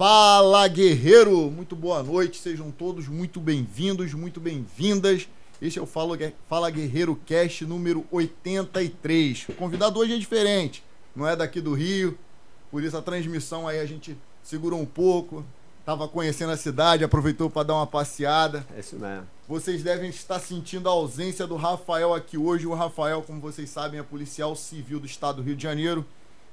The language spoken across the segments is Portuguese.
Fala guerreiro, muito boa noite, sejam todos muito bem-vindos, muito bem-vindas. Este é o Fala, Guerreiro Cast número 83. O convidado hoje é diferente, não é daqui do Rio, por isso a transmissão aí a gente segurou um pouco, tava conhecendo a cidade, aproveitou para dar uma passeada. É isso mesmo. Vocês devem estar sentindo a ausência do Rafael aqui hoje. O Rafael, como vocês sabem, é policial civil do estado do Rio de Janeiro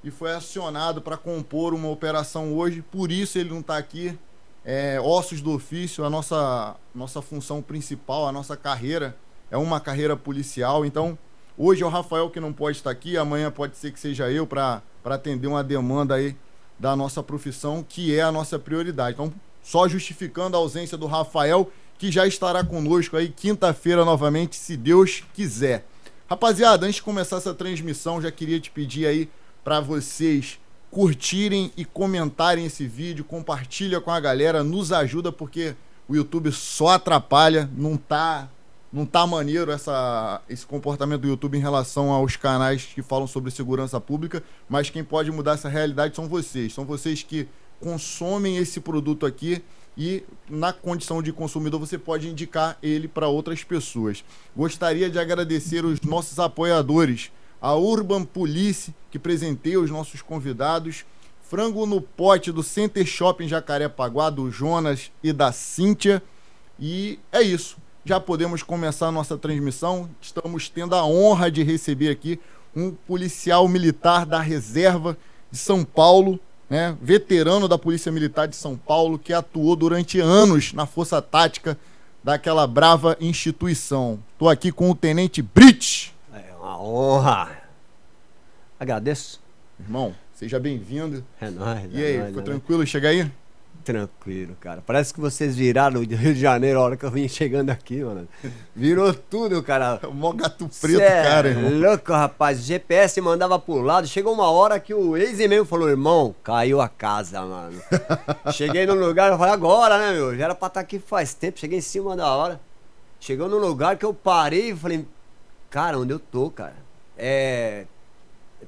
e foi acionado para compor uma operação hoje, por isso ele não está aqui. É, ossos do ofício, a nossa, nossa função principal, a nossa carreira é uma carreira policial. Então, hoje é o Rafael que não pode estar aqui, amanhã pode ser que seja eu para atender uma demanda aí da nossa profissão, que é a nossa prioridade. Então, só justificando a ausência do Rafael, que já estará conosco aí quinta-feira novamente, se Deus quiser. Rapaziada, antes de começar essa transmissão, já queria te pedir aí para vocês curtirem e comentarem esse vídeo, compartilha com a galera, nos ajuda porque o YouTube só atrapalha, não tá não tá maneiro essa, esse comportamento do YouTube em relação aos canais que falam sobre segurança pública, mas quem pode mudar essa realidade são vocês, são vocês que consomem esse produto aqui e na condição de consumidor você pode indicar ele para outras pessoas. Gostaria de agradecer os nossos apoiadores a Urban Police, que presenteia os nossos convidados, frango no pote do Center Shopping Jacarepaguá, do Jonas e da Cíntia. E é isso. Já podemos começar a nossa transmissão. Estamos tendo a honra de receber aqui um policial militar da reserva de São Paulo, né? veterano da Polícia Militar de São Paulo, que atuou durante anos na Força Tática daquela brava instituição. Estou aqui com o Tenente Brits. É uma honra. Agradeço. Irmão, seja bem-vindo. É nóis. E é aí, nóis, foi é tranquilo chegar aí? nóis. Tranquilo, cara. Parece que vocês viraram do Rio de Janeiro a hora que eu vim chegando aqui, mano. Virou tudo, cara. O mó gato preto, Cê é cara, irmão. louco, rapaz. O GPS mandava pro lado. Chegou uma hora que o ex-e-mail falou: irmão, caiu a casa, mano. Cheguei no lugar, eu falei: agora, né, meu? Já era pra estar aqui faz tempo. Cheguei em cima da hora. Chegou no lugar que eu parei e falei: cara, onde eu tô, cara? É.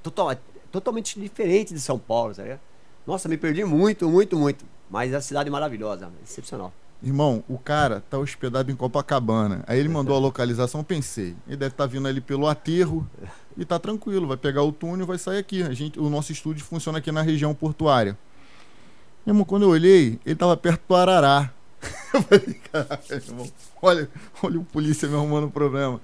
Total, totalmente diferente de São Paulo, tá ligado? Nossa, me perdi muito, muito, muito. Mas a cidade é maravilhosa, excepcional. Irmão, o cara tá hospedado em Copacabana. Aí ele mandou a localização, pensei. Ele deve estar vindo ali pelo aterro e tá tranquilo, vai pegar o túnel vai sair aqui. A gente, o nosso estúdio funciona aqui na região portuária. Irmão, quando eu olhei, ele tava perto do Arará. Eu falei, caralho, irmão, olha, olha o polícia me arrumando problema.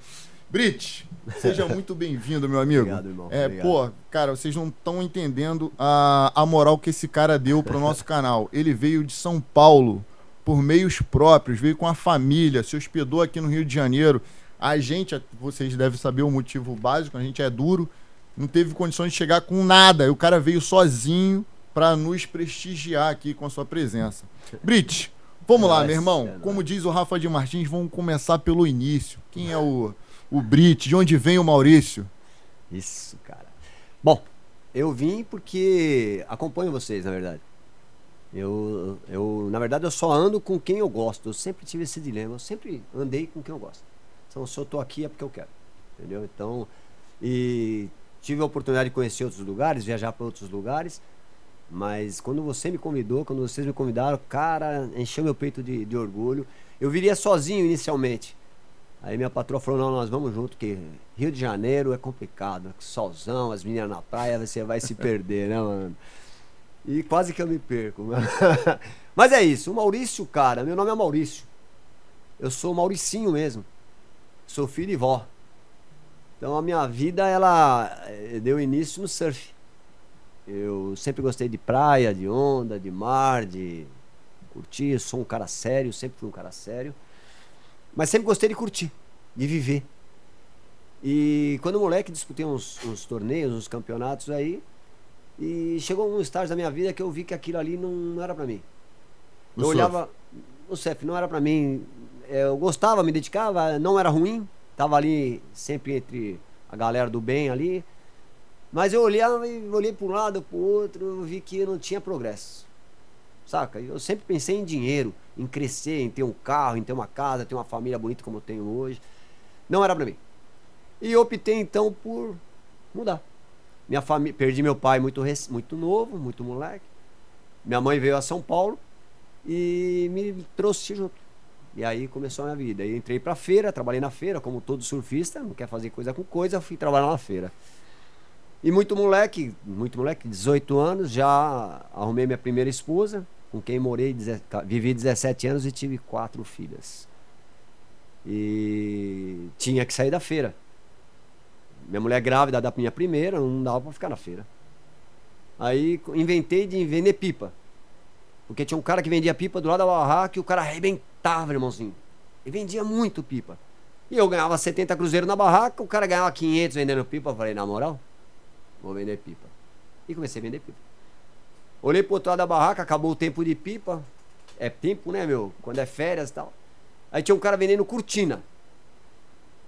Brit, seja muito bem-vindo, meu amigo. Obrigado, irmão. É, Obrigado. pô, cara, vocês não estão entendendo a, a moral que esse cara deu pro nosso canal. Ele veio de São Paulo por meios próprios, veio com a família, se hospedou aqui no Rio de Janeiro. A gente, vocês devem saber o motivo básico, a gente é duro, não teve condições de chegar com nada. E o cara veio sozinho para nos prestigiar aqui com a sua presença. Brit, vamos É lá, nóis, meu irmão. é. Como diz o Rafa de Martins, vamos começar pelo início. Quem é o, o Brit? De onde vem o Maurício? Isso, cara. Bom, eu vim porque acompanho vocês, na verdade. Eu, eu, na verdade, eu só ando com quem eu gosto. Eu sempre tive esse dilema. Eu sempre andei com quem eu gosto. Então, se eu tô aqui é porque eu quero. Entendeu? Então, e tive a oportunidade de conhecer outros lugares, viajar para outros lugares. Mas quando você me convidou, quando vocês me convidaram, cara, encheu meu peito de, de orgulho. Eu viria sozinho inicialmente. Aí minha patroa falou, não, nós vamos junto, que Rio de Janeiro é complicado, solzão, as meninas na praia, você vai se perder, né, mano? E quase que eu me perco. Mas é isso, o Maurício, cara, meu nome é Maurício. Eu sou Mauricinho mesmo. Sou filho e vó. Então a minha vida, ela eh, deu início no surf. Eu sempre gostei de praia, de onda, de mar, de curtir. Eu sou um cara sério, sempre fui um cara sério. Mas sempre gostei de curtir, de viver. E quando moleque disputei uns, uns torneios, uns campeonatos aí. E chegou um estágio da minha vida que eu vi que aquilo ali não, era pra mim. No eu surf. olhava. O surf não era pra mim. É, Eu gostava, me dedicava, não era ruim. Tava ali sempre entre a galera do bem ali. Mas eu olhava e olhei para um lado, para o outro, eu vi que não tinha progresso. Saca? Eu sempre pensei em dinheiro, em crescer, em ter um carro, em ter uma casa, ter uma família bonita como eu tenho hoje. Não era pra mim. E optei então por mudar. Minha família, perdi meu pai muito muito novo, muito moleque. Minha mãe veio a São Paulo e me trouxe junto. E aí começou a minha vida. Aí entrei pra feira, trabalhei na feira, como todo surfista, não quer fazer coisa com coisa, fui trabalhar na feira. E muito moleque, muito moleque, 18 anos, já arrumei minha primeira esposa, com quem morei, vivi 17 anos e tive quatro filhas. E tinha que sair da feira. Minha mulher grávida da minha primeira, não dava pra ficar na feira. Aí inventei de vender pipa. Porque tinha um cara que vendia pipa do lado da barraca e o cara arrebentava, irmãozinho. E vendia muito pipa. E eu ganhava 70 cruzeiros na barraca, o cara ganhava 500 vendendo pipa. Eu falei, na moral, vou vender pipa. E comecei a vender pipa. Olhei pro outro lado da barraca, acabou o tempo de pipa. É tempo, né, meu? Quando é férias e tal. Aí tinha um cara vendendo cortina.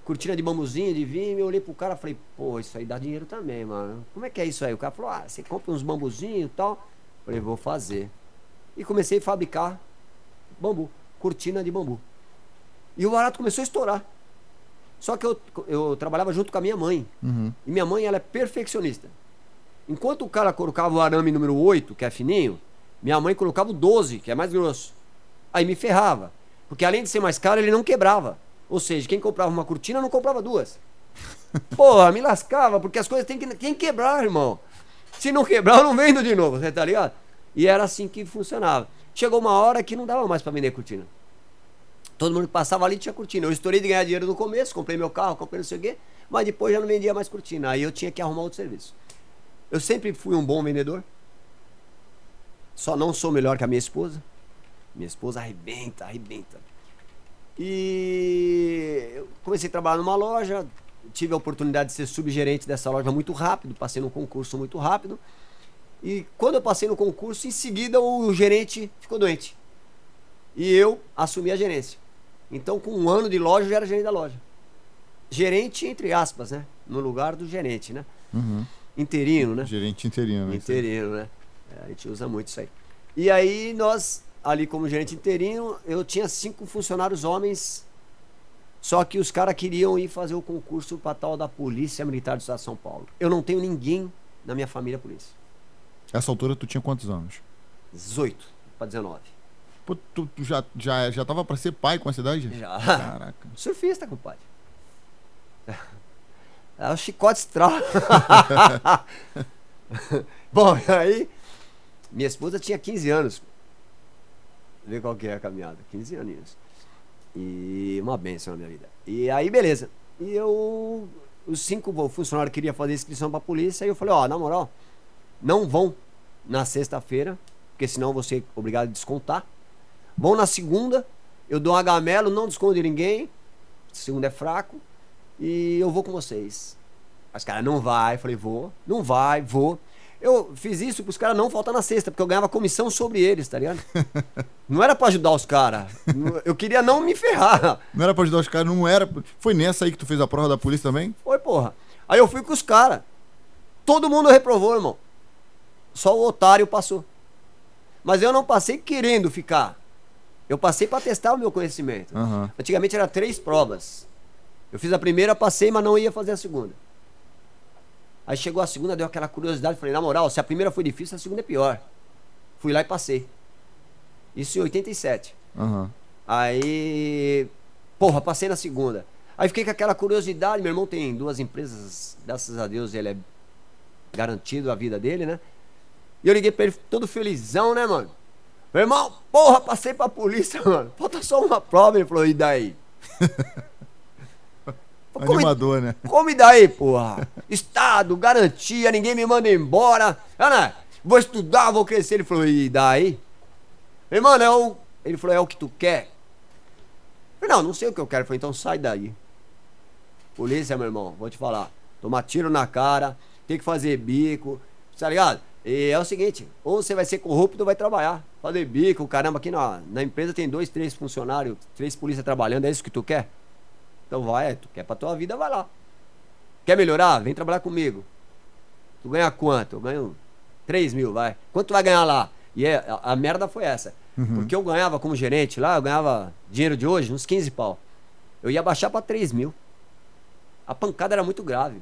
Cortina de bambuzinho, de vinho. Eu olhei pro cara e falei, pô, isso aí dá dinheiro também, mano. Como é que é isso aí? O cara falou, ah, você compra uns bambuzinhos e tal. Eu falei, vou fazer. E comecei a fabricar bambu, cortina de bambu. E o barato começou a estourar. Só que eu, eu trabalhava junto com a minha mãe. Uhum. E minha mãe, ela é perfeccionista. Enquanto o cara colocava o arame número 8, que é fininho, minha mãe colocava o 12, que é mais grosso. Aí me ferrava. Porque além de ser mais caro, ele não quebrava. Ou seja, quem comprava uma cortina não comprava duas. Porra, me lascava, porque as coisas têm que, tem que quebrar, irmão. Se não quebrar, eu não vendo de novo, você tá ligado? E era assim que funcionava. Chegou uma hora que não dava mais para vender cortina. Todo mundo que passava ali tinha cortina. Eu estourei de ganhar dinheiro no começo, comprei meu carro, comprei não sei o quê, mas depois já não vendia mais cortina. Aí eu tinha que arrumar outro serviço. Eu sempre fui um bom vendedor. Só não sou melhor que a minha esposa. Minha esposa arrebenta, arrebenta. E eu comecei a trabalhar numa loja, tive a oportunidade de ser subgerente dessa loja muito rápido, passei num concurso muito rápido. E quando eu passei no concurso, em seguida o gerente ficou doente. E eu assumi a gerência. Então, com um ano de loja, eu já era gerente da loja. Gerente, entre aspas, né? No lugar do gerente, né? Uhum. Interino, né? Gerente interino. Né? Interino, né? É, a gente usa muito isso aí. E aí, nós, ali como gerente interino, eu tinha cinco funcionários homens. Só que os caras queriam ir fazer o concurso para tal da Polícia Militar do Estado de São Paulo. Eu não tenho ninguém na minha família polícia. Essa altura tu tinha quantos anos? 18 para 19. Pô, tu, tu, já, já, já tava para ser pai com a cidade? Já. Caraca. Surfista, compadre. É o chicote estrala. Bom, aí minha esposa tinha 15 anos. Vê qual que é a caminhada. 15 aninhos. E uma benção na minha vida. E aí, beleza. E eu. Os cinco funcionários queriam fazer inscrição pra polícia. E eu falei: Ó, oh, na moral, não vão na sexta-feira, porque senão você é obrigado a descontar. Vão na segunda, eu dou um agamelo, não desconto ninguém. Segunda é fraco. E eu vou com vocês. Os caras, não vai. Eu falei, vou. Não vai, vou. Eu fiz isso para os caras não faltar na sexta, porque eu ganhava comissão sobre eles, tá ligado? não era para ajudar os caras. Eu queria não me ferrar. Não era para ajudar os caras, não era. Foi nessa aí que tu fez a prova da polícia também? Foi, porra. Aí eu fui com os caras. Todo mundo reprovou, irmão. Só o otário passou. Mas eu não passei querendo ficar. Eu passei para testar o meu conhecimento. Uhum. Antigamente era três provas. Eu fiz a primeira, passei, mas não ia fazer a segunda. Aí chegou a segunda, deu aquela curiosidade. Falei, na moral, se a primeira foi difícil, a segunda é pior. Fui lá e passei. Isso em 87. Uhum. Aí, porra, passei na segunda. Aí fiquei com aquela curiosidade. Meu irmão tem duas empresas, graças a Deus ele é garantido a vida dele, né? E eu liguei pra ele todo felizão, né, mano? Meu irmão, porra, passei pra polícia, mano. Falta só uma prova. Ele falou, e daí? Animador, né? Como e daí, porra? Estado, garantia, ninguém me manda embora. Ana, vou estudar, vou crescer. Ele falou, e daí? Meu mano, é o. Ele falou, é o que tu quer? Eu falei, não, não sei o que eu quero. Ele falou, então sai daí. Polícia, meu irmão, vou te falar. Tomar tiro na cara, tem que fazer bico, tá ligado? E é o seguinte, ou você vai ser corrupto ou vai trabalhar. Fazer bico, caramba, aqui na, na empresa tem dois, três funcionários, três polícias trabalhando, é isso que tu quer? Então vai, tu quer pra tua vida, vai lá. Quer melhorar? Vem trabalhar comigo. Tu ganha quanto? Eu ganho 3 mil, vai. Quanto tu vai ganhar lá? E é, a, a merda foi essa. Uhum. Porque eu ganhava como gerente lá, eu ganhava dinheiro de hoje, uns 15 pau. Eu ia baixar pra 3 mil. A pancada era muito grave.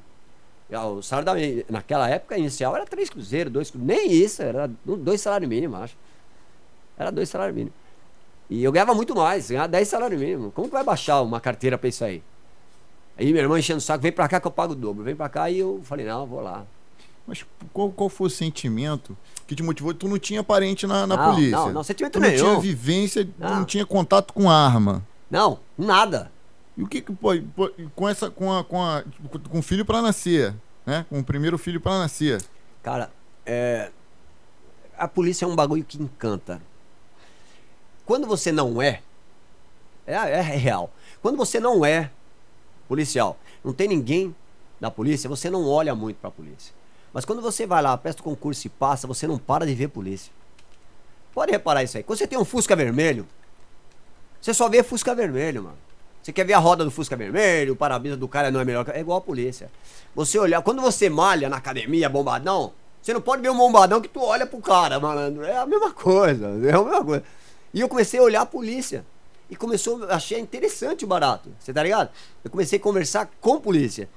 Ah, O salário da, naquela época inicial era três cruzeiros, dois cruzeiros. Nem isso, era dois salários mínimos, acho. Era dois salários mínimos. E eu ganhava muito mais, ganhava 10 salários mínimos. Como que vai baixar uma carteira pra isso aí? Aí minha irmã enchendo o saco, vem pra cá que eu pago o dobro. Vem pra cá e eu falei, não, eu vou lá. Mas qual, qual foi o sentimento que te motivou? Tu não tinha parente na, na Não, polícia. não, não, sentimento tu não nenhum. tinha vivência, tu não Não. tinha contato com arma. Não, nada. E o que que pô, pô, com essa com a, com a com o filho pra nascer, né? Com o primeiro filho pra nascer. Cara, é... a polícia é um bagulho que encanta. Quando você não é, é, é real. Quando você não é policial, não tem ninguém da polícia, você não olha muito pra polícia. Mas quando você vai lá, presta o concurso e passa, você não para de ver polícia. Pode reparar isso aí. Quando você tem um Fusca vermelho, você só vê Fusca vermelho, mano. Você quer ver a roda do Fusca vermelho, o para-brisa do cara não é melhor. É igual a polícia. Você olhar, quando você malha na academia, bombadão, você não pode ver um bombadão que tu olha pro cara, malandro. É a mesma coisa, é a mesma coisa. E eu comecei a olhar a polícia. E começou, achei interessante o barato, você tá ligado? Eu comecei a conversar com polícia.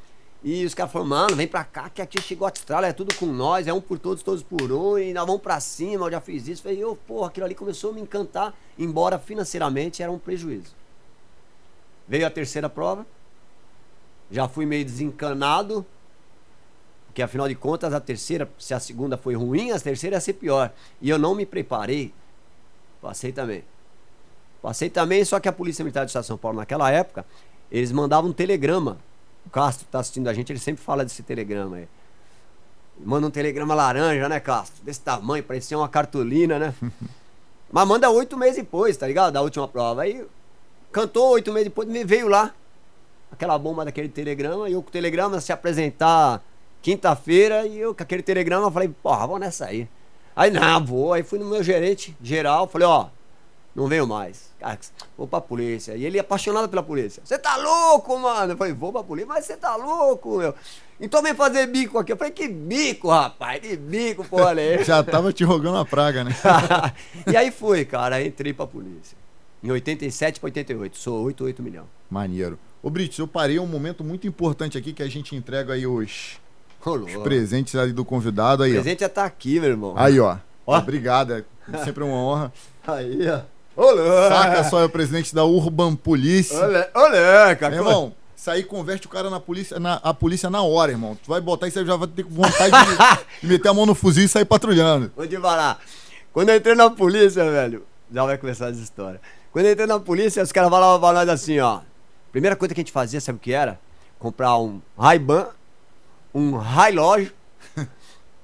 E os caras falaram, mano, vem pra cá que aqui chegou a Austrália, é tudo com nós, é um por todos, todos por um, e nós vamos pra cima, eu já fiz isso. Falei, eu, porra, aquilo ali começou a me encantar, embora financeiramente era um prejuízo. Veio a terceira prova, já fui meio desencanado, porque afinal de contas a terceira, se a segunda foi ruim, a terceira ia ser pior. E eu não me preparei, passei também. Passei também, só que a Polícia Militar do Estado de São Paulo, naquela época, eles mandavam um telegrama. O Castro tá assistindo a gente, ele sempre fala desse telegrama aí. Manda um telegrama laranja, né, Castro? Desse tamanho, parecia uma cartolina, né? Mas manda oito meses depois, tá ligado? Da última prova. Aí cantou oito meses depois, me veio lá aquela bomba daquele telegrama, e eu com o telegrama se apresentar quinta-feira, e eu com aquele telegrama falei, porra, vou nessa aí. Aí, não, vou. Aí fui no meu gerente geral, falei, ó, não venho mais. Cara, vou pra polícia. E ele é apaixonado pela polícia. Você tá louco, mano? Eu falei, vou pra polícia, mas você tá louco, meu. Então vem fazer bico aqui. Eu falei, que bico, rapaz? Que bico, porra, né? Já tava te rogando a praga, né? e aí fui, cara, entrei pra polícia. Em 87 pra 88, sou 88 milhão. Maneiro. Ô Brits, eu parei um momento muito importante aqui que a gente entrega aí os, os presentes ali do convidado aí, O ó. presente já tá aqui, meu irmão. Aí, ó. Ó. Obrigado, é sempre uma honra. Aí, ó. Louco. Saca só, é o presidente da Urban Police. Olha, olha, cara. Meu irmão, isso aí converte o cara na polícia, na, a polícia na hora, irmão. Tu vai botar e você já vai ter vontade de, de meter a mão no fuzil e sair patrulhando. Vou te falar. Quando eu entrei na polícia, velho, já vai começar as histórias. Quando eu entrei na polícia, os caras falavam pra nós assim, ó. Primeira coisa que a gente fazia, sabe o que era? Comprar um Ray-Ban, um relógio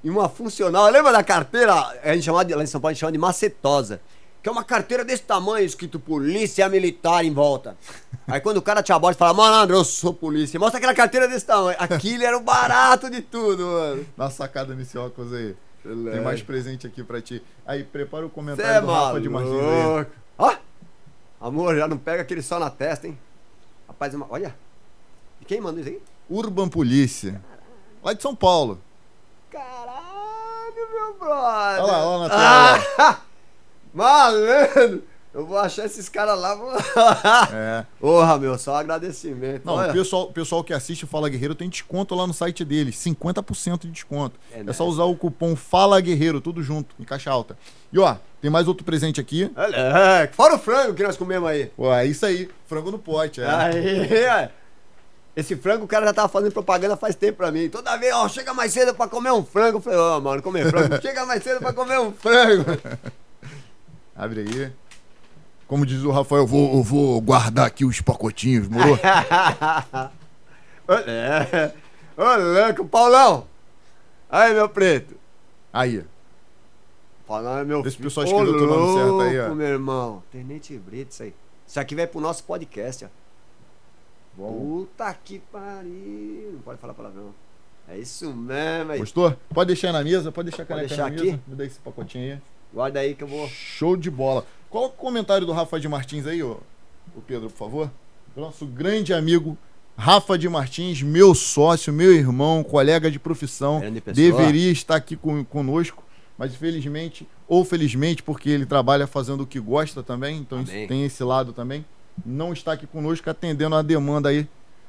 e uma funcional. Lembra da carteira? A gente chamava de, lá em São Paulo a gente chama de macetosa. Que é uma carteira desse tamanho, escrito polícia militar em volta. Aí quando o cara te aborda e fala, malandro, eu sou polícia. Mostra aquela carteira desse tamanho. Aquilo era o barato de tudo, mano. Dá sacada nesse óculos aí. Tem mais presente aqui pra ti. Aí, prepara o Cê comentário é do Rafa de Martins aí. maluco. Ó, amor, já não pega aquele sol na testa, hein? Rapaz, é olha. E quem mandou isso aí? Urban Polícia. Lá de São Paulo. Caralho, meu brother. Olha lá, olha na tela. Ah, malandro. Eu vou achar esses caras lá. Vou... É. Porra, meu, só agradecimento. Não, olha. o pessoal, pessoal que assiste o Fala Guerreiro tem desconto lá no site deles. 50% de desconto. É É, só nessa. usar o cupom Fala Guerreiro, tudo junto, em caixa alta. E ó, tem mais outro presente aqui. Olha, é, fora o frango que nós comemos aí. Pô, é isso aí. Frango no pote, é. Aí, é. Esse frango o cara já tava fazendo propaganda faz tempo pra mim. Toda vez, ó, chega mais cedo pra comer um frango. Eu falei, ó, mano, comer frango. chega mais cedo pra comer um frango. Abre aí. Como diz o Rafael, eu vou, eu vou guardar aqui os pacotinhos, moro? Olha, ô louco, Paulão. Aí, meu preto. Aí. Paulão é meu Vê se o filho. pessoal escreveu teu nome certo aí, ó. meu irmão. Tenente Brito, isso aí. Isso aqui vai pro nosso podcast, ó. Bom. Puta que pariu. Não pode falar palavrão. É isso mesmo, aí. Gostou? Pode deixar na mesa, pode deixar a Pode caneca deixar na aqui? mesa. Me dá esse pacotinho aí. Guarda aí que eu vou. Show de bola. Coloca o comentário do Rafa de Martins aí, ó. O Pedro, por favor. Nosso grande amigo Rafa de Martins, meu sócio, meu irmão, colega de profissão. Deveria estar aqui com, conosco, mas infelizmente, ou felizmente, porque ele trabalha fazendo o que gosta também, então isso tem esse lado também. Não está aqui conosco, atendendo a demanda aí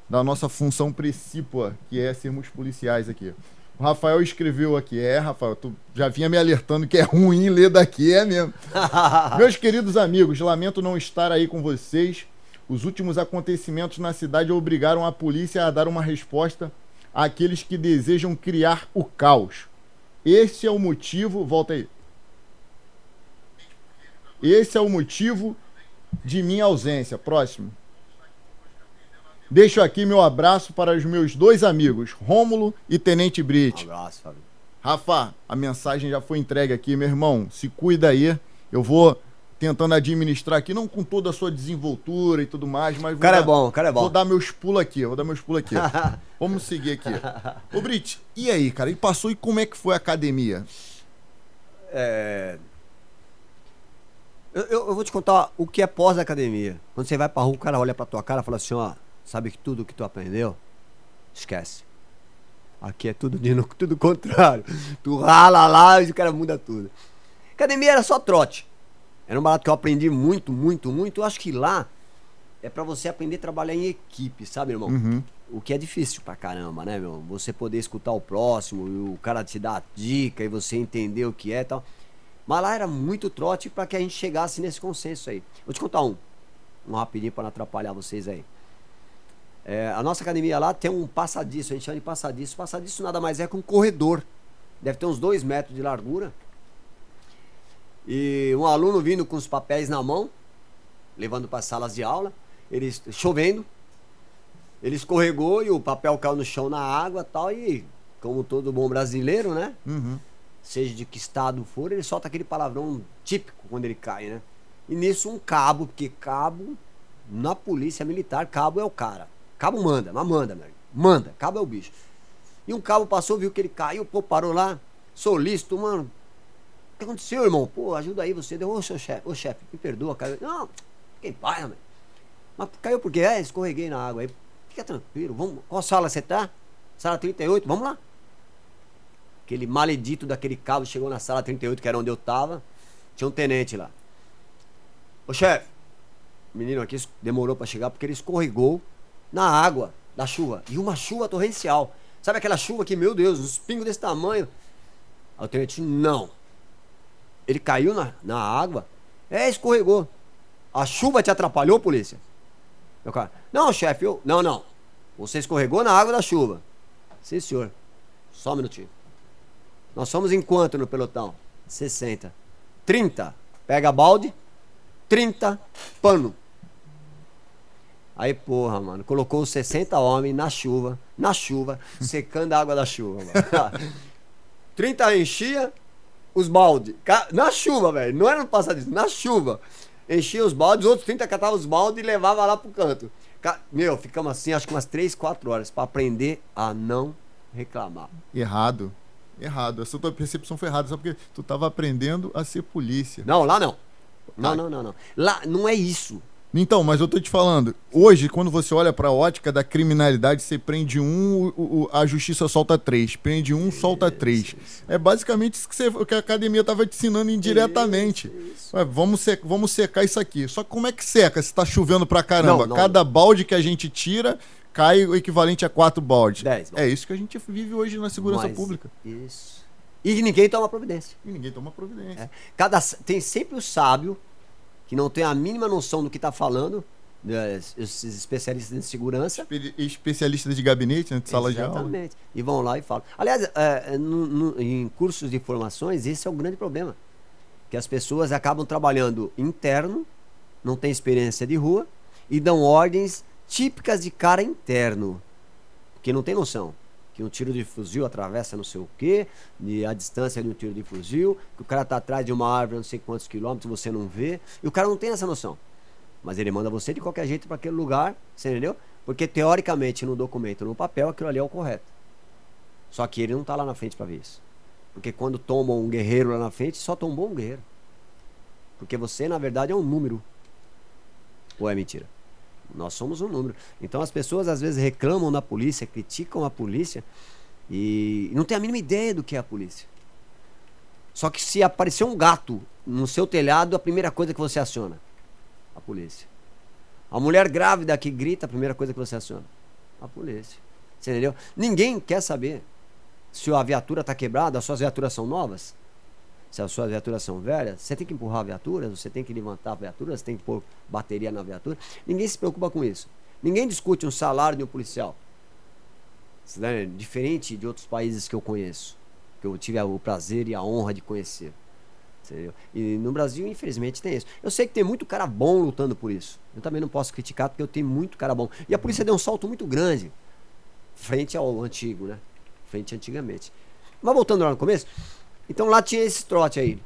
da nossa função precípua, que é sermos policiais aqui. O Rafael escreveu aqui, é, Rafael, tu já vinha me alertando que é ruim ler daqui, é mesmo. Meus queridos amigos, lamento não estar aí com vocês. Os últimos acontecimentos na cidade obrigaram a polícia a dar uma resposta àqueles que desejam criar o caos. Esse é o motivo, volta aí. Esse é o motivo de minha ausência. Próximo. Deixo aqui meu abraço para os meus dois amigos, Rômulo e Tenente Brit. Um abraço, Fábio. Rafa, a mensagem já foi entregue aqui, meu irmão. Se cuida aí. Eu vou tentando administrar aqui, não com toda a sua desenvoltura e tudo mais, mas. O cara dar, é bom, o cara é bom. Vou dar meus pulos aqui, vou dar meus pulos aqui. Vamos seguir aqui. Ô, Brit, e aí, cara? E passou e como é que foi a academia? É. Eu, eu, eu vou te contar o que é pós-academia. Quando você vai pra rua, o cara olha pra tua cara e fala assim, ó Sabe que tudo que tu aprendeu, esquece. Aqui é tudo de tudo contrário. Tu rala lá e o cara muda tudo. Academia era só trote. Era um barato que eu aprendi muito, muito, muito. Eu acho que lá é para você aprender a trabalhar em equipe, sabe, irmão? Uhum. O que é difícil pra caramba, né, meu? Você poder escutar o próximo e o cara te dar a dica e você entender o que é e tal. Mas lá era muito trote para que a gente chegasse nesse consenso aí. Vou te contar um. Um rapidinho para não atrapalhar vocês aí. É, a nossa academia lá tem um passadiço, a gente chama de passadiço. Passadiço nada mais é que um corredor. Deve ter uns dois metros de largura. E um aluno vindo com os papéis na mão, levando para as salas de aula, ele chovendo, ele escorregou e o papel caiu no chão na água tal, e como todo bom brasileiro, né? Uhum. Seja de que estado for, ele solta aquele palavrão típico quando ele cai, né? E nisso um cabo, porque cabo, na polícia militar, cabo é o cara. Cabo manda, mas manda, meu. Manda, cabo é o bicho. E um cabo passou, viu que ele caiu, pô, parou lá, solícito, mano. O que aconteceu, irmão? Pô, ajuda aí você. Deu, ô, seu chefe, ô, chefe, me perdoa, caiu. Não, quem pai, mano. Mas caiu porque é, escorreguei na água aí. Fica tranquilo, vamos. Qual sala você tá? Sala 38, vamos lá. Aquele maledito daquele cabo chegou na sala 38, que era onde eu tava. Tinha um tenente lá. Ô chefe, o menino aqui demorou para chegar porque ele escorregou na água da chuva. E uma chuva torrencial. Sabe aquela chuva que, meu Deus, uns pingos desse tamanho? Aí o tenente, não. Ele caiu na, na água. É, escorregou. A chuva te atrapalhou, polícia? Meu cara, não, chefe, eu. Não, não. Você escorregou na água da chuva. Sim, senhor. Só um minutinho. Nós somos em quanto no pelotão? 60. 30. Pega balde. 30. Pano. Aí, porra, mano, colocou 60 homens na chuva, na chuva, secando a água da chuva, mano. 30 enchia os baldes. Na chuva, velho. Não era no passadiço, na chuva. Enchia os baldes, outros 30 catavam os baldes e levava lá pro canto. Meu, ficamos assim, acho que umas 3, 4 horas para aprender a não reclamar. Errado. Errado. Essa tua percepção foi errada, só porque tu tava aprendendo a ser polícia. Não, lá não. Não, não, não, não. Lá não é isso. Então, mas eu tô te falando, hoje, quando você olha pra ótica da criminalidade, você prende um, o, o, a justiça solta três. Prende um, solta três. É basicamente isso que, você, que a academia tava te ensinando indiretamente. Ué, vamos, vamos secar isso aqui. Só que como é que seca se tá chovendo pra caramba? Não, não. Cada balde que a gente tira cai o equivalente a quatro baldes. Dez, é isso que a gente vive hoje na segurança mas, pública. Isso. E ninguém toma providência. E ninguém toma providência. É. Cada, tem sempre o sábio que não tem a mínima noção do que está falando, né, esses especialistas em segurança. Especialistas de gabinete, né, de sala Exatamente. de aula. Exatamente. E vão lá e falam. Aliás, é, no, no, em cursos de formações, esse é o grande problema. Que as pessoas acabam trabalhando interno, não têm experiência de rua, e dão ordens típicas de cara interno. Porque não tem noção que um tiro de fuzil atravessa não sei o quê, a distância de um tiro de fuzil, que o cara tá atrás de uma árvore não sei quantos quilômetros, você não vê, e o cara não tem essa noção. Mas ele manda você de qualquer jeito para aquele lugar, você entendeu? Porque teoricamente no documento, no papel, aquilo ali é o correto. Só que ele não tá lá na frente para ver isso. Porque quando toma um guerreiro lá na frente, só tombou um guerreiro. Porque você, na verdade, é um número. Ou é mentira? Nós somos um número. Então as pessoas às vezes reclamam da polícia, criticam a polícia e não tem a mínima ideia do que é a polícia. Só que se aparecer um gato no seu telhado, a primeira coisa que você aciona a polícia. A mulher grávida que grita, a primeira coisa que você aciona A polícia. Você entendeu? Ninguém quer saber se a viatura está quebrada, as suas viaturas são novas, se as suas viaturas são velhas, você tem que empurrar a viatura, você tem que levantar a viatura, você tem que pôr bateria na viatura. Ninguém se preocupa com isso. Ninguém discute um salário de um policial. É diferente de outros países que eu conheço, que eu tive o prazer e a honra de conhecer. Entendeu? E no Brasil, infelizmente, tem isso. Eu sei que tem muito cara bom lutando por isso. Eu também não posso criticar porque eu tenho muito cara bom. E a polícia deu um salto muito grande frente ao antigo, né? Frente antigamente. Mas voltando lá no começo, então lá tinha esse trote aí.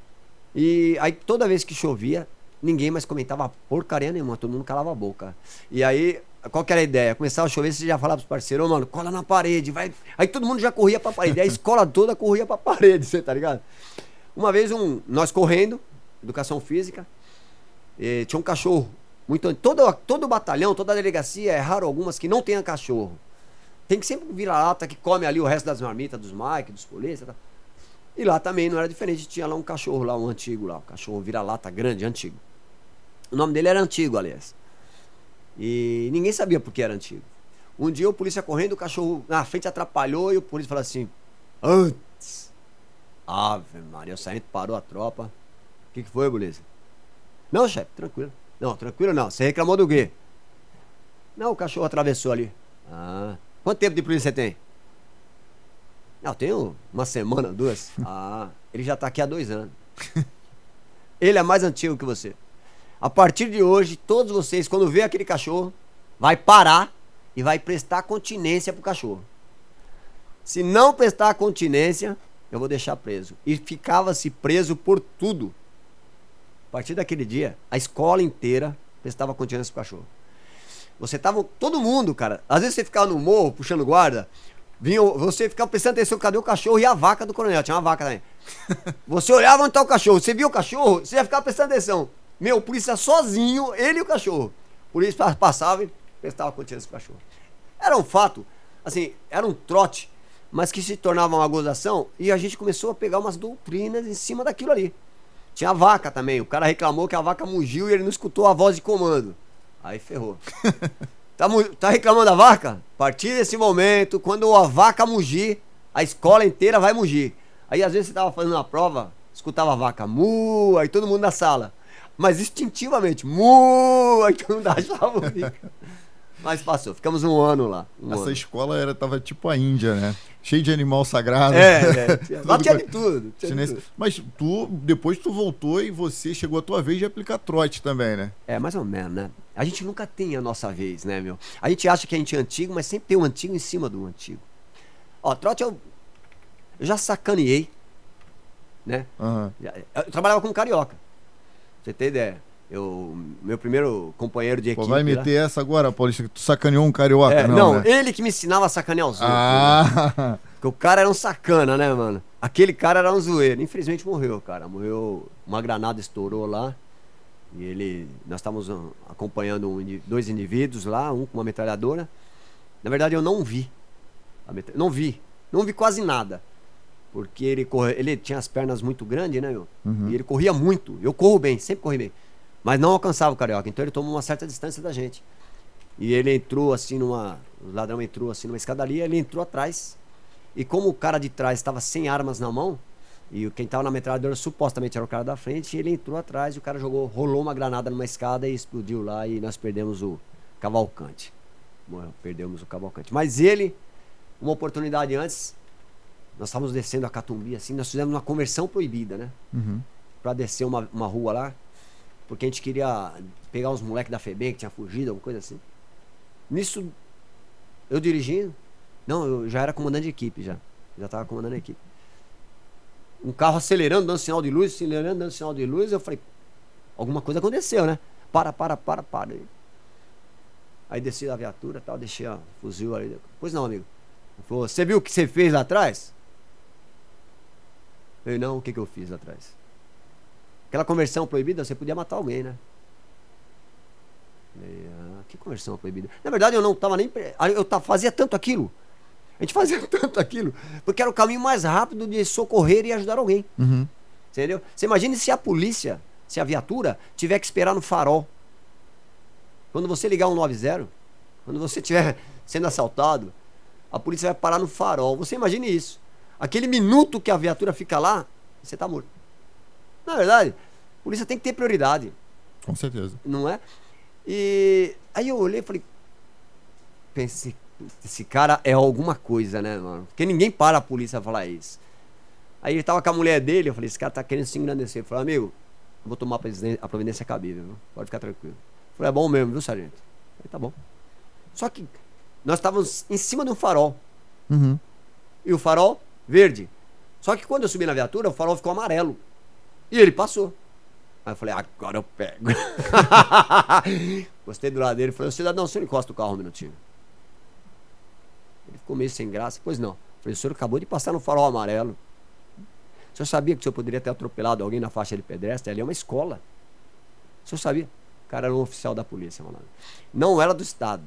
E aí toda vez que chovia, ninguém mais comentava porcaria nenhuma, todo mundo calava a boca. E aí, qual que era a ideia? Começava a chover, você já falava pros parceiros, oh, mano, cola na parede, vai. Aí todo mundo já corria pra parede. A escola toda corria pra parede, você tá ligado? Uma vez, um, nós correndo, educação física, tinha um cachorro. Muito, todo, todo batalhão, toda delegacia, é raro algumas que não tenha cachorro. Tem que sempre virar lata que come ali o resto das marmitas, dos Mike, dos polícia. Tá? E lá também não era diferente. Tinha lá um cachorro lá, um antigo lá. Um cachorro vira-lata grande, antigo. O nome dele era antigo, aliás. E ninguém sabia por que era antigo. Um dia o polícia correndo, o cachorro na frente atrapalhou e o polícia falou assim: Antes. Ave Maria, o sargento parou a tropa. O que, que foi, polícia? Não, chefe, tranquilo. Não, tranquilo não. Você reclamou do quê? Não, o cachorro atravessou ali. Ah. Quanto tempo de polícia você tem? Não, tenho uma semana, duas. Ah, ele já está aqui há dois anos. Ele é mais antigo que você. A partir de hoje, todos vocês, quando vê aquele cachorro, vai parar e vai prestar continência pro cachorro. Se não prestar continência, eu vou deixar preso. E ficava-se preso por tudo. A partir daquele dia, a escola inteira prestava continência pro cachorro. Você tava. Todo mundo, cara. Às vezes você ficava no morro puxando guarda. Vinha, você ficava prestando atenção, cadê o cachorro e a vaca do coronel? Tinha uma vaca também. Você olhava onde tá o cachorro, você viu o cachorro, você ia ficar prestando atenção. Meu, o polícia sozinho, ele e o cachorro. Por isso passava e prestava continência pro cachorro. Era um fato, assim, era um trote, mas que se tornava uma gozação e a gente começou a pegar umas doutrinas em cima daquilo ali. Tinha a vaca também, o cara reclamou que a vaca mugiu e ele não escutou a voz de comando. Aí ferrou. tá, tá reclamando da vaca? A partir desse momento, quando a vaca mugir, a escola inteira vai mugir. Aí às vezes você tava fazendo uma prova, escutava a vaca mu, aí todo mundo na sala. Mas instintivamente, mu, aí todo mundo achava o Mas passou, ficamos um ano lá. Um Essa ano. escola era, tava tipo a Índia, né? Cheio de animal sagrado. É, é. lá tinha de tudo. Tinha de tudo. Mas tu, depois tu voltou e você chegou a tua vez de aplicar trote também, né? É, mais ou menos, né? A gente nunca tem a nossa vez, né, meu? A gente acha que a gente é antigo, mas sempre tem um antigo em cima do antigo. Ó, trote eu, eu já sacaneei, né? Uhum. Eu trabalhava com carioca. Pra você ter ideia. Eu, meu primeiro companheiro de equipe. Pô, vai meter lá. essa agora, Paulista, que tu sacaneou um carioca, é, não? Não, né? ele que me ensinava a sacanear os outros. Ah. Né? Porque o cara era um sacana, né, mano? Aquele cara era um zoeiro. Infelizmente morreu, cara. Morreu, uma granada estourou lá. E ele. Nós estávamos acompanhando um, dois indivíduos lá, um com uma metralhadora. Na verdade, eu não vi. Não vi. Não vi quase nada. Porque ele, corre, ele tinha as pernas muito grandes, né, meu? Uhum. E ele corria muito. Eu corro bem, sempre corri bem. Mas não alcançava o carioca. Então ele tomou uma certa distância da gente. E ele entrou assim numa. O ladrão entrou assim numa escadaria, ele entrou atrás. E como o cara de trás estava sem armas na mão, e quem estava na metralhadora supostamente era o cara da frente, ele entrou atrás e o cara jogou, rolou uma granada numa escada e explodiu lá e nós perdemos o cavalcante. Morreu, perdemos o cavalcante. Mas ele, uma oportunidade antes, nós estávamos descendo a Catumbi assim, nós fizemos uma conversão proibida, né? Uhum. Para descer uma, uma rua lá porque a gente queria pegar uns moleques da FEBEM que tinha fugido, alguma coisa assim. Nisso, eu dirigindo, não, eu já era comandante de equipe já. Já estava comandando a equipe. Um carro acelerando, dando sinal de luz, acelerando, dando sinal de luz, eu falei, alguma coisa aconteceu, né? Para, para, para, para. Aí desci da viatura tal, deixei o fuzil ali. Pois não, amigo. Ele falou, você viu o que você fez lá atrás? Eu não, o que, que eu fiz lá atrás? Aquela conversão proibida, você podia matar alguém, né? E, ah, que conversão proibida? Na verdade, eu não estava nem. Eu fazia tanto aquilo. A gente fazia tanto aquilo. Porque era o caminho mais rápido de socorrer e ajudar alguém. Uhum. Entendeu? Você imagine se a polícia, se a viatura, tiver que esperar no farol. Quando você ligar um 90, quando você tiver sendo assaltado, a polícia vai parar no farol. Você imagine isso. Aquele minuto que a viatura fica lá, você tá morto. Na verdade, a polícia tem que ter prioridade. Com certeza. Não é? E aí eu olhei e falei, pensei, esse cara é alguma coisa, né, mano? Porque ninguém para a polícia falar isso. Aí ele tava com a mulher dele, eu falei, esse cara tá querendo se engrandecer. Eu falei, amigo, eu vou tomar a providência cabível, viu? pode ficar tranquilo. Eu falei, é bom mesmo, viu, sargento? Eu falei, tá bom. Só que nós estávamos em cima de um farol. Uhum. E o farol, verde. Só que quando eu subi na viatura, o farol ficou amarelo. E ele passou. Aí eu falei, agora eu pego. Gostei do lado dele. Falei, cidadão, você não encosta o carro um minutinho. Ele ficou meio sem graça. Pois não. Falei, o senhor acabou de passar no farol amarelo. O senhor sabia que o senhor poderia ter atropelado alguém na faixa de pedestre? Ali é uma escola. O senhor sabia? O cara era um oficial da polícia, mano. Não era do Estado.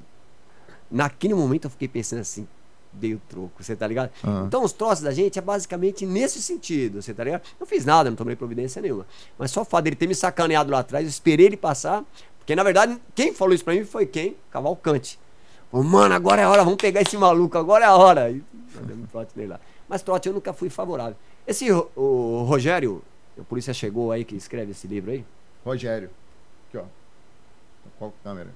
Naquele momento eu fiquei pensando assim, dei o troco, você tá ligado? Uhum. Então os troços da gente é basicamente nesse sentido, você tá ligado? Não fiz nada, não tomei providência nenhuma. Mas só o fato dele ter me sacaneado lá atrás, eu esperei ele passar, porque na verdade quem falou isso pra mim foi quem? Cavalcante. Mano, agora é a hora, vamos pegar esse maluco, agora é a hora. E um trote nele lá. Mas trote eu nunca fui favorável. Esse o Rogério, a polícia chegou aí que escreve esse livro aí? Rogério. Aqui, ó. Qual câmera?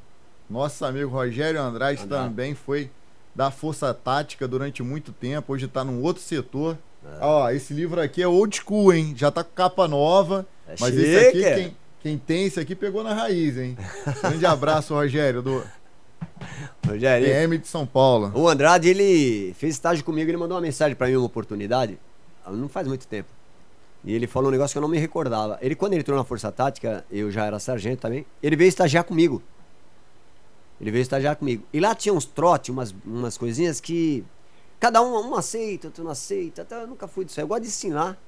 Nosso amigo Rogério Andrade, Andrade. também foi da Força Tática durante muito tempo, hoje está num outro setor. É. Ó, esse livro aqui é old school, hein? Já tá com capa nova. É mas chique. esse aqui, quem, quem tem esse aqui pegou na raiz, hein? Grande abraço, Rogério, do Rogério. PM de São Paulo. O Andrade, ele fez estágio comigo, ele mandou uma mensagem para mim, uma oportunidade, não faz muito tempo. E ele falou um negócio que eu não me recordava. Ele, quando ele entrou na Força Tática, eu já era sargento também, ele veio estagiar comigo. Ele veio estagiar comigo. E lá tinha uns trotes, umas, umas coisinhas que. Cada um, um aceita, outro não aceita. Até eu nunca fui disso. Eu gosto de ensinar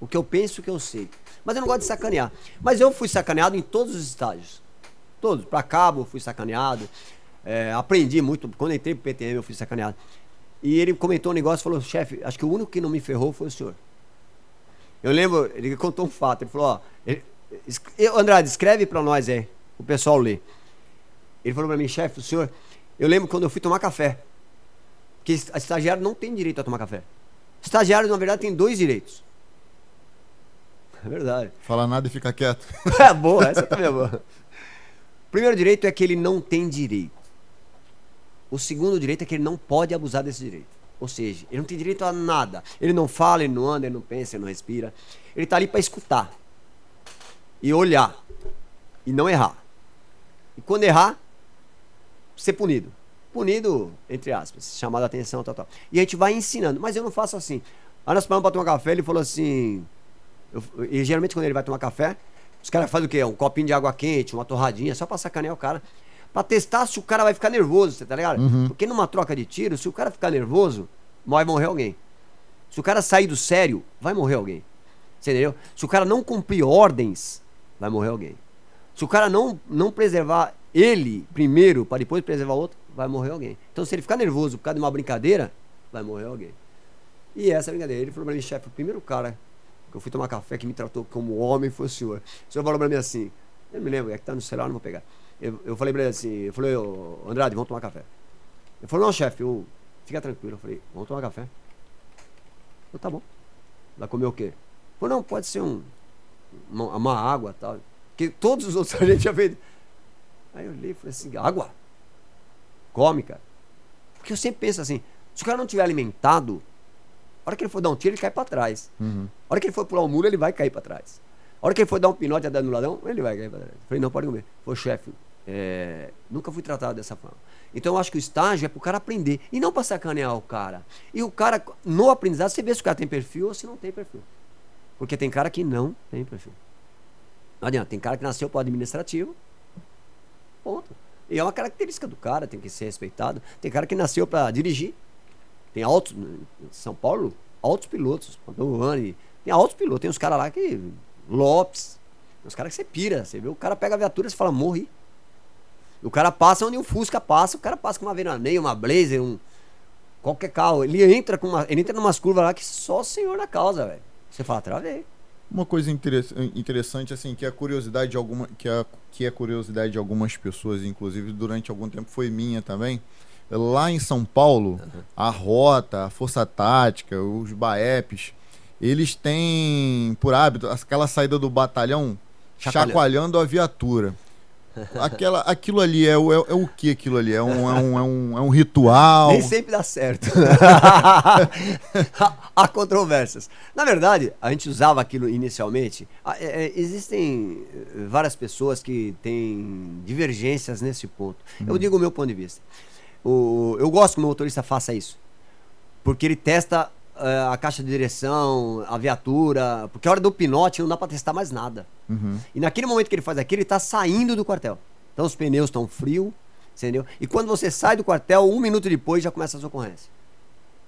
o que eu penso que eu sei. Mas eu não gosto de sacanear. Mas eu fui sacaneado em todos os estágios. Todos. Para cabo eu fui sacaneado. É, aprendi muito. Quando entrei pro PTM eu fui sacaneado. E ele comentou um negócio falou: chefe, acho que o único que não me ferrou foi o senhor. Eu lembro, ele contou um fato. Ele falou: ó, ele, Andrade, escreve para nós aí. O pessoal lê. Ele falou para mim, chefe, o senhor, eu lembro quando eu fui tomar café. Que estagiário não tem direito a tomar café. Estagiário, na verdade, tem dois direitos. É verdade. Falar nada e ficar quieto. é boa, essa também é boa. O primeiro direito é que ele não tem direito. O segundo direito é que ele não pode abusar desse direito. Ou seja, ele não tem direito a nada. Ele não fala, ele não anda, ele não pensa, ele não respira. Ele está ali para escutar e olhar e não errar. E quando errar, ser punido. Punido, entre aspas, chamado a atenção, tal, tal. E a gente vai ensinando. Mas eu não faço assim. Aí nós paramos pra tomar café, ele falou assim. Eu, e geralmente quando ele vai tomar café, os caras fazem o quê? Um copinho de água quente, uma torradinha, só pra sacanear o cara. Pra testar se o cara vai ficar nervoso, tá ligado? Uhum. Porque numa troca de tiro, se o cara ficar nervoso, vai morrer alguém. Se o cara sair do sério, vai morrer alguém. Você entendeu? Se o cara não cumprir ordens, vai morrer alguém. Se o cara não, não preservar ele primeiro, para depois preservar o outro, vai morrer alguém. Então, se ele ficar nervoso por causa de uma brincadeira, vai morrer alguém. E essa brincadeira, ele falou para mim, chefe, o primeiro cara que eu fui tomar café que me tratou como homem foi o senhor. O senhor falou para mim assim, eu me lembro, é que tá no celular, não vou pegar. Eu, eu falei para ele assim, eu falei, ô, Andrade, vamos tomar café. Ele falou, não, chefe, fica tranquilo. Eu falei, vamos tomar café. Eu tá bom. Vai comer o quê? Ele falou, não, pode ser um, uma, uma água tal. Que todos os outros a gente já fez. Aí eu olhei e falei assim, água? Come, cara. Porque eu sempre penso assim, se o cara não tiver alimentado, a hora que ele for dar um tiro, ele cai para trás. Uhum. A hora que ele for pular um muro, ele vai cair para trás. A hora que ele for dar um pinote no ladrão, ele vai cair para trás. Eu falei, não, pode comer. Falei, chefe, é... nunca fui tratado dessa forma. Então eu acho que o estágio é pro cara aprender. E não pra sacanear o cara. E o cara, no aprendizado, você vê se o cara tem perfil ou se não tem perfil. Porque tem cara que não tem perfil. Não adianta, tem cara que nasceu para administrativo, Ponto. E é uma característica do cara, tem que ser respeitado. Tem cara que nasceu para dirigir. Tem altos. São Paulo, altos pilotos. Tem altos pilotos. Tem uns caras lá que. Lopes. Tem uns caras que você pira. Você vê, o cara pega a viatura e fala, morri. O cara passa onde o Fusca passa, o cara passa com uma veraneia, uma blazer, um. Qualquer carro. Ele entra com uma. Ele entra numas curvas lá que só o senhor da causa, velho. Você fala, travei. Uma coisa interessante, assim, que é a curiosidade de alguma. Que é, que é curiosidade de algumas pessoas, inclusive durante algum tempo foi minha também. Lá em São Paulo, uhum. a Rota, a Força Tática, os BAEPs, eles têm por hábito aquela saída do batalhão chacoalhando, chacoalhando a viatura. Aquela, aquilo ali é o, é, é, o que aquilo ali? É um, é, um, é, um, é um ritual? Nem sempre dá certo. Há controvérsias. Na verdade, a gente usava aquilo inicialmente. É, é, existem eh, várias pessoas que têm divergências nesse ponto. Uhum. Eu digo o meu ponto de vista. O, eu gosto que o motorista faça isso. Porque ele testa a caixa de direção, a viatura. Porque a hora do pinote não dá para testar mais nada. Uhum. E naquele momento que ele faz aquilo, ele está saindo do quartel. Então os pneus estão frios, entendeu? E quando você sai do quartel, um minuto depois já começa as ocorrências.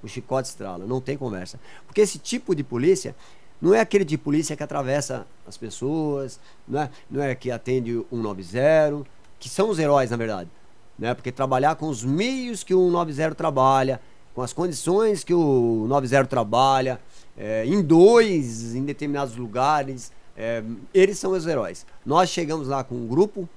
O chicote estrala, não tem conversa. Porque esse tipo de polícia não é aquele de polícia que atravessa as pessoas, não é, não é que atende 190, que são os heróis, na verdade. Né? Porque trabalhar com os meios que o 190 trabalha, com as condições que o 90 trabalha, é, em dois, em determinados lugares, é, eles são os heróis. Nós chegamos lá com um grupo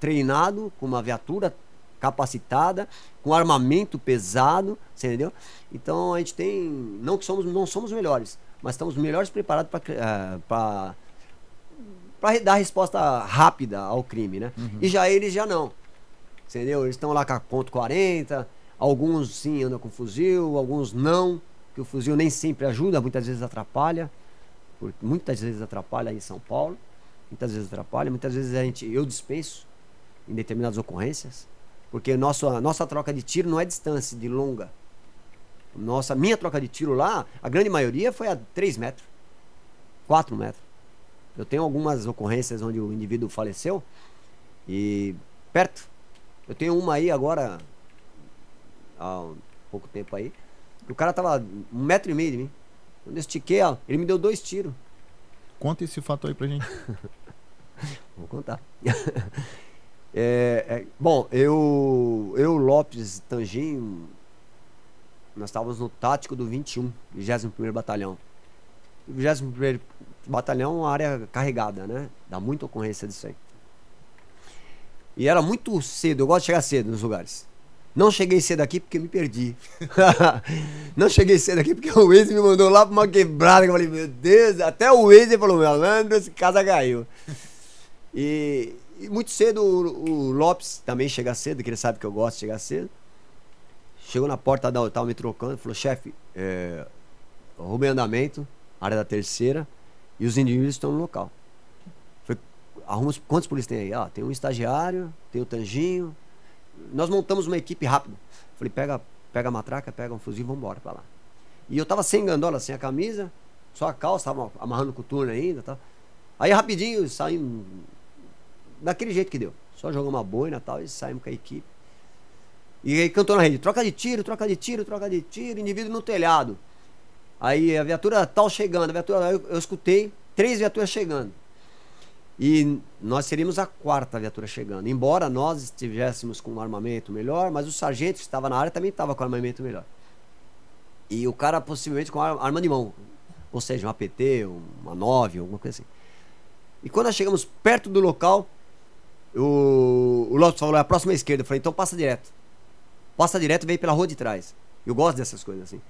treinado, com uma viatura capacitada, com armamento pesado, entendeu? Então a gente tem, não que somos, não somos melhores, mas estamos melhores preparados para uh, para dar resposta rápida ao crime, né? Uhum. E já eles já não, entendeu? Eles estão lá com a ponto 40, Alguns sim andam com fuzil, alguns não, que o fuzil nem sempre ajuda, muitas vezes atrapalha. Muitas vezes atrapalha em São Paulo, muitas vezes atrapalha, muitas vezes a gente, eu dispenso em determinadas ocorrências, porque nosso, a nossa troca de tiro não é distância de longa. Nossa, minha troca de tiro lá, a grande maioria foi a 3 metros, 4 metros. Eu tenho algumas ocorrências onde o indivíduo faleceu e perto. Eu tenho uma aí agora, há um pouco tempo aí. O cara tava um metro e meio de mim. Quando eu estiquei, ó, ele me deu dois tiros. Conta esse fato aí pra gente. Vou contar. é, é, bom, eu, eu, Lopes, Tanginho, nós estávamos no tático do 21, 21 Batalhão. O 21 Batalhão é uma área carregada, né? Dá muita ocorrência disso aí. E era muito cedo, eu gosto de chegar cedo nos lugares. Não cheguei cedo aqui porque me perdi. não cheguei cedo aqui porque o Waze me mandou lá pra uma quebrada. Eu falei, meu Deus, até o Waze falou, malandro, esse casa caiu. E, e muito cedo o, o, Lopes também chega cedo, que ele sabe que eu gosto de chegar cedo. Chegou na porta da tava me trocando, falou, chefe, é, roubei andamento, área da terceira, e os indivíduos estão no local. Falei, arruma quantos polícias tem aí? Ah, tem um estagiário, tem o Tanginho, nós montamos uma equipe rápido. Falei, pega, pega a matraca, pega um fuzil e vamos embora pra lá. E eu tava sem gandola, sem a camisa, só a calça, tava amarrando o coturno ainda, tá? Aí rapidinho saímos daquele jeito que deu. Só jogamos uma boina e tal e saímos com a equipe. E aí cantou na rede, troca de tiro, troca de tiro, troca de tiro, indivíduo no telhado. Aí a viatura tal chegando, a viatura, eu, eu escutei três viaturas chegando. E nós seríamos a quarta viatura chegando. Embora nós estivéssemos com um armamento melhor, mas o sargento que estava na área também estava com armamento melhor. E o cara possivelmente com arma de mão. Ou seja, um APT, uma 9, alguma coisa assim. E quando nós chegamos perto do local, o, o Lopes falou, é a próxima esquerda. Eu falei, então passa direto. Passa direto e vem pela rua de trás. Eu gosto dessas coisas assim.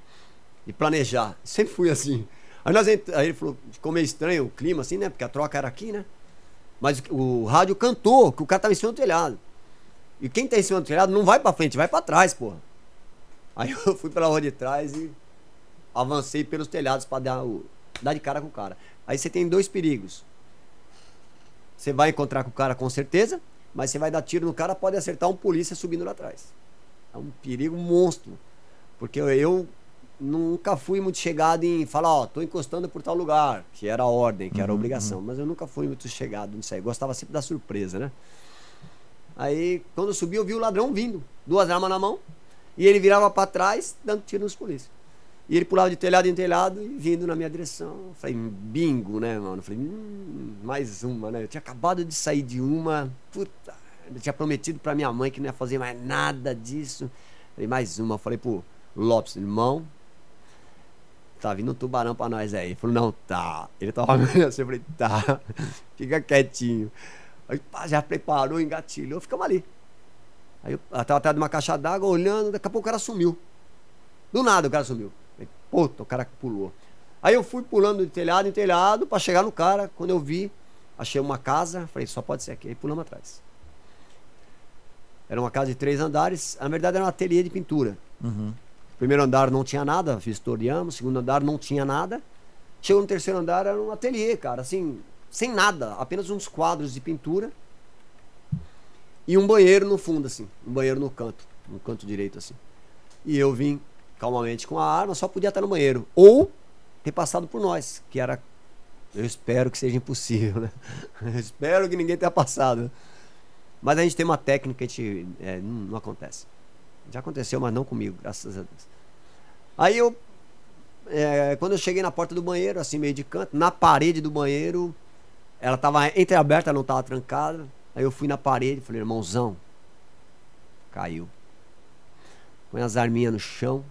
De planejar. Sempre fui assim. Aí, nós, aí ele falou, ficou meio estranho o clima assim, né? Porque a troca era aqui, né? Mas o rádio cantou que o cara tava em cima do telhado. E quem tá em cima do telhado não vai para frente, vai para trás, porra. Aí eu fui pela rua de trás e avancei pelos telhados para dar, o, dar de cara com o cara. Aí você tem dois perigos. Você vai encontrar com o cara com certeza, mas você vai dar tiro no cara, pode acertar um polícia subindo lá atrás. É um perigo monstro. Porque eu nunca fui muito chegado em falar, ó, tô encostando por tal lugar, que era a ordem, que era a uhum, obrigação. Uhum. Mas eu nunca fui muito chegado nisso aí. Gostava sempre da surpresa, né? Aí, quando eu subi, eu vi o ladrão vindo, duas armas na mão, e ele virava para trás, dando tiro nos polícias. E ele pulava de telhado em telhado e vindo na minha direção. Eu falei, bingo, né, mano? Eu falei, hum, mais uma, né? Eu tinha acabado de sair de uma, puta, eu tinha prometido para minha mãe que não ia fazer mais nada disso. Eu falei, mais uma. Eu falei, pô, Lopes, irmão, tá vindo um tubarão pra nós aí. Ele falou, não, tá. Ele tava meio assim, eu falei, tá, fica quietinho. Aí pá, já preparou, engatilhou, ficamos ali. Aí eu tava atrás de uma caixa d'água, olhando, daqui a pouco o cara sumiu. Do nada o cara sumiu. Puta, o cara pulou. Aí eu fui pulando de telhado em telhado pra chegar no cara. Quando eu vi, achei uma casa, falei, só pode ser aqui. Aí pulamos atrás. Era uma casa de três andares, na verdade era um ateliê de pintura. Uhum. Primeiro andar não tinha nada, vistoriamos. Segundo andar não tinha nada. Chegou no terceiro andar, era um ateliê, cara, assim, sem nada, apenas uns quadros de pintura e um banheiro no fundo, assim, um banheiro no canto, no canto direito, assim. E eu vim calmamente com a arma, só podia estar no banheiro. Ou ter passado por nós, que era. Eu espero que seja impossível, né? Eu espero que ninguém tenha passado. Mas a gente tem uma técnica que a gente, é, não, não acontece. Já aconteceu, mas não comigo, graças a Deus. Aí eu é, quando eu cheguei na porta do banheiro, assim, meio de canto, na parede do banheiro, ela tava entreaberta, não tava trancada. Aí eu fui na parede falei, irmãozão, caiu. Põe as arminhas no chão,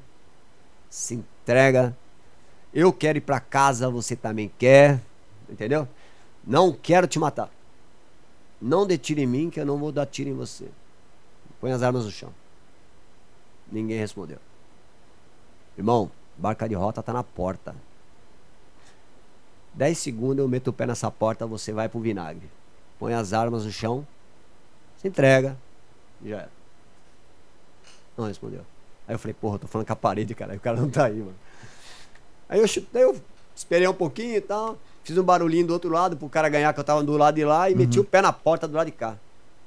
se entrega. Eu quero ir pra casa, você também quer. Entendeu? Não quero te matar. Não dê tiro em mim, que eu não vou dar tiro em você. Põe as armas no chão. Ninguém respondeu. Irmão, Barca de rota tá na porta. 10 segundos eu meto o pé nessa porta, você vai pro vinagre. Põe as armas no chão, se entrega, já era. Não respondeu. Aí eu falei, porra, eu tô falando com a parede, cara. O cara não tá aí, mano. Aí eu, chutei, eu esperei um pouquinho e tal. Fiz um barulhinho do outro lado pro cara ganhar que eu tava do lado de lá e uhum. meti o pé na porta do lado de cá.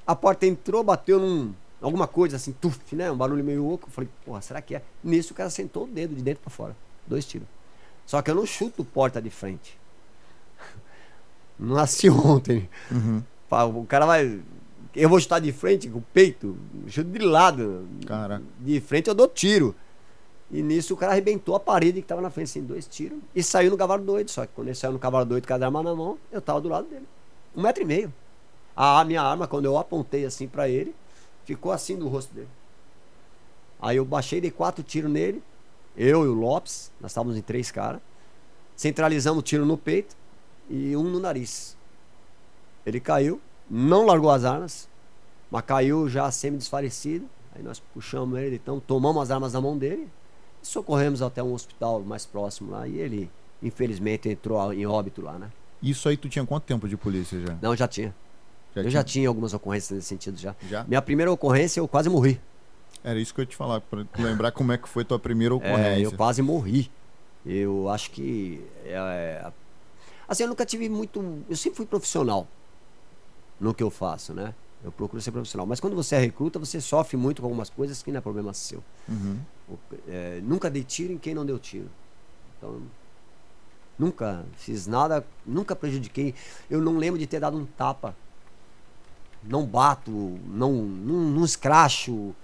A porta entrou, bateu num, alguma coisa assim, tuf, né? Um barulho meio oco. Eu falei, porra, será que é? Nisso o cara sentou o dedo de dentro para fora. Dois tiros. Só que eu não chuto porta de frente. Não nasci ontem. Uhum. O cara vai. Eu vou chutar de frente com o peito, chuto de lado. Cara. De frente eu dou tiro. E nisso o cara arrebentou a parede que tava na frente, assim, dois tiros. E saiu no cavalo doido. Só que quando ele saiu no cavalo doido com a arma na mão, eu tava do lado dele. Um metro e meio. A minha arma, quando eu apontei assim para ele, ficou assim no rosto dele. Aí eu baixei, dei quatro tiros nele. Eu e o Lopes, nós estávamos em três caras. Centralizamos o tiro no peito e um no nariz. Ele caiu, não largou as armas, mas caiu já semi-desfalecido. Aí nós puxamos ele, então tomamos as armas na mão dele e socorremos até um hospital mais próximo lá. E ele, infelizmente, entrou em óbito lá, né? Isso aí tu tinha quanto tempo de polícia já? Não, já tinha. Já eu tinha? já tinha algumas ocorrências nesse sentido já. já. Minha primeira ocorrência eu quase morri. Era isso que eu ia te falar, para lembrar como é que foi tua primeira ocorrência. É, eu quase morri. Eu acho que. É, assim, eu nunca tive muito. Eu sempre fui profissional no que eu faço, né? Eu procuro ser profissional. Mas quando você é recruta, você sofre muito com algumas coisas que não é problema seu. Uhum. É, nunca dei tiro em quem não deu tiro. Então, nunca fiz nada, nunca prejudiquei. Eu não lembro de ter dado um tapa não bato, não, não, não escracho,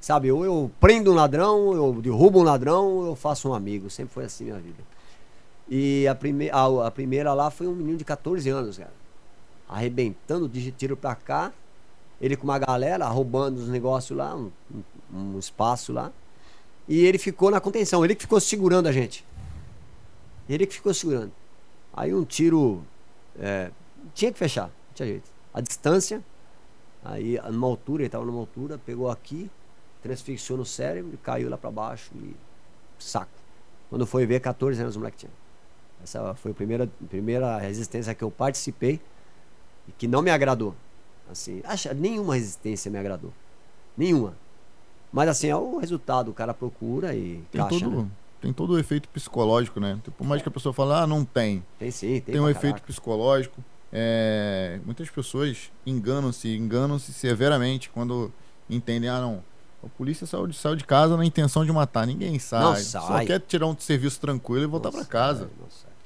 sabe? Ou eu prendo um ladrão, eu derrubo um ladrão, ou eu faço um amigo. Sempre foi assim minha vida. E a, prime a, a primeira lá foi um menino de 14 anos, cara. Arrebentando de tiro pra cá. Ele com uma galera, roubando os negócios lá, um, um, um espaço lá. E ele ficou na contenção, ele que ficou segurando a gente. Ele que ficou segurando. Aí um tiro. É, tinha que fechar, não tinha jeito. A distância, Aí, numa altura, ele estava numa altura, pegou aqui, transfixou no cérebro, caiu lá para baixo e saco. Quando foi ver, 14 anos o moleque tinha. Essa foi a primeira, primeira resistência que eu participei e que não me agradou. Assim, acha, nenhuma resistência me agradou. Nenhuma. Mas assim, é o resultado, o cara procura e tem caixa, todo, né? Tem todo o efeito psicológico, né? Por mais que a pessoa fale, ah, não tem. Tem sim, tem. Tem um efeito psicológico. É, muitas pessoas enganam-se, enganam-se severamente quando entendem, ah não, a polícia saiu de, saiu de casa na intenção de matar. Ninguém sai. Não sai. Só quer tirar um serviço tranquilo e voltar para casa.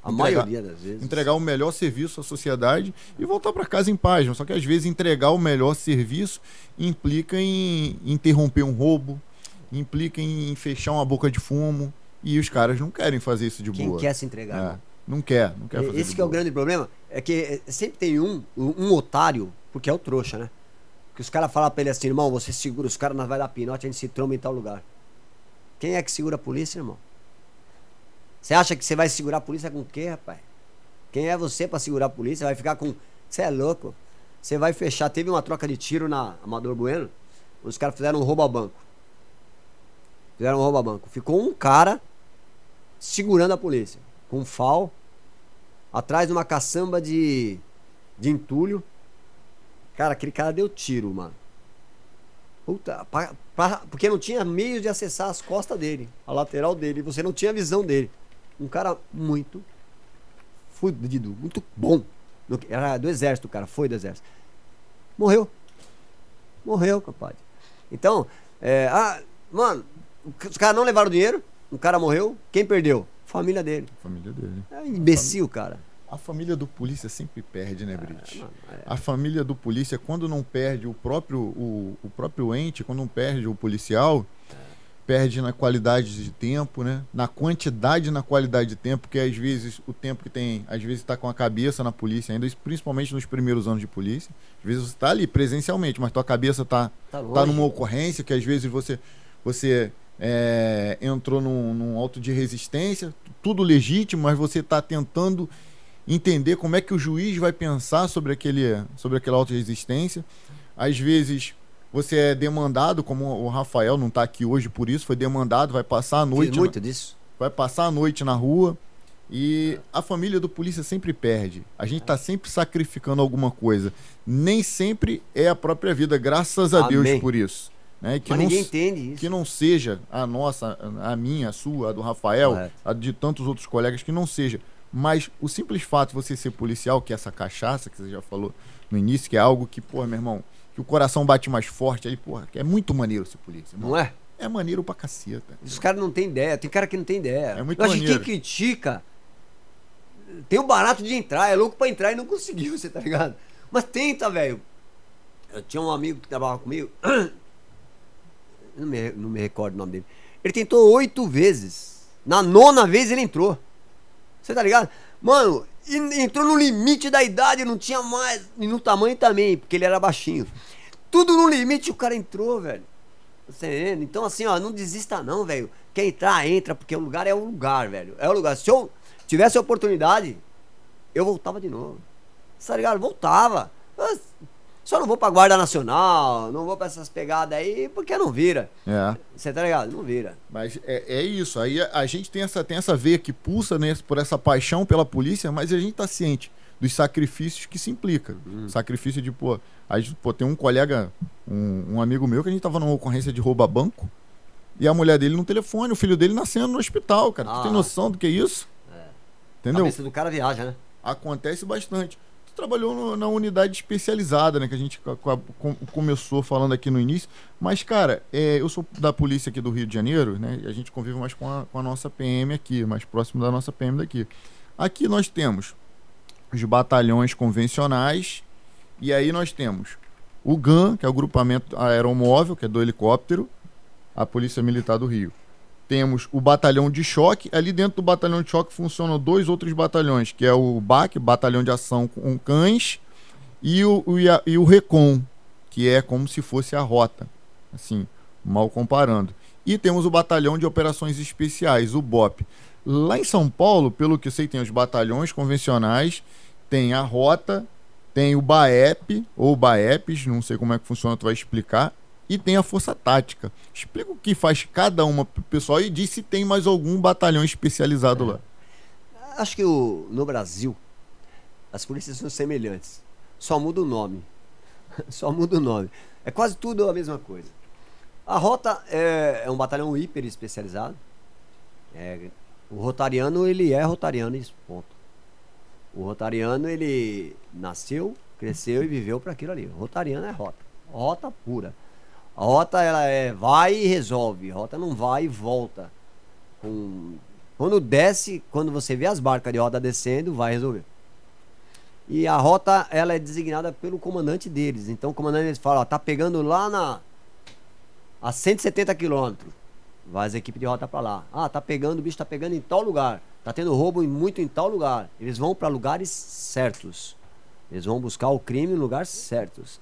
A entregar, maioria das vezes. Entregar o melhor serviço à sociedade e voltar para casa em paz. Só que às vezes entregar o melhor serviço implica em interromper um roubo, implica em fechar uma boca de fumo. E os caras não querem fazer isso de Quem boa. Quem quer se entregar? É. Né? Não quer, não quer fazer Esse que é o grande problema. É que é, sempre tem um, um otário, porque é o trouxa, né? Que os caras falam pra ele assim, irmão, você segura os caras, nós vai dar pinote, a gente se tromba em tal lugar. Quem é que segura a polícia, irmão? Você acha que você vai segurar a polícia com o quê, rapaz? Quem é você para segurar a polícia? Vai ficar com. Você é louco. Você vai fechar. Teve uma troca de tiro na Amador Bueno. os caras fizeram um roubo a banco. Fizeram um roubo a banco. Ficou um cara segurando a polícia, com um fal, atrás de uma caçamba de, de entulho. Cara, aquele cara deu tiro, mano. Puta, pra, pra, porque não tinha meio de acessar as costas dele, a lateral dele. Você não tinha visão dele. Um cara muito fudido, muito bom. Era do exército, cara, foi do exército. Morreu. Morreu, compadre. Então, é, ah, mano, os caras não levaram dinheiro, o cara morreu, quem perdeu? Família dele. Família dele. É um imbecil, cara. A família do polícia sempre perde, né, Brit? É, é. A família do polícia, quando não perde o próprio, o, o próprio ente, quando não perde o policial, perde na qualidade de tempo, né? Na quantidade e na qualidade de tempo, porque às vezes o tempo que tem, às vezes está com a cabeça na polícia ainda, principalmente nos primeiros anos de polícia. Às vezes você está ali presencialmente, mas tua cabeça está Tá tá longe. numa ocorrência que às vezes você você é, entrou num, num auto de resistência, tudo legítimo, mas você está tentando entender como é que o juiz vai pensar sobre aquele sobre aquela auto de resistência. Às vezes você é demandado, como o Rafael não está aqui hoje por isso, foi demandado, vai passar a Fiz noite, muito disso. vai passar a noite na rua e a família do polícia sempre perde. A gente está sempre sacrificando alguma coisa. Nem sempre é a própria vida, graças a Amém. Deus por isso. Né? Que Mas não ninguém entende isso. que não seja a nossa, a minha, a sua, a do Rafael, Correto. a de tantos outros colegas, que não seja. Mas o simples fato de você ser policial, que é essa cachaça que você já falou no início, que é algo que, porra, meu irmão, que o coração bate mais forte ali, porra, que é muito maneiro ser polícia. irmão. Não é? É maneiro pra caceta. Os caras não têm ideia. Tem cara que não tem ideia. É muito Eu acho que quem maneiro. critica tem o barato de entrar, é louco pra entrar e não conseguiu, você tá ligado? Mas tenta, velho. Eu tinha um amigo que trabalhava comigo. Não me, não me recordo o nome dele. Ele tentou oito vezes. Na nona vez ele entrou. Você tá ligado? Mano, entrou no limite da idade, não tinha mais. E no tamanho também, porque ele era baixinho. Tudo no limite, o cara entrou, velho. Você entende? Então, assim, ó, não desista não, velho. Quer entrar, entra, porque o lugar é o lugar, velho. É o lugar. Se eu tivesse a oportunidade, eu voltava de novo. Você tá ligado? Voltava. Mas Só não vou pra Guarda Nacional, não vou pra essas pegadas aí, porque não vira. É. Você tá ligado? Não vira. Mas é, é isso. Aí a, a gente tem essa, tem essa veia que pulsa né, por essa paixão pela polícia, mas a gente tá ciente dos sacrifícios que se implica. Sacrifício de, pô, a gente, pô, tem um colega, um, um amigo meu, que a gente tava numa ocorrência de roubo a banco, e a mulher dele no telefone, o filho dele nascendo no hospital, cara. Tu tem Ah. noção do que é isso? A Entendeu? cabeça do cara viaja, né? Acontece bastante. Trabalhou no- na unidade especializada, né? Que a gente co- co- com- começou falando aqui no início. Mas, cara, é, eu sou da polícia aqui do Rio de Janeiro, né? E a gente convive mais com a, com a nossa PM aqui, mais próximo da nossa PM daqui. Aqui nós temos os batalhões convencionais. E aí nós temos o GAN, que é o grupamento aeromóvel, que é do helicóptero, a Polícia Militar do Rio. Temos o batalhão de choque. Ali dentro do batalhão de choque funcionam dois outros batalhões, que é o BAC, Batalhão de Ação com Cães, e o, o, e o RECOM, que é como se fosse a rota. Assim, mal comparando. E temos o Batalhão de Operações Especiais, o BOP. Lá em São Paulo, pelo que eu sei, tem os batalhões convencionais, tem a rota, tem o BAEP, ou BAEPs, não sei como é que funciona, tu vai explicar, e tem a Força Tática. Explica o que faz cada uma pro pessoal e diz se tem mais algum batalhão especializado lá. Acho que o, no Brasil, as polícias são semelhantes. Só muda o nome. Só muda o nome. É quase tudo a mesma coisa. A rota é, é um batalhão hiper especializado. É, o rotariano, ele é rotariano, isso, ponto. O rotariano, ele nasceu, cresceu e viveu para aquilo ali. O rotariano é rota. Rota pura. A rota, ela é vai e resolve. A rota não vai e volta. Com... Quando desce, quando você vê as barcas de roda descendo, vai resolver. E a rota, ela é designada pelo comandante deles. Então o comandante deles fala, ó, tá pegando lá na a 170 quilômetros. Vai as equipes de rota pra lá. Ah, tá pegando, o bicho tá pegando em tal lugar. Tá tendo roubo muito em tal lugar. Eles vão para lugares certos. Eles vão buscar o crime em lugares certos.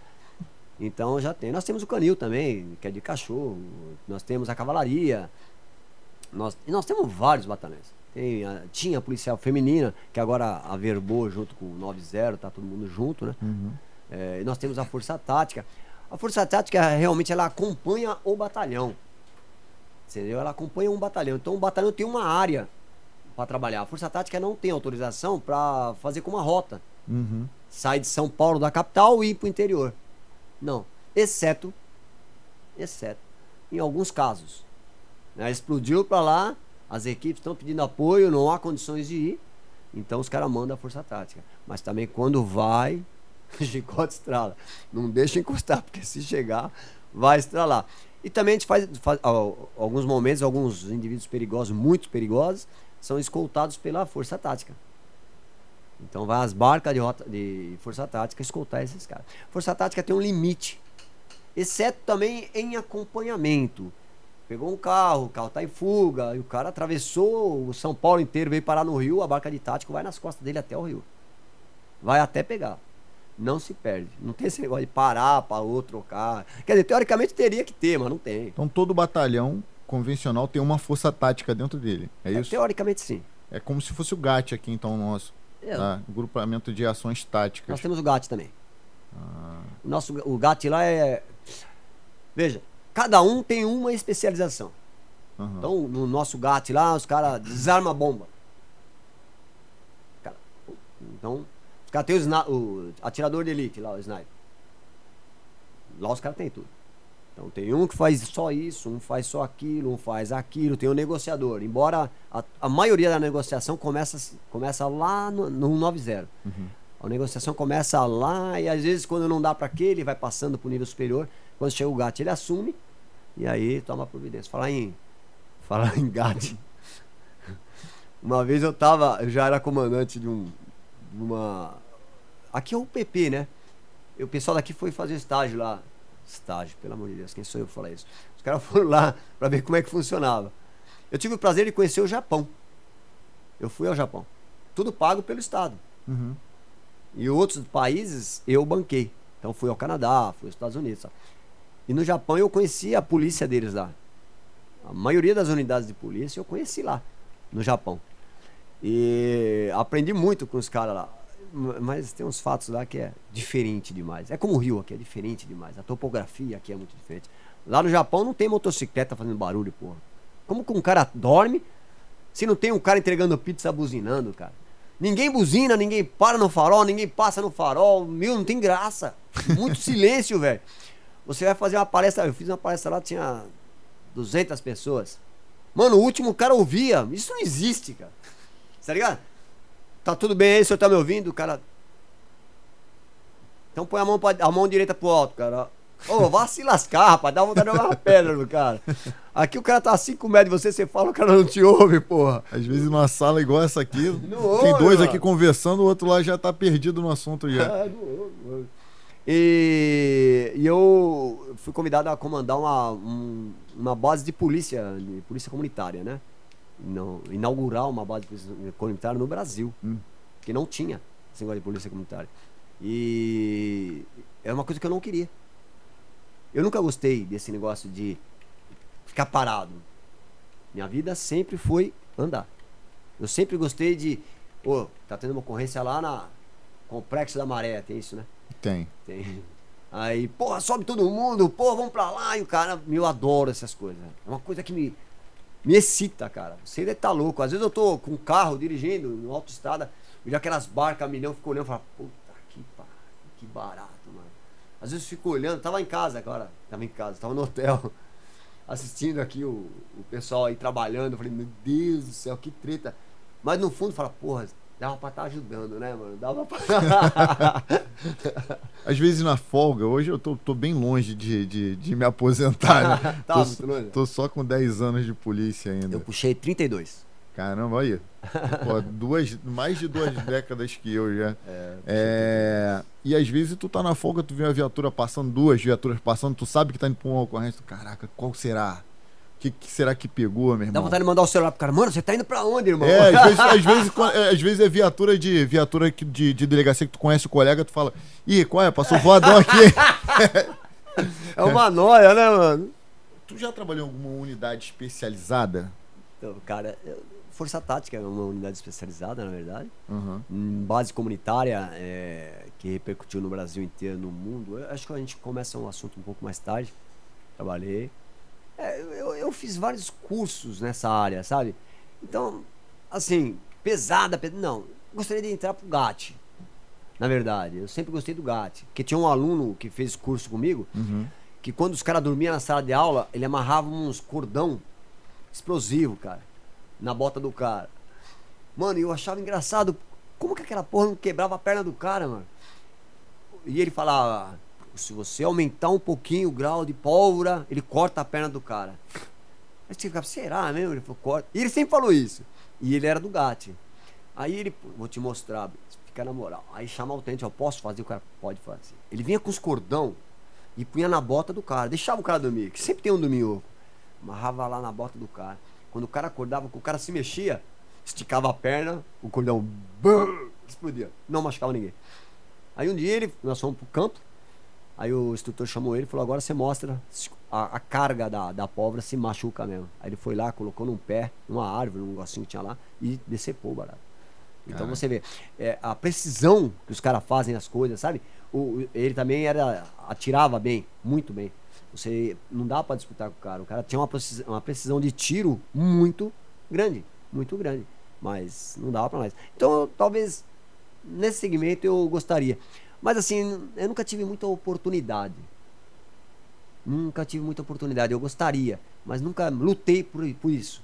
Então já tem. Nós temos o canil também, que é de cachorro. Nós temos a cavalaria. Nós, e nós temos vários batalhões. Tem a- tinha a policial feminina, que agora averbou junto com o 90, tá todo mundo junto, né? É, e nós temos a força tática. A força tática realmente ela acompanha o batalhão. Entendeu? Ela acompanha um batalhão. Então o batalhão tem uma área para trabalhar. A força tática não tem autorização para fazer com uma rota. Uhum. Sai de São Paulo, da capital, e ir para o interior. Não. Exceto, exceto, em alguns casos. Né? Explodiu para lá, as equipes estão pedindo apoio, não há condições de ir. Então os caras mandam a força tática. Mas também quando vai, chicote estrala. Não deixa encostar, porque se chegar, vai estralar. E também a gente faz, faz alguns momentos, alguns indivíduos perigosos, muito perigosos, são escoltados pela força tática. Então vai as barcas de, rota, de força tática escoltar esses caras. Força tática tem um limite, exceto também em acompanhamento. Pegou um carro, o carro tá em fuga, e o cara atravessou o São Paulo inteiro, veio parar no Rio, a barca de tático vai nas costas dele até o Rio. Vai até pegar. Não se perde. Não tem esse negócio de parar para outro trocar. Quer dizer, teoricamente teria que ter, mas não tem. Então todo batalhão convencional tem uma força tática dentro dele. É, É, isso? teoricamente sim. É como se fosse o GAT aqui, então, nosso. É, Tá? Grupamento de ações táticas. Nós temos o GAT também. Ah, O nosso o GAT lá é. Veja, cada um tem uma especialização. aham. Então, no nosso GAT lá, os caras desarmam a bomba. Cara, então, os caras têm o, o atirador de elite lá, o sniper. Lá os caras têm tudo. Então tem um que faz só isso, um faz só aquilo, um faz aquilo, tem o negociador. Embora a, a maioria da negociação começa, começa lá no, no 90. Uhum. A negociação começa lá e às vezes quando não dá para aquele, vai passando pro nível superior. Quando chega o gato, ele assume e aí toma providência. Falar em falar em gato. Uma vez eu tava, eu já era comandante de um de uma aqui é o PP, né? E o pessoal daqui foi fazer estágio lá. Estágio, pelo amor de Deus, quem sou eu pra falar isso? Os caras foram lá para ver como é que funcionava. Eu tive o prazer de conhecer o Japão. Eu fui ao Japão. Tudo pago pelo Estado. Uhum. E outros países eu banquei. Então fui ao Canadá, fui aos Estados Unidos. sabe? E no Japão eu conheci a polícia deles lá. A maioria das unidades de polícia eu conheci lá, no Japão. E aprendi muito com os caras lá. Mas tem uns fatos lá que é diferente demais. É como o Rio aqui, é diferente demais. A topografia aqui é muito diferente. Lá no Japão não tem motocicleta fazendo barulho, porra. Como que um cara dorme se não tem um cara entregando pizza buzinando, cara? Ninguém buzina, ninguém para no farol, ninguém passa no farol. Meu, não tem graça. Muito silêncio, velho. Você vai fazer uma palestra. Eu fiz uma palestra lá, tinha 200 pessoas. Mano, o último cara ouvia. Isso não existe, cara. Tá ligado? Tá tudo bem aí, o senhor tá me ouvindo? O cara. Então põe a mão, pra, a mão direita pro alto, cara. Ô, vá se lascar, rapaz. Dá vontade de jogar uma pedra no cara. Aqui o cara tá a 5 metros de você, você fala, o cara não te ouve, porra. Às vezes numa sala igual essa aqui, Não tem ouve, dois mano. aqui conversando, o outro lá já tá perdido no assunto já. Ah, não ouve, ouve. E, e eu fui convidado a comandar uma, um- uma base de polícia, de polícia comunitária, né? Não, inaugurar uma base de polícia comunitária no Brasil, Hum. que não tinha esse negócio de polícia comunitária. E é uma coisa que eu não queria. Eu nunca gostei desse negócio de ficar parado. Minha vida sempre foi andar. Eu sempre gostei de. Pô, tá tendo uma ocorrência lá na Complexo da Maré, tem isso, né? Tem. Tem. Aí, porra, sobe todo mundo, porra, vamos pra lá. E o cara, eu adoro essas coisas. É uma coisa que me, me excita, cara. Você deve tá louco. Às vezes eu tô com um carro dirigindo, no autoestrada, vejo aquelas barcas milhão, fico olhando e falo, puta que pariu, que barato, mano. Às vezes fico olhando, tava em casa agora, tava em casa, tava no hotel, assistindo aqui o, o pessoal aí trabalhando. Eu falei, meu Deus do céu, que treta. Mas no fundo fala, porra, dava pra estar ajudando, né, mano? Dava pra. Às vezes na folga, hoje eu tô, tô bem longe de, de, de me aposentar. Né? Tá tô, longe? tô só com 10 anos de polícia ainda. Eu puxei 32. Caramba, aí. Pô, duas, mais de duas décadas que eu já. É, e às vezes tu tá na folga, tu vê uma viatura passando, duas viaturas passando, tu sabe que tá indo pra uma ocorrência. tu, Caraca, qual será? O que, que será que pegou, meu Dá irmão? vontade de mandar o celular pro cara. Mano, você tá indo pra onde, irmão? É, às vezes, às vezes, é, às vezes é viatura de viatura de, de delegacia que tu conhece o colega, tu fala, ih, qual é? Passou voadão aqui. É uma noia, né, mano? tu já trabalhou em alguma unidade especializada? Então, cara, Força Tática é uma unidade especializada, na verdade. Uhum. Base comunitária, é, que repercutiu no Brasil inteiro, no mundo. Eu acho que a gente começa um assunto um pouco mais tarde. Trabalhei. É, eu, eu fiz vários cursos nessa área, sabe? Então, assim, pesada, pesada não. Gostaria de entrar pro GAT. Na verdade, eu sempre gostei do GAT. Porque tinha um aluno que fez curso comigo, Uhum. que quando os caras dormiam na sala de aula, ele amarrava uns cordão explosivo, cara, na bota do cara. Mano, eu achava engraçado como que aquela porra não quebrava a perna do cara, mano. E ele falava, se você aumentar um pouquinho o grau de pólvora, ele corta a perna do cara. Aí você ficava, será mesmo? Ele falou, corta. E ele sempre falou isso. E ele era do GAT. Aí ele, vou te mostrar, fica na moral. Aí chama o tenente, eu posso fazer? O cara pode fazer. Ele vinha com os cordão e punha na bota do cara, deixava o cara dormir, que sempre tem um domingo. Amarrava lá na bota do cara. Quando o cara acordava, o cara se mexia, esticava a perna, o cordão explodia. Não machucava ninguém. Aí um dia ele, nós fomos pro campo, aí o instrutor chamou ele e falou, agora você mostra a, a carga da, da pólvora se machuca mesmo. Aí ele foi lá, colocou num pé, numa árvore, num negocinho que tinha lá, e decepou o barato. Então Caraca. você vê, é, a precisão que os caras fazem as coisas, sabe? O, ele também era atirava bem, muito bem. Você não dá pra disputar com o cara. O cara tinha uma precisão, uma precisão de tiro muito grande, muito grande, mas não dava pra mais. Então, talvez nesse segmento eu gostaria. Mas assim, eu nunca tive muita oportunidade. Nunca tive muita oportunidade. Eu gostaria, mas nunca lutei por, por isso.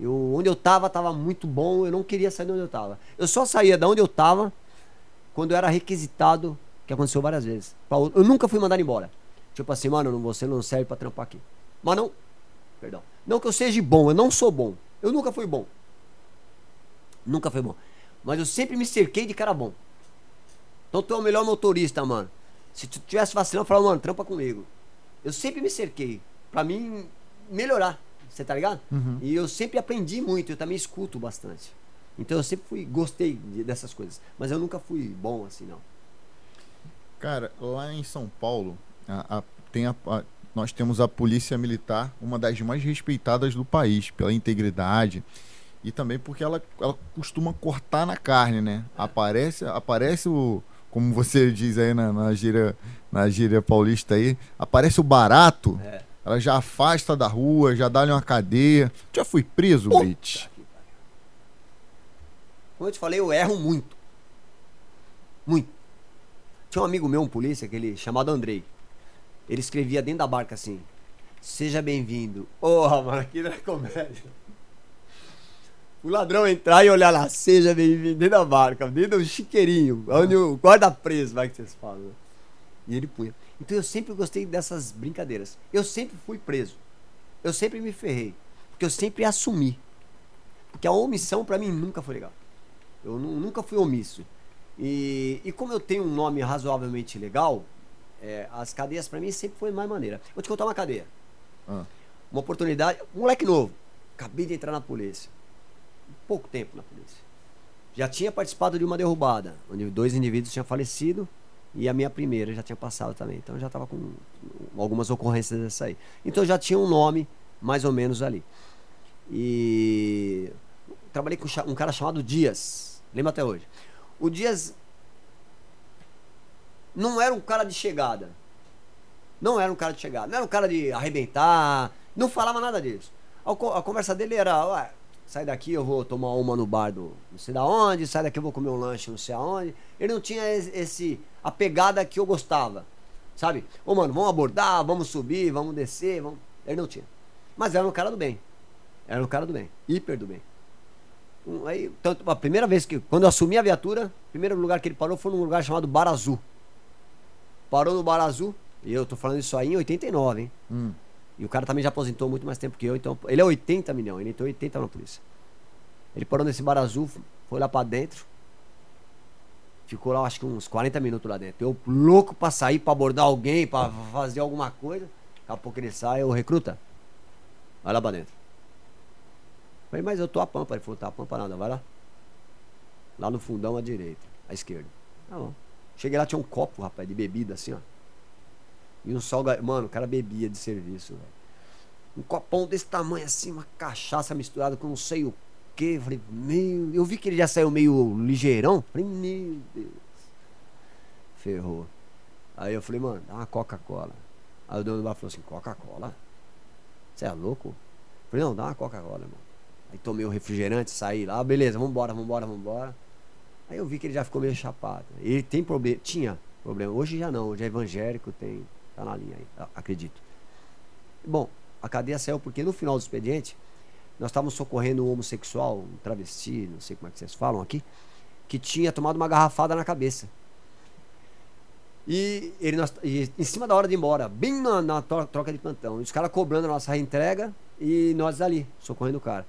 Eu, onde eu tava, tava muito bom. Eu não queria sair de onde eu tava. Eu só saía da onde eu tava quando eu era requisitado, que aconteceu várias vezes. Eu nunca fui mandado embora. Tipo assim, mano, você não serve pra trampar aqui. Mas não, perdão. Não que eu seja bom, eu não sou bom. Eu nunca fui bom. Nunca fui bom. Mas eu sempre me cerquei de cara bom. Então tu é o melhor motorista, mano. Se tu tivesse vacilando, eu falava, mano, trampa comigo. Eu sempre me cerquei. Pra mim melhorar. Você tá ligado? Uhum. E eu sempre aprendi muito, eu também escuto bastante. Então eu sempre fui, gostei de- dessas coisas. Mas eu nunca fui bom assim, não. Cara, lá em São Paulo, a- a- tem a- a- nós temos a Polícia Militar, uma das mais respeitadas do país, pela integridade e também porque ela, ela costuma cortar na carne, né? Aparece, aparece o. Como você diz aí na, na, gíria, na gíria paulista aí, aparece o barato, É. ela já afasta da rua, já dá-lhe uma cadeia. Já fui preso, Brit? Como eu te falei, eu erro muito. Muito. Tinha um amigo meu, um polícia, aquele chamado Andrei. Ele escrevia dentro da barca assim: Seja bem-vindo. Porra, mano, aquilo era comédia. O ladrão entrar e olhar lá, seja bem-vindo dentro da barca, dentro do chiqueirinho, onde o guarda-preso, vai que vocês falam. né? E ele punha. Então eu sempre gostei dessas brincadeiras. Eu sempre fui preso. Eu sempre me ferrei. Porque eu sempre assumi. Porque a omissão pra mim nunca foi legal. Eu nu- nunca fui omisso. E, e como eu tenho um nome razoavelmente legal, é, as cadeias pra mim sempre foi mais maneira. Vou te contar uma cadeia. Ah. Uma oportunidade. Um moleque novo. Acabei de entrar na polícia. Pouco tempo na polícia. Já tinha participado de uma derrubada, onde dois indivíduos tinham falecido e a minha primeira já tinha passado também. Então já estava com algumas ocorrências dessa aí. Então já tinha um nome mais ou menos ali. E trabalhei com um cara chamado Dias. Lembro até hoje. O Dias não era um cara de chegada. Não era um cara de chegada. Não era um cara de arrebentar. Não falava nada disso. A, co- a conversa dele era: sai daqui, eu vou tomar uma no bar do não sei da onde. Sai daqui, eu vou comer um lanche não sei aonde. Ele não tinha es- esse, a pegada que eu gostava. Sabe? Ô, mano, vamos abordar, vamos subir, vamos descer. Vamos... Ele não tinha. Mas era um cara do bem. Era um cara do bem. Hiper do bem. Um, Aí, tanto, a primeira vez que, quando eu assumi a viatura, o primeiro lugar que ele parou foi num lugar chamado Bar Azul. Parou no Bar Azul, e eu tô falando isso aí em 89, hein? Hum. E o cara também já aposentou muito mais tempo que eu, então. Ele é 80 milhão, ele entrou 80 na polícia. Ele parou nesse Bar Azul, foi lá pra dentro. Ficou lá, acho que uns 40 minutos lá dentro. Eu louco pra sair, pra abordar alguém, pra fazer alguma coisa. Daqui a pouco ele sai, eu recruta. Vai lá pra dentro. Falei, mas eu tô a pampa. Ele falou, tá a pampa nada, vai lá. Lá no fundão à direita, à esquerda. Tá bom. Cheguei lá, tinha um copo, rapaz, de bebida assim, ó. E um salga... Mano, o cara bebia de serviço, velho. Um copão desse tamanho assim, uma cachaça misturada com não sei o que. Falei, meu. Eu vi que ele já saiu meio ligeirão. Falei, meu Deus. ferrou. Aí eu falei, mano, dá uma Coca-Cola. Aí o dono do bar falou assim, Coca-Cola? Você é louco? Eu falei, não, dá uma Coca-Cola, irmão. Aí tomei o um refrigerante, saí lá, beleza, vambora, vambora, vambora. Aí eu vi que ele já ficou meio chapado. Ele tem problema, tinha problema. Hoje já não, hoje é evangélico, tem, tá na linha aí, acredito. Bom, a cadeia saiu porque no final do expediente, nós estávamos socorrendo um homossexual, um travesti, não sei como é que vocês falam aqui, que tinha tomado uma garrafada na cabeça. E ele nós, e, em cima da hora de ir embora, bem na, na troca de plantão. Os caras cobrando a nossa reentrega e nós ali, socorrendo o cara.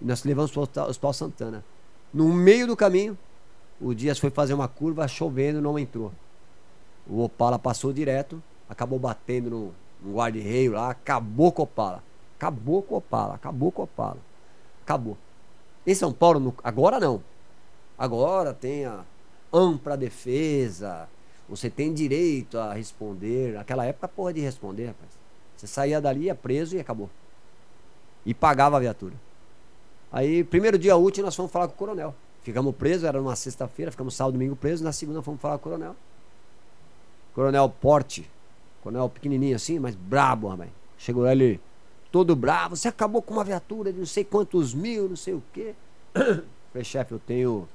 E nós levamos para o Hospital Santana. No meio do caminho, o Dias foi fazer uma curva, chovendo, não entrou. O Opala passou direto, acabou batendo no, no guarda-reio lá, acabou com Opala. Acabou com Opala, acabou com Opala. Acabou. Em São Paulo, no, agora não. Agora tem a ampla defesa, você tem direito a responder. Naquela época, porra de responder, rapaz. Você saía dali, ia preso e acabou. E pagava a viatura. Aí, primeiro dia útil, nós fomos falar com o coronel. Ficamos presos, era numa sexta-feira, ficamos sábado domingo presos. Na segunda fomos falar com o coronel. Coronel Porte. Coronel pequenininho assim, mas brabo, rapaz. Chegou lá ele todo bravo. Você acabou com uma viatura de não sei quantos mil, não sei o quê. Falei, chefe, eu tenho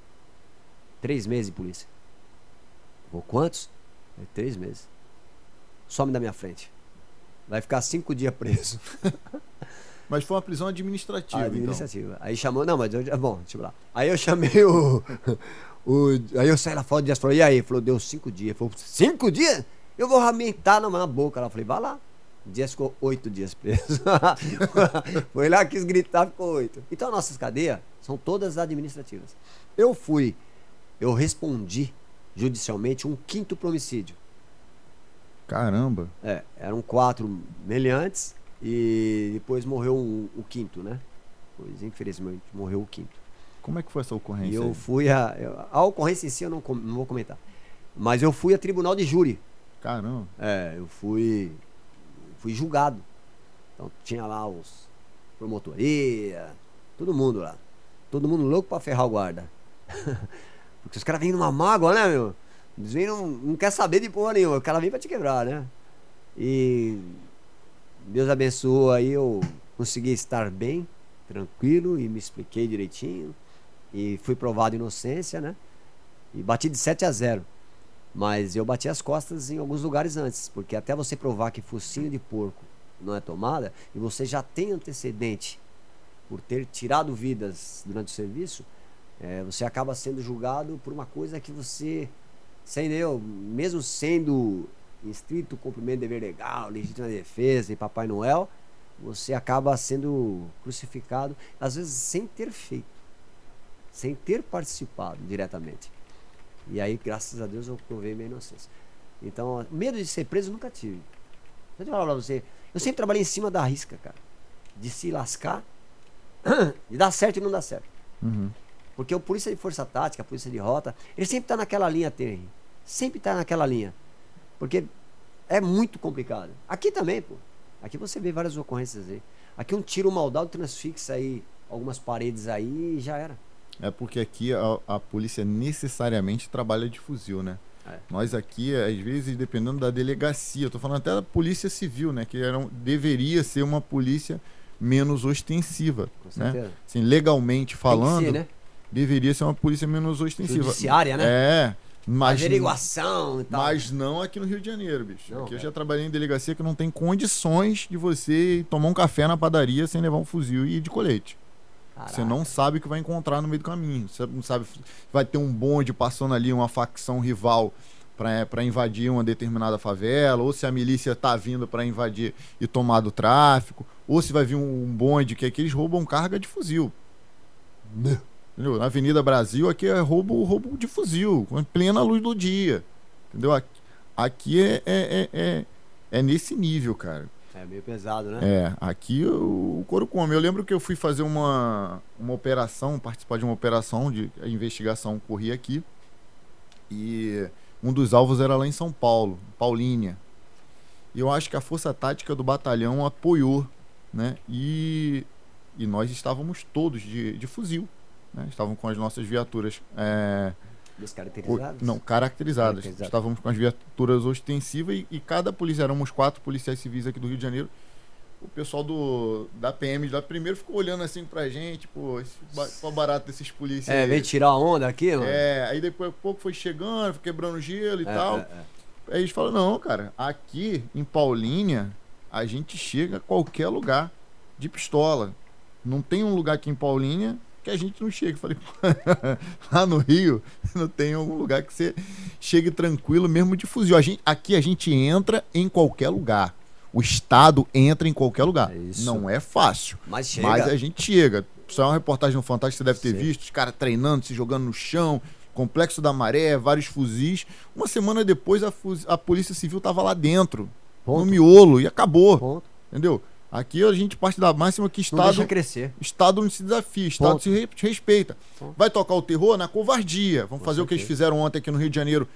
três meses de polícia. Ou quantos? É, três meses. Some da minha frente. Vai ficar cinco dias preso. Mas foi uma prisão administrativa. Ah, administrativa. Então. Aí chamou. Não, mas eu. Bom, deixa eu lá. Aí eu chamei o. o aí eu saí lá fora, o Dias falou: e aí? Ele falou: deu cinco dias. Ele falou: cinco dias? Eu vou ramentar na boca. Ela falei: vai lá. O Dias ficou oito dias preso. foi lá, quis gritar, ficou oito. Então, nossas cadeias são todas administrativas. Eu fui, eu respondi judicialmente um quinto para homicídio. Caramba! É, eram quatro meliantes e depois morreu um, o quinto, né? Pois, infelizmente, morreu o quinto. Como é que foi essa ocorrência? E eu aí? fui a. A ocorrência em si eu não, não vou comentar. Mas eu fui a tribunal de júri. Caramba! É, eu fui. Fui julgado. Então tinha lá os promotoria, todo mundo lá. Todo mundo louco pra ferrar o guarda. Porque os caras vêm numa mágoa, né, meu? Eles vêm não, não quer saber de porra nenhuma. O cara vem pra te quebrar, né? E Deus abençoou aí, eu consegui estar bem, tranquilo e me expliquei direitinho. E fui provado inocência, né? E bati de 7 a 0. Mas eu bati as costas em alguns lugares antes, porque até você provar que focinho de porco não é tomada, e você já tem antecedente por ter tirado vidas durante o serviço, é, você acaba sendo julgado por uma coisa que você, entendeu? Mesmo sendo estrito cumprimento de dever legal, legítima defesa e Papai Noel, você acaba sendo crucificado, às vezes sem ter feito, sem ter participado diretamente. E aí, graças a Deus, eu provei minha inocência. Então, medo de ser preso eu nunca tive. Deixa eu falar pra você. Eu sempre trabalhei em cima da risca, cara. De se lascar, de dar certo e não dar certo. Uhum. Porque o polícia de força tática, a polícia de rota, ele sempre está naquela linha tênue. Sempre está naquela linha. Porque é muito complicado. Aqui também, pô. Aqui você vê várias ocorrências aí. Aqui um tiro maldado transfixa aí algumas paredes aí e já era. É porque aqui a, a polícia necessariamente trabalha de fuzil, né? É. Nós aqui, às vezes, dependendo da delegacia, eu tô falando até da polícia civil, né? Que era, deveria ser uma polícia menos ostensiva. Com né? Assim, legalmente falando. Ser, né? deveria ser uma polícia menos ostensiva. Judiciária, né? É. Mas, Averiguação e tal. Mas não aqui no Rio de Janeiro, bicho. Não, aqui eu já trabalhei em delegacia que não tem condições de você tomar um café na padaria sem levar um fuzil e ir de colete. Caraca. Você não sabe o que vai encontrar no meio do caminho. Você não sabe vai ter um bonde passando ali, uma facção rival para invadir uma determinada favela, ou se a milícia tá vindo para invadir e tomar do tráfico, ou se vai vir um bonde que, é que eles roubam carga de fuzil. Não. Entendeu? Na Avenida Brasil, aqui é roubo, roubo de fuzil, com plena luz do dia. Entendeu? Aqui, aqui é, é, é, é, é nesse nível, cara. É meio pesado, né? É, aqui o, o couro come. Eu lembro que eu fui fazer uma, uma operação, participar de uma operação de a investigação corria aqui. E um dos alvos era lá em São Paulo, Paulínia. E eu acho que a força tática do batalhão apoiou, né? E, e nós estávamos todos de, de fuzil. Né? Estavam com as nossas viaturas é, Descaracterizadas? Não, caracterizadas. Caracterizadas. Estávamos com as viaturas ostensivas e, e cada polícia, éramos quatro policiais civis aqui do Rio de Janeiro. O pessoal do, da PM lá primeiro ficou olhando assim pra gente, pô, esse qual barato desses polícias. É, vem tirar a onda aqui, mano. É, aí depois a pouco foi chegando, foi quebrando gelo e É, tal. é, é. Aí eles falam, não, cara, aqui em Paulínia a gente chega a qualquer lugar de pistola. Não tem um lugar aqui em Paulínia que a gente não chega. Eu falei, lá no Rio não tem algum lugar que você chegue tranquilo mesmo de fuzil. A gente, aqui a gente entra em qualquer lugar. O Estado entra em qualquer lugar. É isso. Não é fácil. Mas chega. Mas a gente chega. Isso é uma reportagem no Fantástico, você deve ter Sim. visto, os caras treinando, se jogando no chão, complexo da maré, vários fuzis. Uma semana depois a, a Polícia Civil tava lá dentro, no Ponto. miolo, e acabou. Ponto. Entendeu? Aqui a gente parte da máxima que Não Estado, deixa crescer. Estado não se desafia, Estado Ponto. se re- respeita. Ponto. Vai tocar o terror na covardia. Vamos Com fazer o que eles certeza. fizeram ontem aqui no Rio de Janeiro,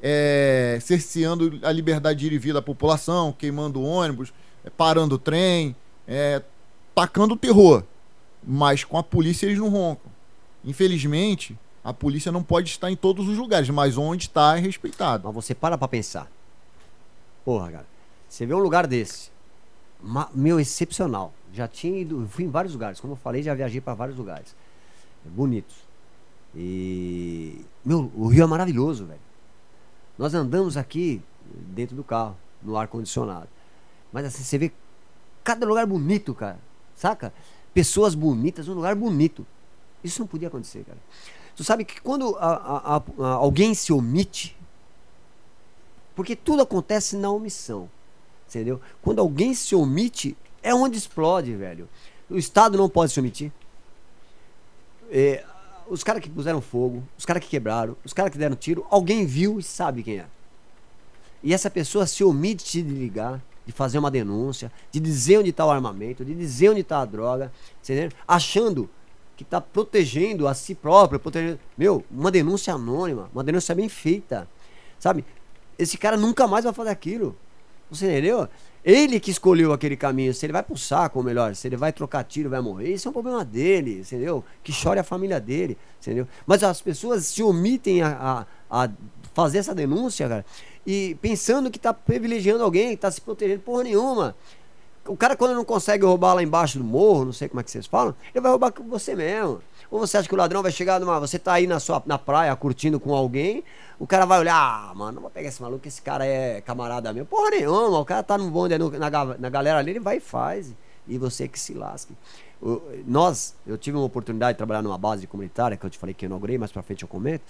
é, cerceando a liberdade de ir e vir da população, queimando ônibus, é, parando o trem, é, tacando o terror. Mas com a polícia eles não roncam. Infelizmente, a polícia não pode estar em todos os lugares, mas onde está é respeitado. Mas você para pra pensar. Porra, cara. Você vê um lugar desse. Meu, excepcional. Já tinha ido. Fui em vários lugares. Como eu falei, já viajei pra vários lugares. Bonitos. E. Meu, o Rio é maravilhoso, velho. Nós andamos aqui dentro do carro, no ar-condicionado. Mas assim, você vê cada lugar bonito, cara. Saca? Pessoas bonitas, um lugar bonito. Isso não podia acontecer, cara. Tu sabe que quando a- a- a- alguém se omite, porque tudo acontece na omissão. Entendeu? Quando alguém se omite, é onde explode, velho. O Estado não pode se omitir. É, os caras que puseram fogo, os caras que quebraram, os caras que deram tiro, alguém viu e sabe quem é. E essa pessoa se omite de ligar, de fazer uma denúncia, de dizer onde está o armamento, de dizer onde está a droga, entendeu? achando que está protegendo a si próprio, protegendo. Meu, uma denúncia anônima, uma denúncia bem feita. Sabe? Esse cara nunca mais vai fazer aquilo. Você entendeu? Ele que escolheu aquele caminho. Se ele vai pro saco, ou melhor, se ele vai trocar tiro, vai morrer, isso é um problema dele, entendeu? Que chore a família dele, entendeu? Mas as pessoas se omitem a, a, a fazer essa denúncia, cara, e pensando que tá privilegiando alguém, que tá se protegendo porra nenhuma. O cara, quando não consegue roubar lá embaixo do morro, não sei como é que vocês falam, ele vai roubar com você mesmo. Ou você acha que o ladrão vai chegar numa. Você tá aí na, sua, na praia curtindo com alguém, o cara vai olhar, ah, mano, não vou pegar esse maluco, esse cara é camarada meu. Porra nenhuma, o cara tá no bonde, no- na, na galera ali, ele vai e faz. E você que se lasque. O- nós, eu tive uma oportunidade de trabalhar numa base comunitária, que eu te falei que eu inaugurei, mais pra frente eu comento.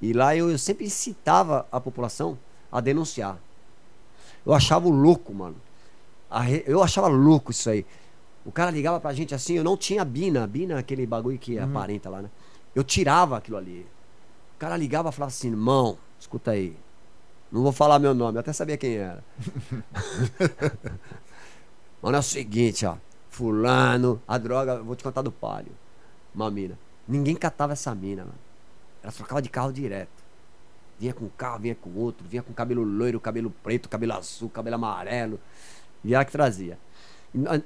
E lá eu, eu sempre incitava a população a denunciar. Eu achava louco, mano. Eu achava louco isso aí. O cara ligava pra gente assim, eu não tinha Bina. Bina é aquele bagulho que aparenta lá, né? Eu tirava aquilo ali. O cara ligava e falava assim, irmão, escuta aí. Não vou falar meu nome, eu até sabia quem era. Mano, é o seguinte, ó. Fulano, a droga, vou te contar do palio. Uma mina. Ninguém catava essa mina, mano. Ela trocava de carro direto. Vinha com um carro, vinha com outro, vinha com cabelo loiro, cabelo preto, cabelo azul, cabelo amarelo. E ela que trazia.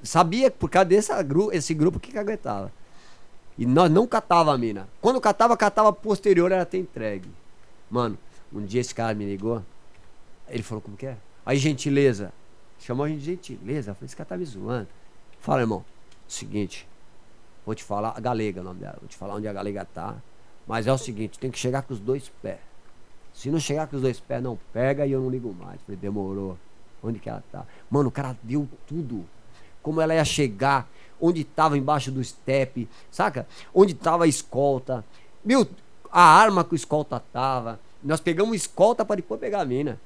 Sabia por causa desse grupo, esse grupo que aguentava. E nós não catava a mina. Quando catava, catava posterior ela ter entregue. Mano, um dia esse cara me ligou. Ele falou, como que é? Aí, gentileza. Chamou a gente de gentileza. Eu falei, esse cara tá me zoando. Fala, irmão. Seguinte. Vou te falar, a galega é o nome dela. Vou te falar onde a galega tá. Mas é o seguinte, tem que chegar com os dois pés. Se não chegar com os dois pés, não pega e eu não ligo mais. Falei, demorou. Onde que ela tá? Mano, o cara deu tudo. Como ela ia chegar, onde tava embaixo do step, saca? Onde tava a escolta. Meu, a arma que o escolta tava. Nós pegamos escolta para depois pegar a mina.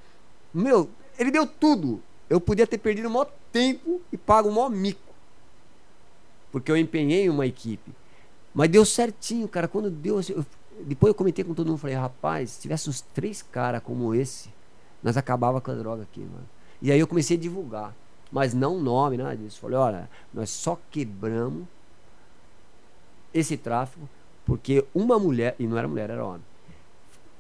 Meu, ele deu tudo. Eu podia ter perdido o maior tempo e pago o maior mico. Porque eu empenhei uma equipe. Mas deu certinho, cara. Quando deu. assim, eu- depois eu comentei com todo mundo. Falei, rapaz, se tivesse uns três caras como esse, nós acabava com a droga aqui, mano. E aí eu comecei a divulgar. Mas não nome, nada disso. Falei, olha, nós só quebramos esse tráfico porque uma mulher, e não era mulher, era homem,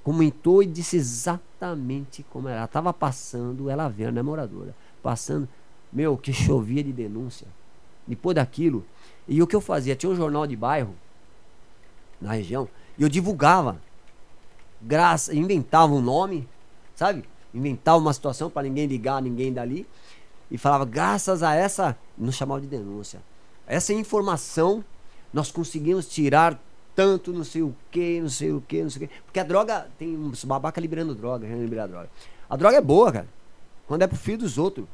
comentou e disse exatamente como era. Ela estava passando, ela vendo, é moradora, passando, meu, que chovia de denúncia. Depois daquilo, e o que eu fazia? Tinha um jornal de bairro na região, e eu divulgava. graça, inventava um nome, sabe? Inventava uma situação para ninguém ligar, ninguém dali. E falava, graças a essa, não chamava de denúncia. Essa informação, nós conseguimos tirar tanto não sei o que, não sei o que, não sei o que. Porque a droga, tem uns babaca liberando droga, querendo liberar droga. A droga é boa, cara. Quando é pro filho dos outros.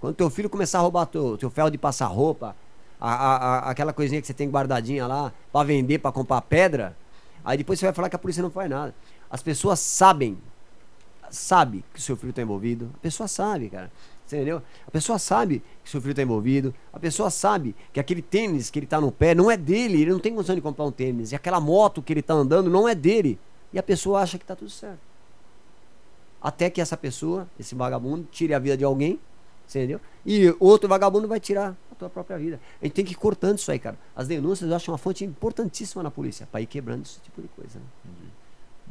Quando teu filho começar a roubar teu, teu ferro de passar roupa, a, a, a, aquela coisinha que você tem guardadinha lá para vender, para comprar pedra, aí depois você vai falar que a polícia não faz nada. As pessoas sabem, sabe que o seu filho tá envolvido. A pessoa sabe, cara. Você entendeu? A pessoa sabe que seu filho está envolvido. A pessoa sabe que aquele tênis que ele está no pé não é dele. Ele não tem condição de comprar um tênis. E aquela moto que ele está andando não é dele. E a pessoa acha que está tudo certo. Até que essa pessoa, esse vagabundo, tire a vida de alguém. Entendeu? E outro vagabundo vai tirar a tua própria vida. A gente tem que ir cortando isso aí, cara. As denúncias eu acho uma fonte importantíssima na polícia. Para ir quebrando esse tipo de coisa. Né?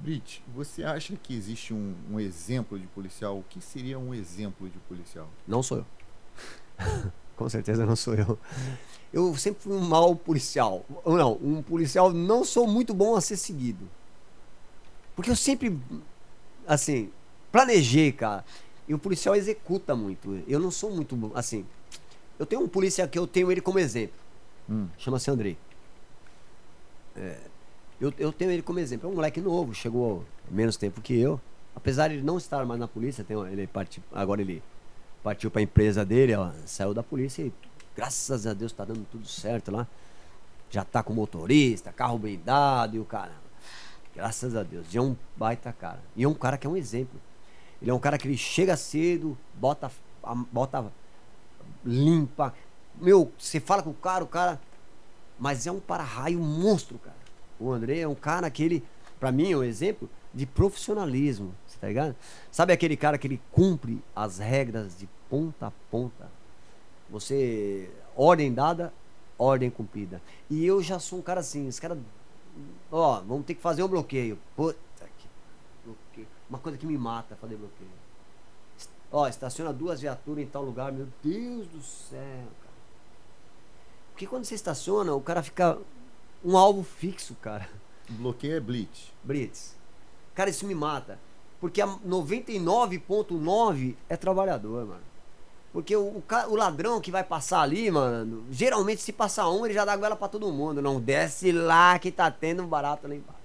Brit, você acha que existe um, um, exemplo de policial? O que seria um exemplo de policial? Não sou eu. Com certeza não sou eu. Eu sempre fui um mau policial. Ou não, um policial não sou muito bom a ser seguido. Porque eu sempre, assim, planejei, cara. E o policial executa muito. Eu não sou muito, assim. Eu tenho um policial que eu tenho ele como exemplo. Hum. Chama-se Andrei. É, eu, eu tenho ele como exemplo. É um moleque novo, chegou menos tempo que eu. Apesar de ele não estar mais na polícia, tem, ele partiu, agora ele partiu para a empresa dele, ó, saiu da polícia e graças a Deus está dando tudo certo lá. Já tá com motorista, carro blindado e o cara. Graças a Deus. E é um baita cara. E é um cara que é um exemplo. Ele é um cara que ele chega cedo, bota, bota limpa. Meu, você fala com o cara, o cara. Mas é um para-raio monstro, cara. O André é um cara que ele, pra mim, é um exemplo de profissionalismo, você tá ligado? Sabe aquele cara que ele cumpre as regras de ponta a ponta? Você, ordem dada, ordem cumprida. E eu já sou um cara assim, esse cara, ó, vamos ter que fazer um bloqueio. Puta que bloqueio. Uma coisa que me mata fazer bloqueio. Ó, estaciona duas viaturas em tal lugar, meu Deus do céu, cara. Porque quando você estaciona, o cara fica um alvo fixo, cara. Bloqueio é blitz. Blitz. Cara, isso me mata. Porque a 99.9 é trabalhador, mano. Porque o, o, o, ladrão que vai passar ali, mano, geralmente se passar um, ele já dá goela pra todo mundo. Não desce lá que tá tendo um barato lá embaixo.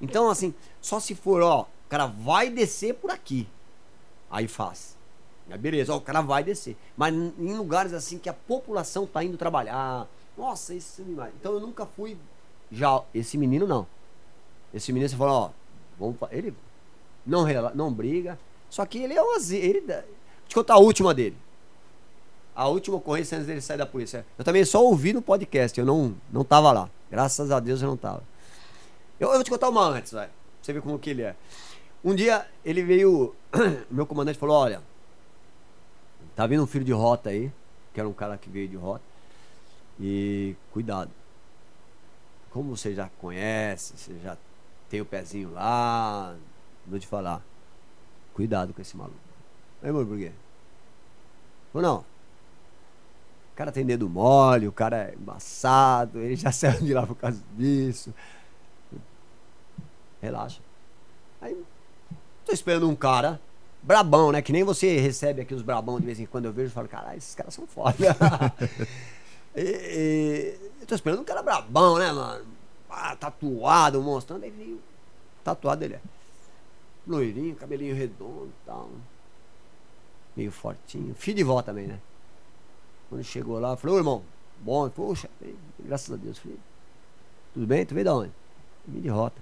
Então, assim, só se for, ó, o cara vai descer por aqui. Aí faz. Aí beleza, ó, o cara vai descer. Mas em lugares assim que a população tá indo trabalhar, nossa, esse animais. Então eu nunca fui. Já, esse menino não. Esse menino você falou, ó, vamos, ele não, não briga. Só que ele é um ele Deixa contar a última dele. A última ocorrência antes dele sair da polícia. Eu também só ouvi no podcast, eu não, não tava lá. Graças a Deus eu não tava. Eu, eu vou te contar uma antes, vai. Pra você ver como que ele é. Um dia ele veio. meu comandante falou: olha, tá vindo um filho de rota aí, que era um cara que veio de rota. E cuidado. Como você já conhece, você já tem o pezinho lá, vou te falar. Cuidado com esse maluco. Aí, mano, por quê? Ou não? O cara tem dedo mole, o cara é embaçado, ele já saiu de lá por causa disso. Relaxa. Aí, tô esperando um cara brabão, né? Que nem você recebe aqui os brabão de vez em quando eu vejo e falo, caralho, esses caras são foda. E, e, eu tô esperando um cara brabão, né, mano? Ah, tatuado, mostrando. Aí veio. Tatuado ele é. Loirinho, cabelinho redondo e tal. Meio fortinho. Filho de vó também, né? Quando chegou lá, falou, irmão, bom, poxa, graças a Deus, filho. Tudo bem? Tu veio da onde? Vim de rota.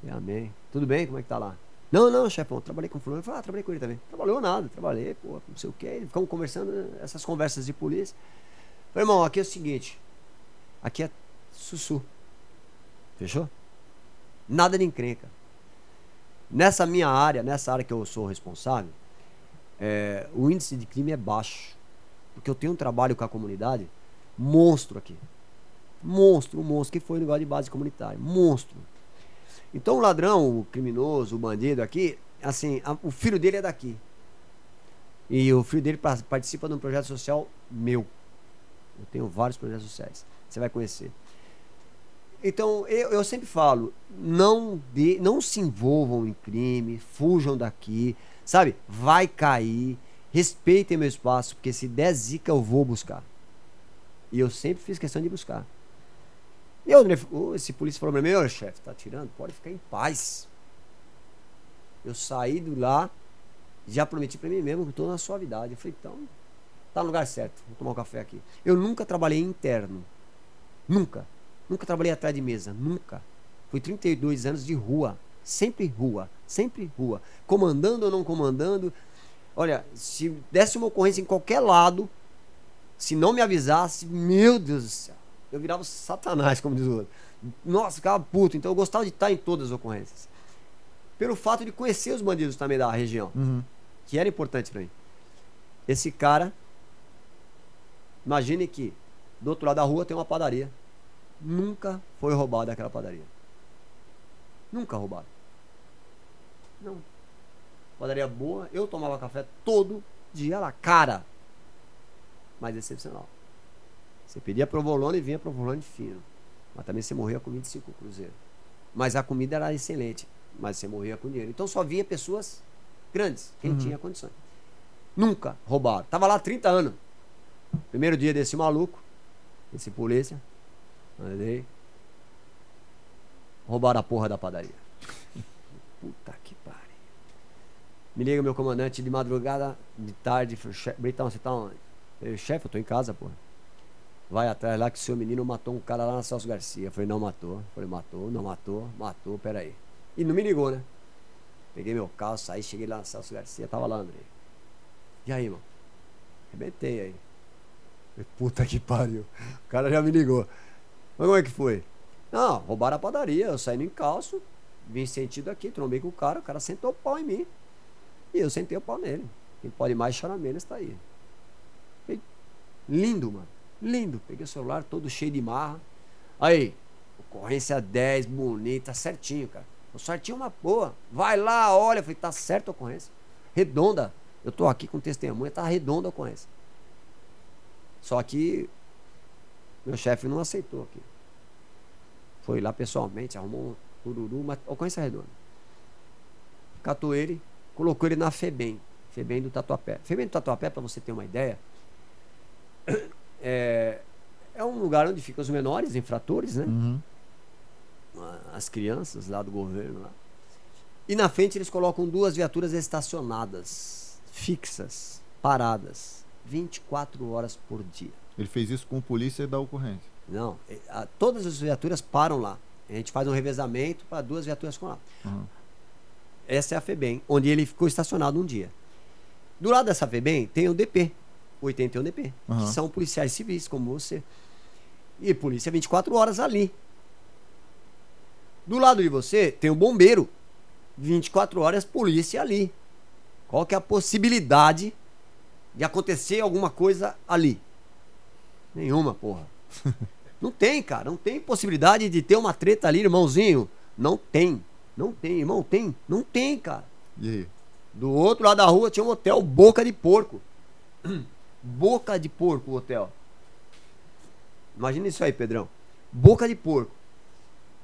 Falei, amém. Tudo bem? Como é que tá lá? Não, não, chefão, trabalhei com o fulano. Eu falei, ah, trabalhei com ele também. Trabalhou nada, trabalhei, pô, não sei o que. Ficamos conversando, essas conversas de polícia. Falei, irmão, aqui é o seguinte. Aqui é sussu. Fechou? Nada de encrenca. Nessa minha área, nessa área que eu sou responsável, é, o índice de crime é baixo. Porque eu tenho um trabalho com a comunidade monstro aqui. Monstro, monstro, que foi o negócio de base comunitária. Monstro. Então o ladrão, o criminoso, o bandido aqui, assim, a, o filho dele é daqui. E o filho dele participa de um projeto social meu. Eu tenho vários projetos sociais. Você vai conhecer. Então, eu, eu sempre falo, não, de, não se envolvam em crime, fujam daqui, sabe? Vai cair, respeitem meu espaço, porque se der zica eu vou buscar. E eu sempre fiz questão de buscar. E eu, esse polícia falou pra mim, meu chefe, tá tirando? Pode ficar em paz. Eu saí do lá, já prometi para mim mesmo que estou na suavidade. Eu falei, então, tá no lugar certo, vou tomar um café aqui. Eu nunca trabalhei interno. Nunca. Nunca trabalhei atrás de mesa. Nunca. Fui 32 anos de rua. Sempre rua. Sempre rua. Comandando ou não comandando. Olha, se desse uma ocorrência em qualquer lado, se não me avisasse, meu Deus do céu, eu virava satanás, como diz o outro. Nossa, ficava puto. Então eu gostava de estar em todas as ocorrências. Pelo fato de conhecer os bandidos também da região. Uhum. Que era importante para mim. Esse cara, imagine que do outro lado da rua tem uma padaria. Nunca foi roubada aquela padaria. Nunca roubada. Não. Padaria boa, eu tomava café todo dia lá, cara. Mas excepcional. Você pedia provolone e vinha provolone fino. Mas também você morria com 25 cruzeiro. Mas a comida era excelente. Mas você morria com dinheiro. Então só vinha pessoas grandes, quem uhum. tinha condições. Nunca roubaram. Tava lá 30 anos. Primeiro dia desse maluco, esse polícia, andei. Roubaram a porra da padaria. Puta que pariu. Me liga meu comandante de madrugada, de tarde, Britão, você tá onde? Chefe, eu tô em casa, porra. Vai atrás lá que seu menino matou um cara lá na Celso Garcia. Eu falei, não matou. Eu falei, matou, não matou, matou, peraí. E não me ligou, né? Peguei meu carro, saí, cheguei lá na Celso Garcia, tava lá, André. E aí, irmão? Arrebentei aí. Puta que pariu. O cara já me ligou. Mas como é que foi? Não, roubaram a padaria. Eu saí no encalço, vim sentido aqui, trombei com o cara, o cara sentou o pau em mim. E eu sentei o pau nele. Quem pode mais chorar menos está aí. Lindo, mano. Lindo. Peguei o celular todo cheio de marra. Aí, ocorrência 10, bonita, certinho, cara. O certinho uma boa. Vai lá, olha. Eu falei, tá certo a ocorrência. Redonda. Eu tô aqui com testemunha, tá redonda a ocorrência. Só que meu chefe não aceitou aqui. Foi lá pessoalmente, arrumou um tururu, uma ocorrência redonda. Catou ele, colocou ele na FEBEM. FEBEM do Tatuapé. FEBEM do Tatuapé, para você ter uma ideia, é, é um lugar onde ficam os menores infratores, né? Uhum. As crianças lá do governo. Lá. E na frente eles colocam duas viaturas estacionadas, fixas, paradas, 24 horas por dia. Ele fez isso com a polícia da ocorrência? Não, é, a, todas as viaturas param lá. A gente faz um revezamento para duas viaturas com lá. Uhum. Essa é a FEBEM, onde ele ficou estacionado um dia. Do lado dessa FEBEM tem o DP, 81 DP, uhum. que são policiais civis, como você. E polícia 24 horas ali. Do lado de você tem o bombeiro, 24 horas polícia ali. Qual que é a possibilidade de acontecer alguma coisa ali? Nenhuma, porra. não tem, cara. Não tem possibilidade de ter uma treta ali, irmãozinho. Não tem. Não tem, irmão. Tem? Não tem, cara. E aí? Do outro lado da rua tinha um hotel Boca de Porco. Boca de porco o hotel. Imagina isso aí, Pedrão. Boca de porco.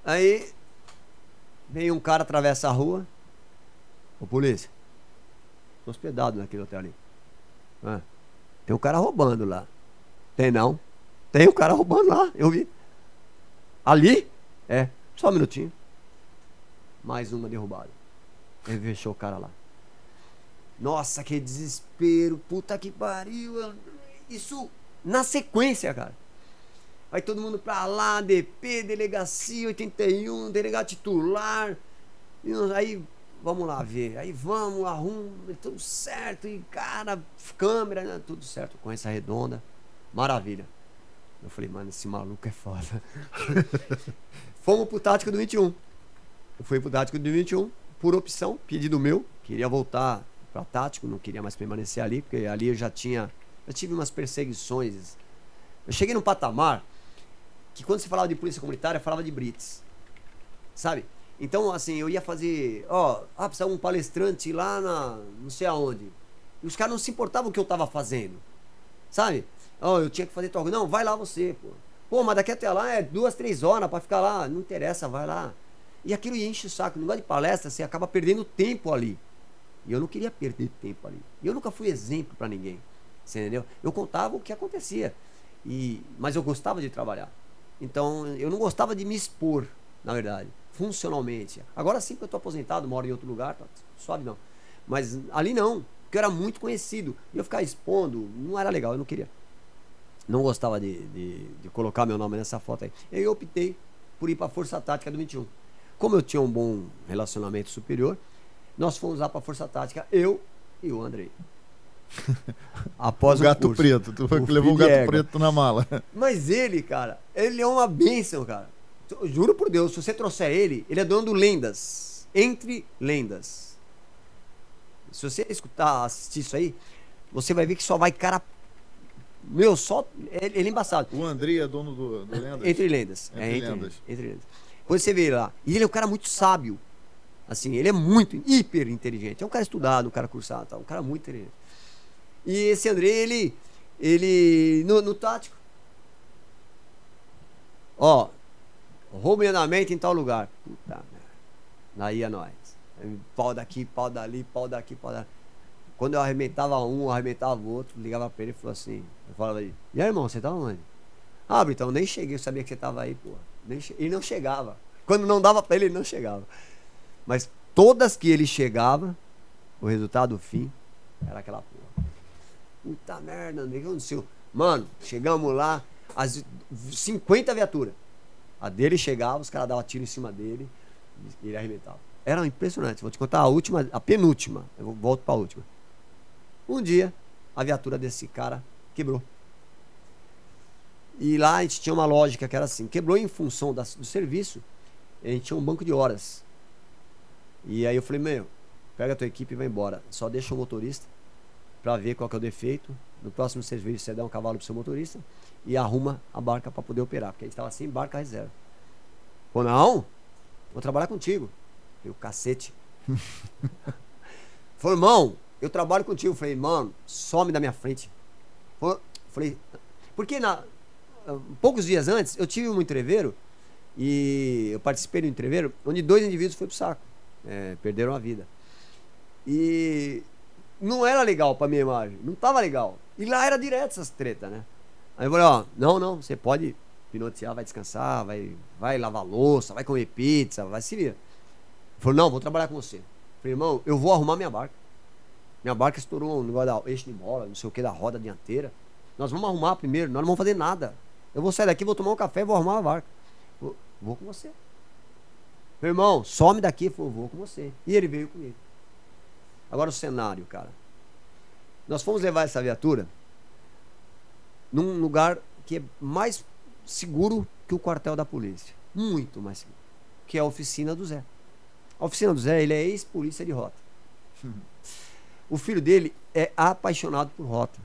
Aí vem um cara atravessa a rua. Ô polícia. Tô hospedado naquele hotel ali. Ah, tem um cara roubando lá. Tem não? Tem um cara roubando lá, eu vi. Ali? É, só um minutinho. Mais uma derrubada. Ele fechou o cara lá. Nossa, que desespero. Puta que pariu. Isso na sequência, cara. Vai todo mundo pra lá, DP, delegacia 81, delegado titular. Aí, vamos lá ver. Aí vamos, arruma, tudo certo. E, cara, câmera, né? tudo certo. Com essa redonda. Maravilha. Eu falei, mano, esse maluco é foda. Fomos pro tático do 21. Eu fui pro tático do 21, por opção, pedido meu. Queria voltar para tático, não queria mais permanecer ali, porque ali eu já tinha. Eu tive umas perseguições. Eu cheguei num patamar que quando se falava de polícia comunitária, falava de Brits. Sabe? Então, assim, eu ia fazer. Ó, ah, precisava um palestrante lá na. não sei aonde. E os caras não se importavam o que eu tava fazendo. Sabe? Ó, eu tinha que fazer tal Não, vai lá você, pô. Pô, mas daqui até lá é duas, três horas para ficar lá. Não interessa, vai lá. E aquilo enche o saco. No negócio de palestra, você acaba perdendo tempo ali. E eu não queria perder tempo ali. Eu nunca fui exemplo para ninguém. Você entendeu? Eu contava o que acontecia. E, mas eu gostava de trabalhar. Então, eu não gostava de me expor, na verdade, funcionalmente. Agora sim que eu estou aposentado, moro em outro lugar, tá suave não. Mas ali não, porque eu era muito conhecido. E eu ficar expondo, não era legal, eu não queria não gostava de, de, de, colocar meu nome nessa foto aí. Eu optei por ir para a Força Tática do 21. Como eu tinha um bom relacionamento superior, nós fomos lá para a Força Tática, eu e o Andrei. Após o gato curso, preto, tu o levou o gato preto na mala. Mas ele, cara, ele é uma bênção, cara. Juro por Deus, se você trouxer ele, ele é dono do Lendas. Entre Lendas. Se você escutar, assistir isso aí, você vai ver que só vai cara meu, só. Ele, ele é embaçado. O André é dono do, do Lendas? Entre Lendas. Entre, é, entre Lendas. Entre Lendas. Depois você vê ele lá. E ele é um cara muito sábio. Assim, ele é muito, hiper inteligente. É um cara estudado, um cara cursado, tá? um cara muito inteligente. E esse André, ele. Ele. No, no tático. Ó. Roubo em tal lugar. Puta merda. Aí é nós. Pau daqui, pau dali, pau daqui, pau dali. Quando eu arrebentava um, arrebentava o outro, ligava pra ele e falou assim: eu falava aí, e aí, irmão, você tá onde? Ah, então nem cheguei, eu sabia que você tava aí, pô. Nem. Ele não chegava. Quando não dava pra ele, ele não chegava. Mas todas que ele chegava, o resultado, o fim, era aquela porra. Puta merda, o que aconteceu? Mano, chegamos lá, as 50 viaturas. A dele chegava, os caras davam tiro em cima dele e ele arrebentava. Era impressionante. Vou te contar a última, a penúltima. Eu volto pra última. Um dia, a viatura desse cara quebrou. E lá a gente tinha uma lógica que era assim: quebrou em função da, do serviço, a gente tinha um banco de horas. E aí eu falei: meu, pega a tua equipe e vai embora. Só deixa o motorista para ver qual que é o defeito. No próximo serviço você dá um cavalo pro seu motorista e arruma a barca para poder operar, porque a gente estava sem barca reserva. Pô, não, vou trabalhar contigo. E o cacete. Falei, irmão, eu trabalho contigo. Falei, mano, some da minha frente. Falei, porque na, poucos dias antes eu tive um entreveiro e eu participei do entreveiro onde dois indivíduos foram pro saco, é, perderam a vida. E não era legal pra minha imagem, não tava legal. E lá era direto essas tretas, né? Aí eu falei, ó, não, não, você pode pinotear, vai descansar, vai, vai lavar louça, vai comer pizza, vai se vir. Falou, não, vou trabalhar com você. Falei, irmão, eu vou arrumar minha barca. Minha barca estourou um negócio da eixo de bola, não sei o que, da roda dianteira. Nós vamos arrumar primeiro, nós não vamos fazer nada. Eu vou sair daqui, vou tomar um café, vou arrumar a barca. Vou, vou com você. Meu irmão, some daqui, eu vou com você. E ele veio comigo. Agora o cenário, cara. Nós fomos levar essa viatura num lugar que é mais seguro que o quartel da polícia. Muito mais seguro. Que é a oficina do Zé. A oficina do Zé, ele é ex-polícia de rota. O filho dele é apaixonado por rota.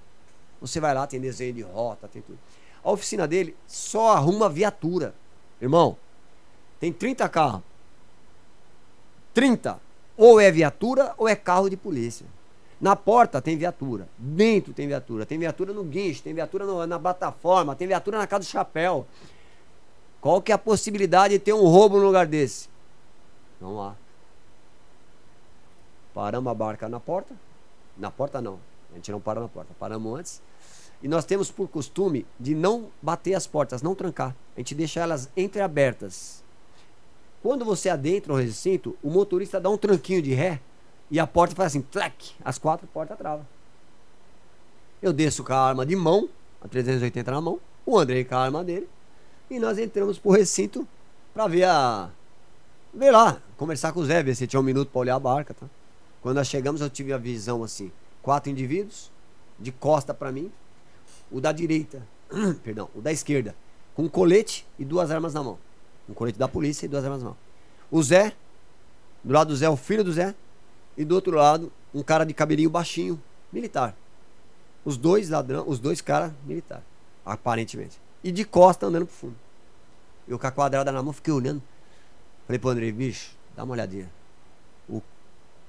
Você vai lá, tem desenho de rota, tem tudo. A oficina dele só arruma viatura. Irmão, tem 30 carros. 30. Ou é viatura ou é carro de polícia. Na porta tem viatura. Dentro tem viatura. Tem viatura no guincho, tem viatura no, na plataforma, tem viatura na casa do chapéu. Qual que é a possibilidade de ter um roubo no lugar desse? Vamos lá. Paramos a barca na porta, na porta não. A gente não para na porta. Paramos antes. E nós temos por costume de não bater as portas, não trancar. A gente deixa elas entreabertas. Quando você adentra o recinto, o motorista dá um tranquinho de ré e a porta faz assim, tlec, as quatro portas travam. Eu desço com a arma de mão, a 380 na mão, o Andrei com a arma dele, e nós entramos pro recinto para ver a. ver lá, conversar com o Zé, ver se tinha um minuto para olhar a barca, tá? Quando nós chegamos, eu tive a visão assim: quatro indivíduos, de costa para mim, o da direita, perdão, o da esquerda, com um colete e duas armas na mão. Um colete da polícia e duas armas na mão. O Zé, do lado do Zé, o filho do Zé, e do outro lado, um cara de cabelinho baixinho, militar. Os dois ladrão, os dois caras militar, aparentemente. E de costa andando pro fundo. Eu com a quadrada na mão fiquei olhando. Falei pro André, bicho, dá uma olhadinha. O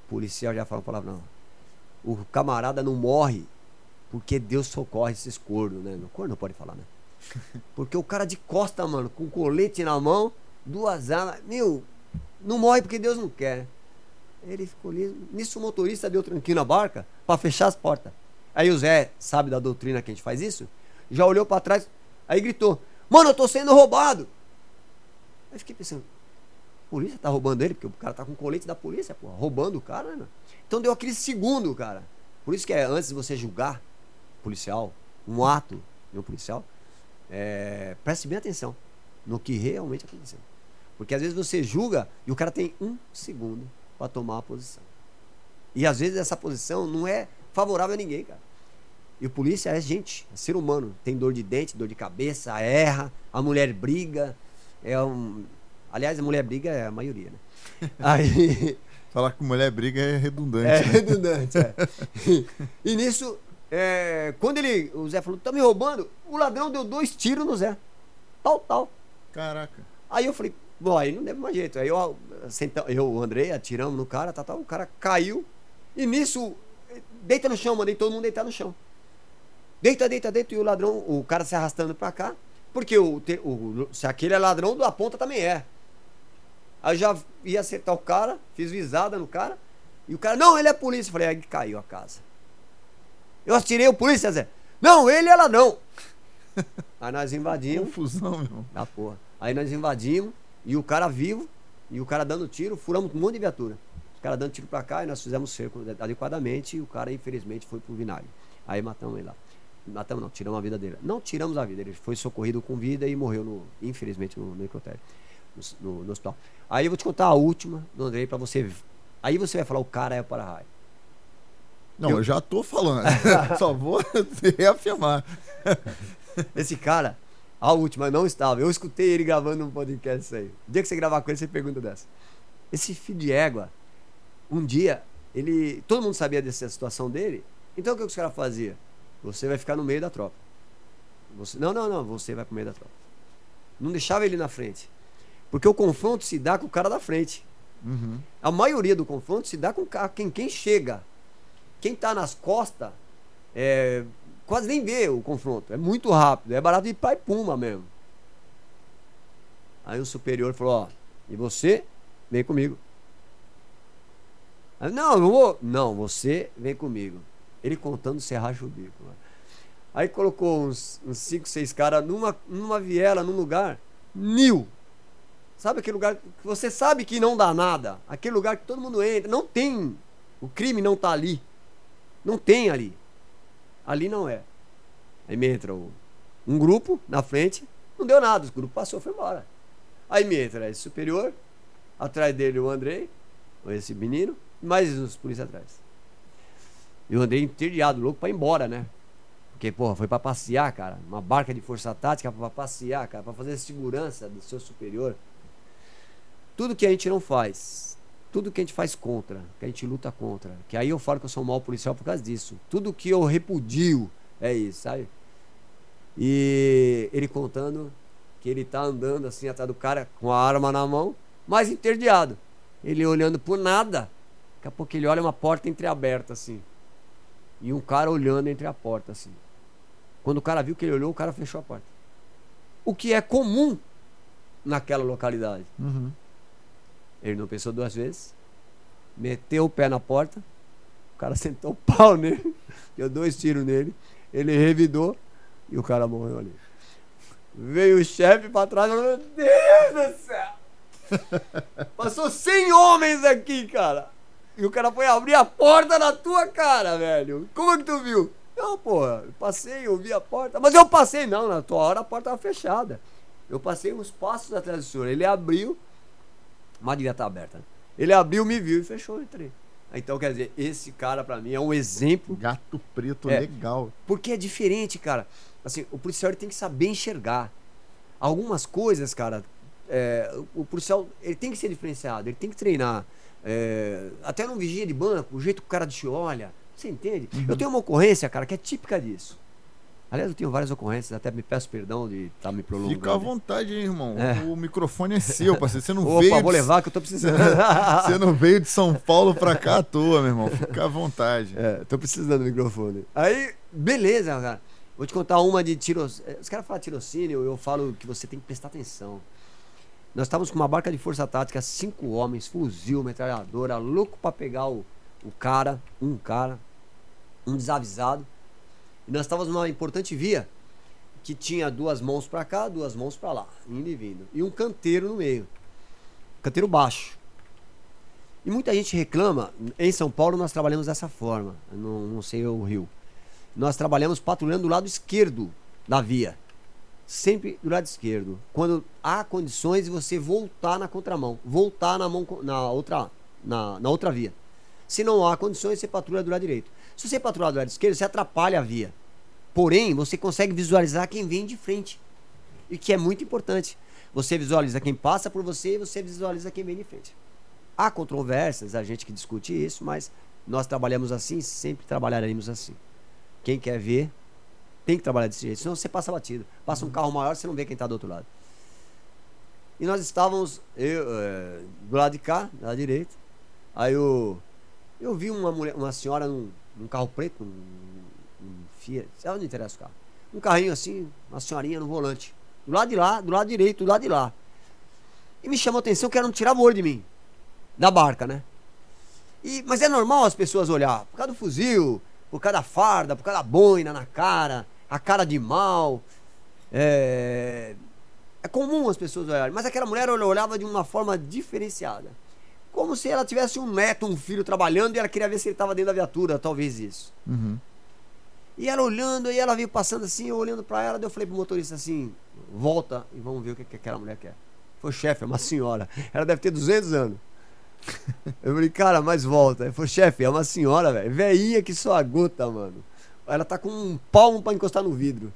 policial já fala palavrão. O camarada não morre porque Deus socorre esses cornos, né? No corno não pode falar, né? Porque o cara de costa, mano, com colete na mão, duas armas. Meu, não morre porque Deus não quer. Ele ficou liso. Nisso o motorista deu tranquilo na barca para fechar as portas. Aí o Zé, sabe da doutrina que a gente faz isso? Já olhou para trás, aí gritou: Mano, eu tô sendo roubado. Aí fiquei pensando: a polícia tá roubando ele, porque o cara tá com colete da polícia, pô, roubando o cara, né? Então deu aquele segundo, cara. Por isso que é antes de você julgar policial, um ato de um policial, é, preste bem atenção no que realmente aconteceu. Porque às vezes você julga e o cara tem um segundo para tomar a posição. E às vezes essa posição não é favorável a ninguém, cara. E o polícia é gente, é ser humano. Tem dor de dente, dor de cabeça, erra, a mulher briga. É um... Aliás, a mulher briga é a maioria, né? Aí. Falar que mulher briga é redundante. É né? redundante, é. e nisso, é, quando ele, o Zé falou, tá me roubando, o ladrão deu dois tiros no Zé. Tal, tal. Caraca. Aí eu falei, bom, aí não deu mais jeito. Aí eu, senta, eu o André, atiramos no cara, tal, tal, o cara caiu. E nisso, deita no chão, mandei todo mundo deitar no chão. Deita, deita, deita, e o ladrão, o cara se arrastando pra cá. Porque o, o, se aquele é ladrão, da ponta também é. Aí eu já ia acertar o cara, fiz visada no cara. E o cara, não, ele é polícia. Eu falei, aí caiu a casa. Eu atirei o polícia, Zé. Não, ele é ladrão. aí nós invadimos. Confusão, meu. Da porra. Aí nós invadimos, e o cara vivo, e o cara dando tiro, furamos um monte de viatura. Os caras dando tiro pra cá, e nós fizemos cerco adequadamente, e o cara, infelizmente, foi pro vinagre. Aí matamos ele lá. Matamos não, tiramos a vida dele. Não tiramos a vida, ele foi socorrido com vida e morreu, no, infelizmente, no necrotério, no, no, no, hospital. Aí eu vou te contar a última do Andrei pra você. Aí você vai falar, o cara é o para-raio. Não, eu, eu já tô falando. Só vou reafirmar. Esse cara, a última, não estava. Eu escutei ele gravando um podcast aí. O dia que você gravar com ele, você pergunta dessa. Esse filho de égua, um dia, ele. Todo mundo sabia dessa situação dele. Então o que os caras faziam? Você vai ficar no meio da tropa. Você, não, não, não, você vai pro meio da tropa. Não deixava ele na frente. Porque o confronto se dá com o cara da frente. Uhum. A maioria do confronto se dá com quem, quem chega. Quem tá nas costas é, quase nem vê o confronto. É muito rápido. É barato de pai puma mesmo. Aí o superior falou: Ó, e você vem comigo. Aí, não, eu vou. Não, você vem comigo. Ele contando serracho o bico. Mano. Aí colocou uns, uns cinco, seis caras numa, numa viela, num lugar, mil. Sabe aquele lugar que você sabe que não dá nada? Aquele lugar que todo mundo entra. Não tem. O crime não tá ali. Não tem ali. Ali não é. Aí me entra um grupo na frente, não deu nada, o grupo passou, foi embora. Aí me entra esse superior, atrás dele o Andrei, esse menino, e mais os polícias atrás. E o Andrei entediado, louco pra ir embora, né? Porque, porra, foi pra passear, cara. Uma barca de força tática pra passear, cara, pra fazer segurança do seu superior. Tudo que a gente não faz, tudo que a gente faz contra, que a gente luta contra, que aí eu falo que eu sou um mau policial por causa disso. Tudo que eu repudio é isso, sabe? E ele contando que ele tá andando assim atrás do cara com a arma na mão, mas interdiado. Ele olhando por nada. Daqui a pouco ele olha uma porta entreaberta assim. E um cara olhando entre a porta assim. Quando o cara viu que ele olhou, o cara fechou a porta. O que é comum naquela localidade. Uhum. Ele não pensou duas vezes. Meteu o pé na porta. O cara sentou o pau nele. Deu dois tiros nele. Ele revidou. E o cara morreu ali. Veio o chefe pra trás e falou: Meu Deus do céu! Passou 100 homens aqui, cara. E o cara foi abrir a porta na tua cara, velho. Como é que tu viu? Não, porra, eu passei, eu vi a porta. Mas eu passei, não, na tua hora a porta estava fechada. Eu passei uns passos atrás do senhor. Ele abriu, mas devia estar tá aberta. Né? Ele abriu, me viu e fechou, entrei. Então, quer dizer, esse cara para mim é um exemplo. Gato preto é, legal. Porque é diferente, cara. Assim, o policial tem que saber enxergar. Algumas coisas, cara, é, o policial ele tem que ser diferenciado, ele tem que treinar. É, até no vigia de banco, o jeito que o cara te olha. Você entende? Uhum. Eu tenho uma ocorrência, cara, que é típica disso. Aliás, eu tenho várias ocorrências, até me peço perdão de estar tá me prolongando. Fica à vontade, hein, irmão. É. O microfone é seu, parceiro. Você não Opa, veio. Vou levar que eu tô precisando. Você não veio de São Paulo pra cá à toa, meu irmão. Fica à vontade. É, tô precisando do microfone. Aí, beleza, cara. Vou te contar uma de tirocínio. Os caras falam tirocínio, eu falo que você tem que prestar atenção. Nós estávamos com uma barca de força tática, cinco homens, fuzil, metralhadora, louco para pegar o, o cara, um cara, um desavisado. E nós estávamos numa importante via que tinha duas mãos para cá, duas mãos para lá, indo e vindo. E um canteiro no meio. Canteiro baixo. E muita gente reclama, em São Paulo nós trabalhamos dessa forma, não, não sei o Rio. Nós trabalhamos patrulhando do lado esquerdo da via sempre do lado esquerdo. Quando há condições de você voltar na contramão, voltar na mão na outra na, na outra via. Se não há condições, você patrulha do lado direito. Se você patrulhar do lado esquerdo, você atrapalha a via. Porém, você consegue visualizar quem vem de frente. E que é muito importante. Você visualiza quem passa por você e você visualiza quem vem de frente. Há controvérsias, a gente que discute isso, mas nós trabalhamos assim, sempre trabalharemos assim. Quem quer ver, tem que trabalhar desse jeito, senão você passa batido. Passa um carro maior, você não vê quem está do outro lado. E nós estávamos eu, é, do lado de cá, da direita. Aí eu, eu vi uma, mulher, uma senhora num, num carro preto, um, um Fiat, sabe onde interessa o carro? Um carrinho assim, uma senhorinha no volante. Do lado de lá, do lado direito, do lado de lá. E me chamou a atenção que ela não tirava o olho de mim. Da barca, né? E, mas é normal as pessoas olhar, por causa do fuzil, por causa da farda, por causa da boina na cara a cara de mal. É, é comum as pessoas olharem, mas aquela mulher olhava de uma forma diferenciada. Como se ela tivesse um neto, um filho trabalhando e ela queria ver se ele estava dentro da viatura, talvez isso. Uhum. E ela olhando, e ela veio passando assim, eu olhando para ela, eu falei pro motorista assim: volta e vamos ver o que, que aquela mulher quer. Foi chefe, é uma senhora. Ela deve ter 200 anos. Eu falei, cara, mas volta. Ele falou, chefe, é uma senhora, velho. Veinha que só a gota, mano. Ela tá com um palmo para encostar no vidro.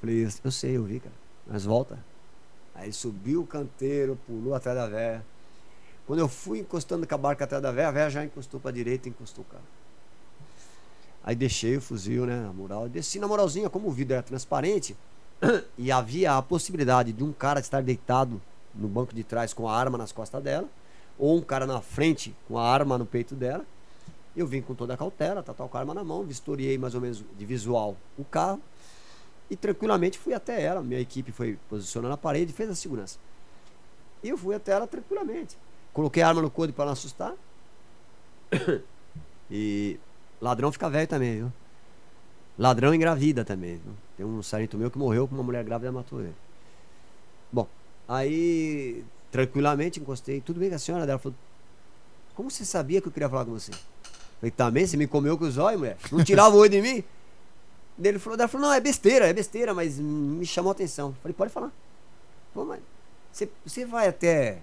Falei, eu sei, eu vi, cara. Mas volta. Aí subiu o canteiro, pulou atrás da véia. Quando eu fui encostando com a barca atrás da véia, a véia já encostou para direita e encostou o carro. Aí deixei o fuzil, né, na moral. Desci na moralzinha, como o vidro era transparente, e havia a possibilidade de um cara estar deitado no banco de trás com a arma nas costas dela, ou um cara na frente com a arma no peito dela. Eu vim com toda a cautela, tá, com a arma na mão, vistoriei mais ou menos de visual o carro e tranquilamente fui até ela. Minha equipe foi posicionando na parede e fez a segurança. E eu fui até ela tranquilamente. Coloquei arma no code para não assustar. E ladrão fica velho também, viu? Ladrão engravida também. Viu? Tem um sargento meu que morreu com uma mulher grávida e matou ele. Bom, aí tranquilamente encostei. Tudo bem com a senhora? Ela falou: Como você sabia que eu queria falar com você? Falei, também, você me comeu com os olhos, mulher? Não tirava o olho de mim? Ele falou, ela falou, não, é besteira, é besteira, mas me chamou a atenção. Falei, pode falar. Falei, mas você, você vai até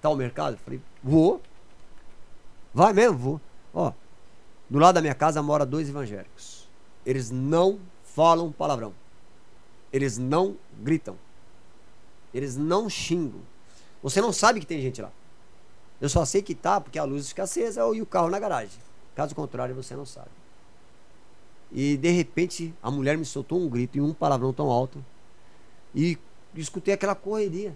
tal mercado? Falei, vou. Vai mesmo, vou. Ó, do lado da minha casa mora dois evangélicos. Eles não falam palavrão. Eles não gritam. Eles não xingam. Você não sabe que tem gente lá. Eu só sei que tá porque a luz fica acesa e o carro na garagem. Caso contrário, você não sabe. E de repente a mulher me soltou um grito e um palavrão tão alto. E escutei aquela correria.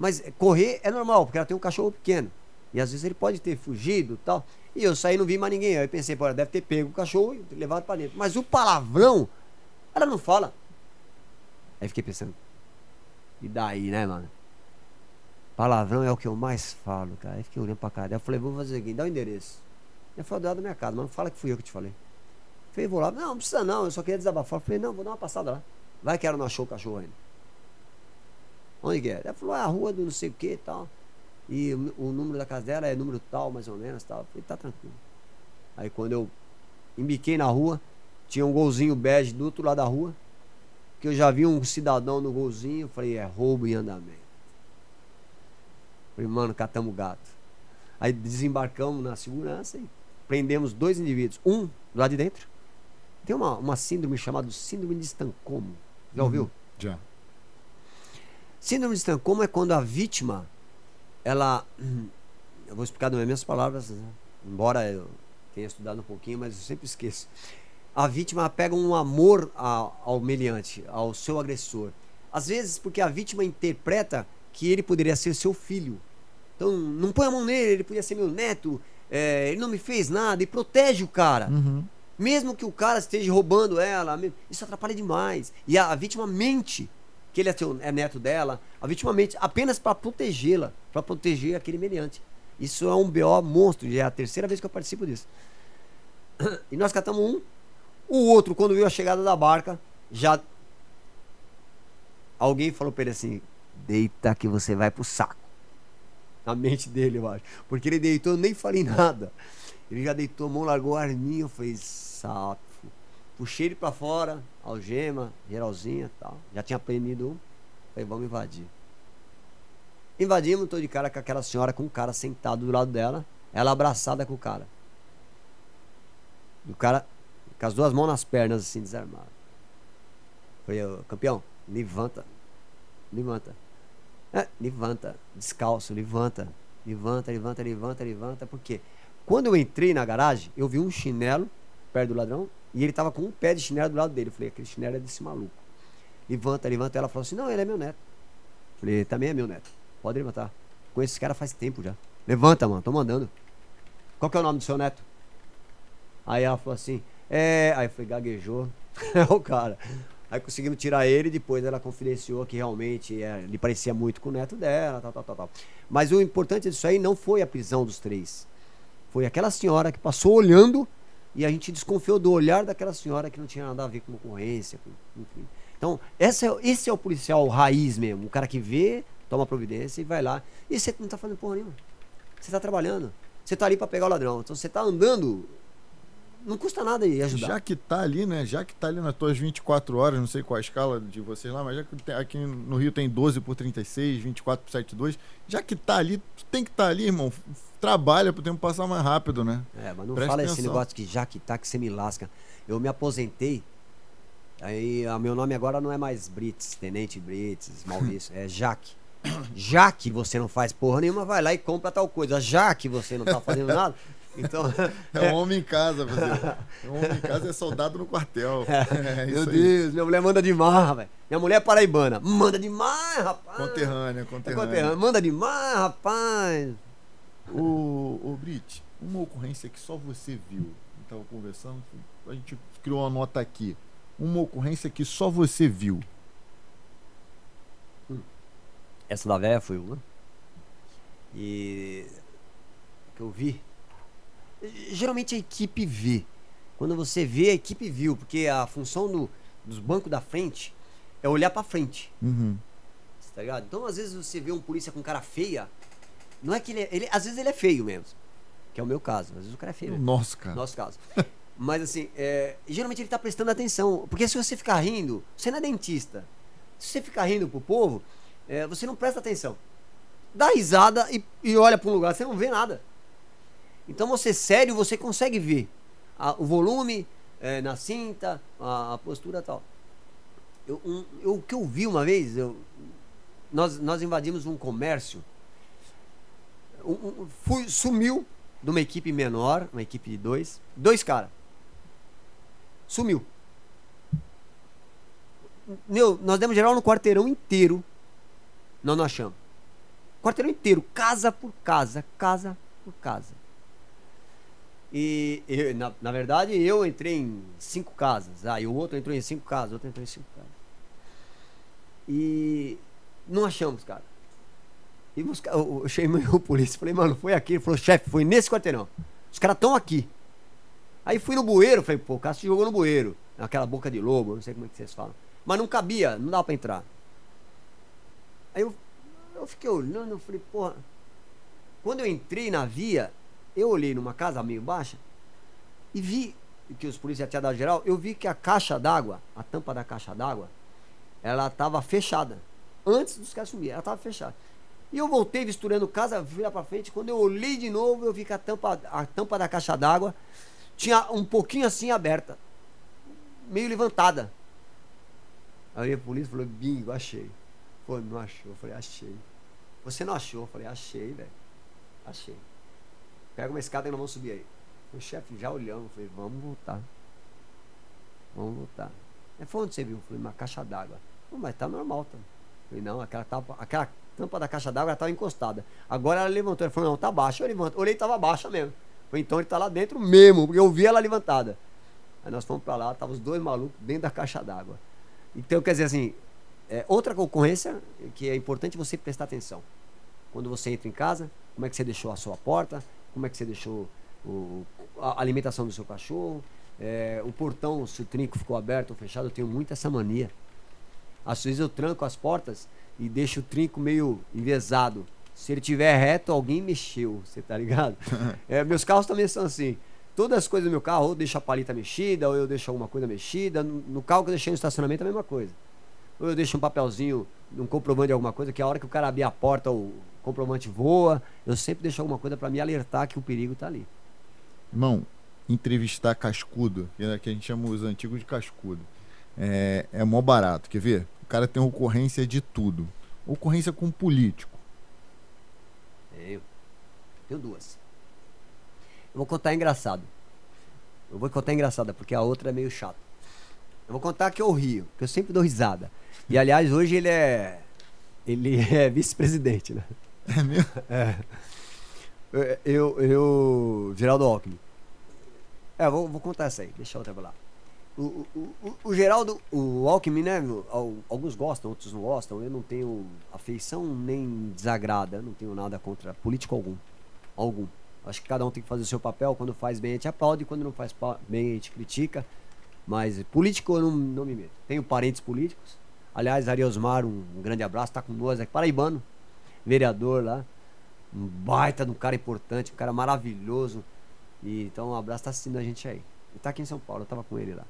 Mas correr é normal, porque ela tem um cachorro pequeno. E às vezes ele pode ter fugido tal. E eu saí não vi mais ninguém. Aí eu pensei, pô, ela deve ter pego o cachorro e levado para dentro. Mas o palavrão, ela não fala. Aí fiquei pensando. E daí, né, mano? Palavrão é o que eu mais falo, cara. Aí fiquei olhando pra cara. Aí eu falei, vou fazer seguinte, dá o endereço. Eu falei, dá da minha casa, mas não fala que fui eu que te falei. Falei, vou lá. Não, não precisa não, eu só queria desabafar. Falei, não, vou dar uma passada lá. Vai que ela não achou o cachorro ainda. Onde que é? Ela falou, ah, a rua do não sei o que e tal. E o, o, número da casa dela é número tal, mais ou menos, tal. Eu falei, tá tranquilo. Aí quando eu embiquei na rua, tinha um golzinho bege do outro lado da rua, que eu já vi um cidadão no golzinho, eu falei, é roubo em andamento. Falei, mano, catamos gato. Aí desembarcamos na segurança e prendemos dois indivíduos. Um lá de dentro. Tem uma, uma síndrome chamada Síndrome de Estancomo. Já ouviu? Uhum, já. Síndrome de Estancomo é quando a vítima, ela. Eu vou explicar nas minhas palavras, né? embora eu tenha estudado um pouquinho, mas eu sempre esqueço. A vítima pega um amor ao, meliante, ao seu agressor. Às vezes, porque a vítima interpreta que ele poderia ser seu filho. Então, não põe a mão nele, ele podia ser meu neto, é, ele não me fez nada, e protege o cara. Uhum. Mesmo que o cara esteja roubando ela, isso atrapalha demais. E a, a vítima mente que ele é, teu- é neto dela, a vítima mente apenas para protegê-la, para proteger aquele meliante. Isso é um BO monstro, já é a terceira vez que eu participo disso. E nós catamos um, o outro, quando viu a chegada da barca, já. Alguém falou pra ele assim: deita que você vai pro saco. Na mente dele, eu acho. Porque ele deitou, eu nem falei nada. Ele já deitou a mão, largou a arminha, eu falei, sapo. Puxei ele pra fora, algema, geralzinha tal. Já tinha prendido um. Falei, vamos invadir. Invadimos, tô de cara com aquela senhora com o cara sentado do lado dela, ela abraçada com o cara. E o cara com as duas mãos nas pernas, assim, desarmado. Falei, "Ô, campeão, levanta. Levanta. É, levanta. Descalço, levanta. Levanta, levanta, levanta, levanta. Por quê? Quando eu entrei na garagem, eu vi um chinelo perto do ladrão e ele tava com um pé de chinelo do lado dele. Eu falei, aquele chinelo é desse maluco. Levanta, levanta. Ela falou assim, não, ele é meu neto. Eu falei, também é meu neto. Pode levantar. Conheço esse cara faz tempo já. Levanta, mano, tô mandando. Qual que é o nome do seu neto? Aí ela falou assim, é. Aí falei, gaguejou. É o cara. Aí conseguimos tirar ele e depois ela confidenciou que realmente é, ele parecia muito com o neto dela, tal, tal, tal, tal. Mas o importante disso aí não foi a prisão dos três. Foi aquela senhora que passou olhando e a gente desconfiou do olhar daquela senhora que não tinha nada a ver com ocorrência, com, enfim. Então, essa é, esse é o policial raiz mesmo, o cara que vê, toma providência e vai lá. E você não tá fazendo porra nenhuma. Você tá trabalhando. Você tá ali para pegar o ladrão. Então você tá andando. Não custa nada ir ajudar. Já que tá ali, né? Já que tá ali nas tuas 24 horas, não sei qual a escala de vocês lá, mas já que tem- aqui no Rio tem 12 por 36, 24 por 72, já que tá ali, tu tem que estar tá ali, irmão. Trabalha pro tempo passar mais rápido, né? É, mas não Presta fala esse atenção. negócio que já que tá que você me lasca. Eu me aposentei. Aí, o meu nome agora não é mais Brits, Tenente Brits, Maurício, é Jaque. Já que você não faz porra nenhuma, vai lá e compra tal coisa. Já que você não tá fazendo nada, então. É um homem em casa, fazer. É um homem em casa é soldado no quartel. É, Meu isso aí. Deus, minha mulher manda demais, velho. Minha mulher é paraibana. Manda demais, rapaz. Conterrânea, É conterrânea. conterrânea. Manda demais, rapaz. Ô, ô Brit, uma ocorrência que só você viu. Eu tava conversando, a gente criou uma nota aqui. Uma ocorrência que só você viu. Essa da véia foi uma. E. que eu vi. Geralmente a equipe vê. Quando você vê, a equipe viu, porque a função do, dos bancos da frente é olhar pra frente. Uhum. Tá ligado? Então, às vezes, você vê um polícia com cara feia. Não é que ele, é- ele. Às vezes ele é feio mesmo. Que é o meu caso. Às vezes o cara é feio. mesmo. Nossa, cara. Nosso caso. Mas assim, é, geralmente ele tá prestando atenção. Porque se você ficar rindo, você não é dentista. Se você ficar rindo pro povo, é, você não presta atenção. Dá risada e, e olha para um lugar, você não vê nada. Então você sério, você consegue ver a- o volume é, na cinta, a, a postura e tal. Eu, um- eu- o que eu vi uma vez, eu- nós, nós invadimos um comércio. Um- um- fui, sumiu de uma equipe menor, uma equipe de dois, dois caras. Sumiu. Meu, nós demos geral no quarteirão inteiro. Nós não achamos. Quarteirão inteiro, casa por casa, casa por casa. E, eu- na, na verdade, eu entrei em cinco casas. Ah, e o outro entrou em cinco casas, outro entrou em cinco casas. E não achamos, cara. E buscar, eu, chamei o polícia, falei, mano, foi aqui. Ele falou, chefe, foi nesse quarteirão. Os caras estão aqui. Aí fui no bueiro, falei, pô, o cara se jogou no bueiro. Naquela boca de lobo, não sei como é que vocês falam. Mas não cabia, não dava pra entrar. Aí eu, eu fiquei olhando, eu falei, porra. Quando eu entrei na via, eu olhei numa casa meio baixa e vi que os policiais tinham dado geral, eu vi que a caixa d'água, a tampa da caixa d'água, ela estava fechada. Antes dos caras sumirem, ela estava fechada. E eu voltei misturando casa, lá pra frente. Quando eu olhei de novo, eu vi que a tampa, a tampa da caixa d'água tinha um pouquinho assim aberta, meio levantada. Aí a polícia falou: bingo, achei. Pô, não achou? Eu falei: achei. Você não achou? Eu falei: achei, velho. Achei. Pega uma escada e nós vamos subir aí. O chefe já olhando, eu falei: vamos voltar. Vamos voltar. Ele falou: onde você viu? Eu falei: uma caixa d'água. "Pô, Mas tá normal, tá? Eu falei: não, aquela tampa, aquela tampa da caixa d'água estava encostada. Agora ela levantou. Ele falou: não, tá baixa. Eu levanto. Olhei, tava baixa mesmo. Falei, então ele tá lá dentro mesmo, porque eu vi ela levantada. Aí nós fomos pra lá, tava os dois malucos dentro da caixa d'água. Então, quer dizer assim, é, outra concorrência que é importante você prestar atenção. Quando você entra em casa, como é que você deixou a sua porta, como é que você deixou o, a alimentação do seu cachorro, é, o portão, se o trinco ficou aberto ou fechado, eu tenho muito essa mania. Às vezes eu tranco as portas e deixo o trinco meio envesado. Se ele tiver reto, alguém mexeu, você tá ligado? é, meus carros também são assim. Todas as coisas do meu carro, ou eu deixo a palita mexida, ou eu deixo alguma coisa mexida. No, no carro que eu deixei no estacionamento é a mesma coisa. Ou eu deixo um papelzinho, um comprovante de alguma coisa, que a hora que o cara abrir a porta, o comprovante voa. Eu sempre deixo alguma coisa para me alertar que o perigo tá ali. Irmão, entrevistar cascudo, é que a gente chama os antigos de cascudo, é, é mó barato. Quer ver? O cara tem ocorrência de tudo. Ocorrência com político. Eu tenho duas. Eu vou contar engraçado. Eu vou contar engraçada, porque a outra é meio chata. Eu vou contar que eu rio, que eu sempre dou risada. E aliás, hoje ele é. Ele é vice-presidente, né? É mesmo? É. Eu, eu. Geraldo Alckmin. É, vou, vou contar essa aí, deixa eu trabalhar. O, o, o, Geraldo, o Alckmin, né? Alguns gostam, outros não gostam. Eu não tenho afeição nem desagrada, não tenho nada contra político algum. Algum. Acho que cada um tem que fazer o seu papel. Quando faz bem, a gente aplaude. Quando não faz bem, a gente critica. Mas político eu não, não me meto. Tenho parentes políticos. Aliás, Ariosmar, um, um grande abraço. Tá com nós aqui. Paraibano, vereador lá. Um baita de um cara importante, um cara maravilhoso. E, então, um abraço. Tá assistindo a gente aí. Ele tá aqui em São Paulo. Eu tava com ele lá.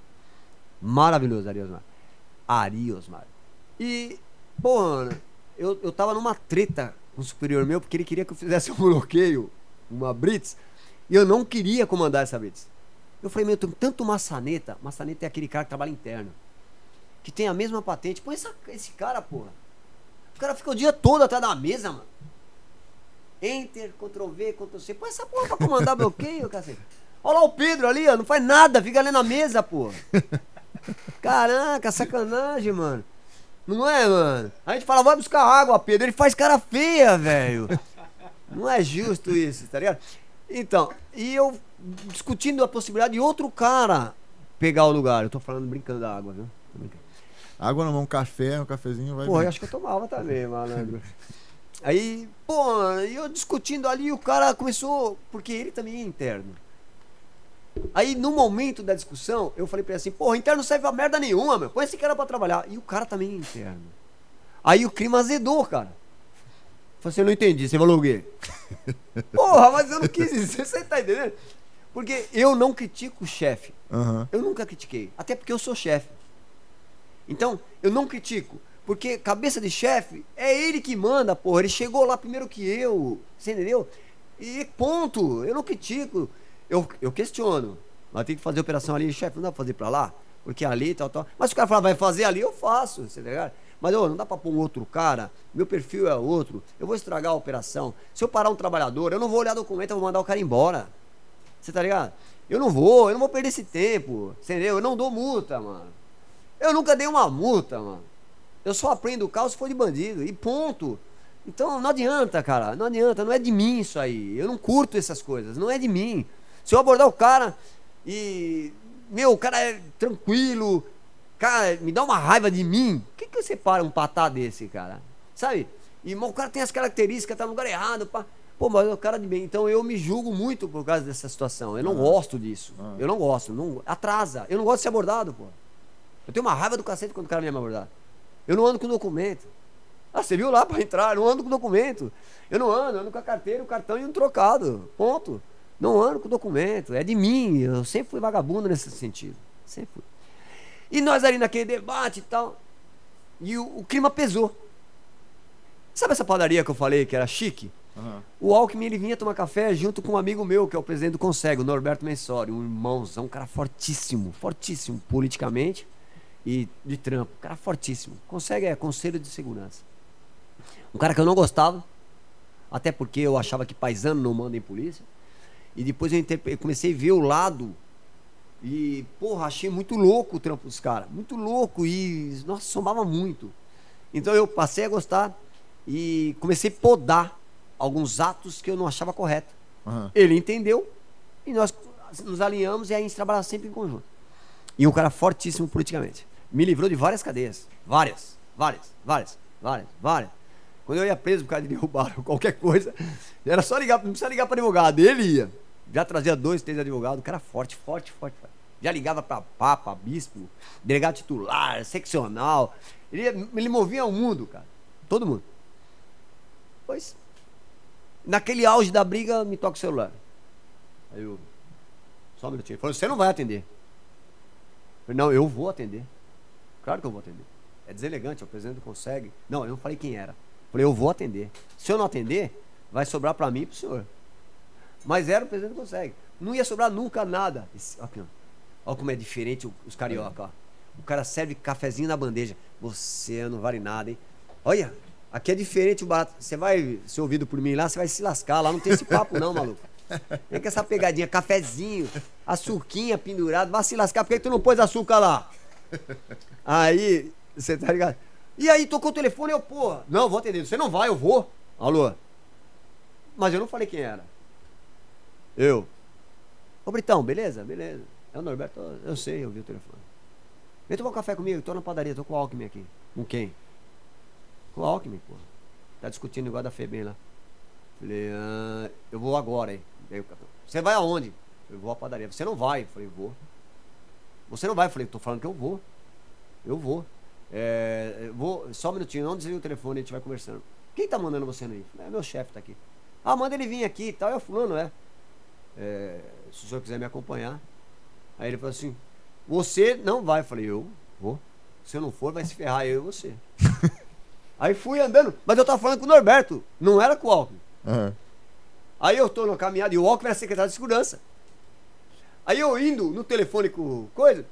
Maravilhoso, Ariosmar. Ariosmar. E, pô, eu, eu tava numa treta com o superior meu, porque ele queria que eu fizesse um bloqueio uma Brits, e eu não queria comandar essa Brits. Eu falei, meu, eu tenho tanto maçaneta. Maçaneta é aquele cara que trabalha interno. Que tem a mesma patente. Põe essa, esse cara, porra. O cara fica o dia todo atrás da mesa, mano. Enter, Ctrl V, Ctrl C. Põe essa porra pra comandar bloqueio, cacete. Olha lá o Pedro ali, ó. Não faz nada, fica ali na mesa, porra. Caraca, sacanagem, mano. Não é, mano? A gente fala, vai buscar água, Pedro. Ele faz cara feia, velho. Não é justo isso, tá ligado? Então, e eu discutindo a possibilidade de outro cara pegar o lugar. Eu tô falando brincando da água, viu? Água na mão, café, um cafezinho vai. Pô, eu acho que eu tomava também, malandro. Aí, pô, eu discutindo ali, o cara começou. Porque ele também é interno. Aí, no momento da discussão, eu falei pra ele assim: porra, interno não serve pra merda nenhuma, meu. Põe esse cara pra trabalhar. E o cara também é interno. Aí o clima azedou, cara. Falei assim, eu não entendi. Você falou o quê? Porra, mas eu não quis isso. Você tá entendendo? Porque eu não critico o chefe. Uhum. Eu nunca critiquei. Até porque eu sou chefe. Então, eu não critico. Porque cabeça de chefe é ele que manda, porra. Ele chegou lá primeiro que eu. Você entendeu? E ponto. Eu não critico. Eu, eu questiono. Mas tem que fazer operação ali, chefe, não dá pra fazer pra lá? Porque ali, tal, tal. Mas se o cara falar, vai fazer ali, eu faço. Você tá ligado? Mas oh, não dá para pôr um outro cara, meu perfil é outro, eu vou estragar a operação. Se eu parar um trabalhador, eu não vou olhar documento, eu vou mandar o cara embora. Você tá ligado? Eu não vou, eu não vou perder esse tempo. Entendeu? Eu não dou multa, mano. Eu nunca dei uma multa, mano. Eu só aprendo o carro se for de bandido. E ponto. Então não adianta, cara. Não adianta. Não é de mim isso aí. Eu não curto essas coisas. Não é de mim. Se eu abordar o cara e. Meu, o cara é tranquilo, Cara, me dá uma raiva de mim. Por que, que você para um patá desse, cara? Sabe? E o cara tem as características, tá no lugar errado. Pá. Pô, mas é o cara de bem. Então eu me julgo muito por causa dessa situação. Eu não gosto disso. Eu não gosto. Não, atrasa. Eu não gosto de ser abordado, pô. Eu tenho uma raiva do cacete quando o cara me abordar. Eu não ando com documento. Ah, você viu lá para entrar? Eu não ando com documento. Eu não ando, eu ando com a carteira, o cartão e um trocado. Ponto. Não ando com documento. É de mim. Eu sempre fui vagabundo nesse sentido. Sempre fui. E nós ali naquele debate e tal. E o, o clima pesou. Sabe essa padaria que eu falei que era chique? Uhum. O Alckmin ele vinha tomar café junto com um amigo meu, que é o presidente do Conseg, o Norberto Mensori, um irmãozão, um cara fortíssimo, fortíssimo politicamente e de trampo. Um cara fortíssimo. Conseg é Conselho de Segurança. Um cara que eu não gostava, até porque eu achava que paisano não manda em polícia. E depois eu comecei a ver o lado e, porra, achei muito louco o trampo dos caras. Muito louco e, nossa, somava muito. Então eu passei a gostar e comecei a podar alguns atos que eu não achava correto. Uhum. Ele entendeu e nós nos alinhamos e aí a gente trabalha sempre em conjunto. E um cara fortíssimo politicamente. Me livrou de várias cadeias. Várias, várias, várias, várias, várias. Quando eu ia preso por causa de derrubar qualquer coisa, era só ligar, não precisa ligar para advogado. Ele ia. Já trazia dois, três advogados. O cara forte, forte, forte. forte. Já ligava para papa, bispo, delegado titular, seccional. Ele, ele movia o mundo, cara. Todo mundo. Pois, naquele auge da briga, me toca o celular. Aí eu, só um minutinho. Ele falou, você não vai atender. Eu falei, não, eu vou atender. Claro que eu vou atender. É deselegante, o presidente consegue. Não, eu não falei quem era. Falei, eu vou atender. Se eu não atender, vai sobrar para mim e pro senhor. Mas era o presidente consegue. Não ia sobrar nunca nada. Esse, aqui. Olha como é diferente os carioca, ó. O cara serve cafezinho na bandeja. Você não vale nada, hein? Olha, aqui é diferente o barato. Você vai ser ouvido por mim lá, você vai se lascar. Lá não tem esse papo, não, maluco. Vem com essa pegadinha, cafezinho, açuquinha pendurado, vai se lascar, por que tu não pôs açúcar lá? Aí, você tá ligado? E aí, tocou o telefone, eu, porra, não, vou atender. Você não vai, eu vou. Alô? Mas eu não falei quem era. Eu. Ô, Britão, beleza? Beleza. É o Norberto, eu sei, eu vi o telefone. Vem tomar um café comigo, tô na padaria, tô com o Alckmin aqui. Com quem? Com o Alckmin, porra. Tá discutindo igual da Febem lá. Falei, ah, eu vou agora, hein? Você vai aonde? Eu vou à padaria. Você não vai? Eu falei, vou. Você não vai? Eu falei, tô falando que eu vou. Eu vou. É, vou. Só um minutinho, não desliga o telefone, a gente vai conversando. Quem tá mandando você aí? É meu chefe tá aqui. Ah, manda ele vir aqui e tal. É o fulano, é. é. Se o senhor quiser me acompanhar. Aí ele falou assim: Você não vai. Eu falei, eu vou. Se eu não for, vai se ferrar eu e você. aí fui andando, mas eu tava falando com o Norberto, não era com o Alckmin. Uhum. Aí eu tô na caminhada e o Alckmin era secretário de segurança. Aí eu indo no telefone com coisa.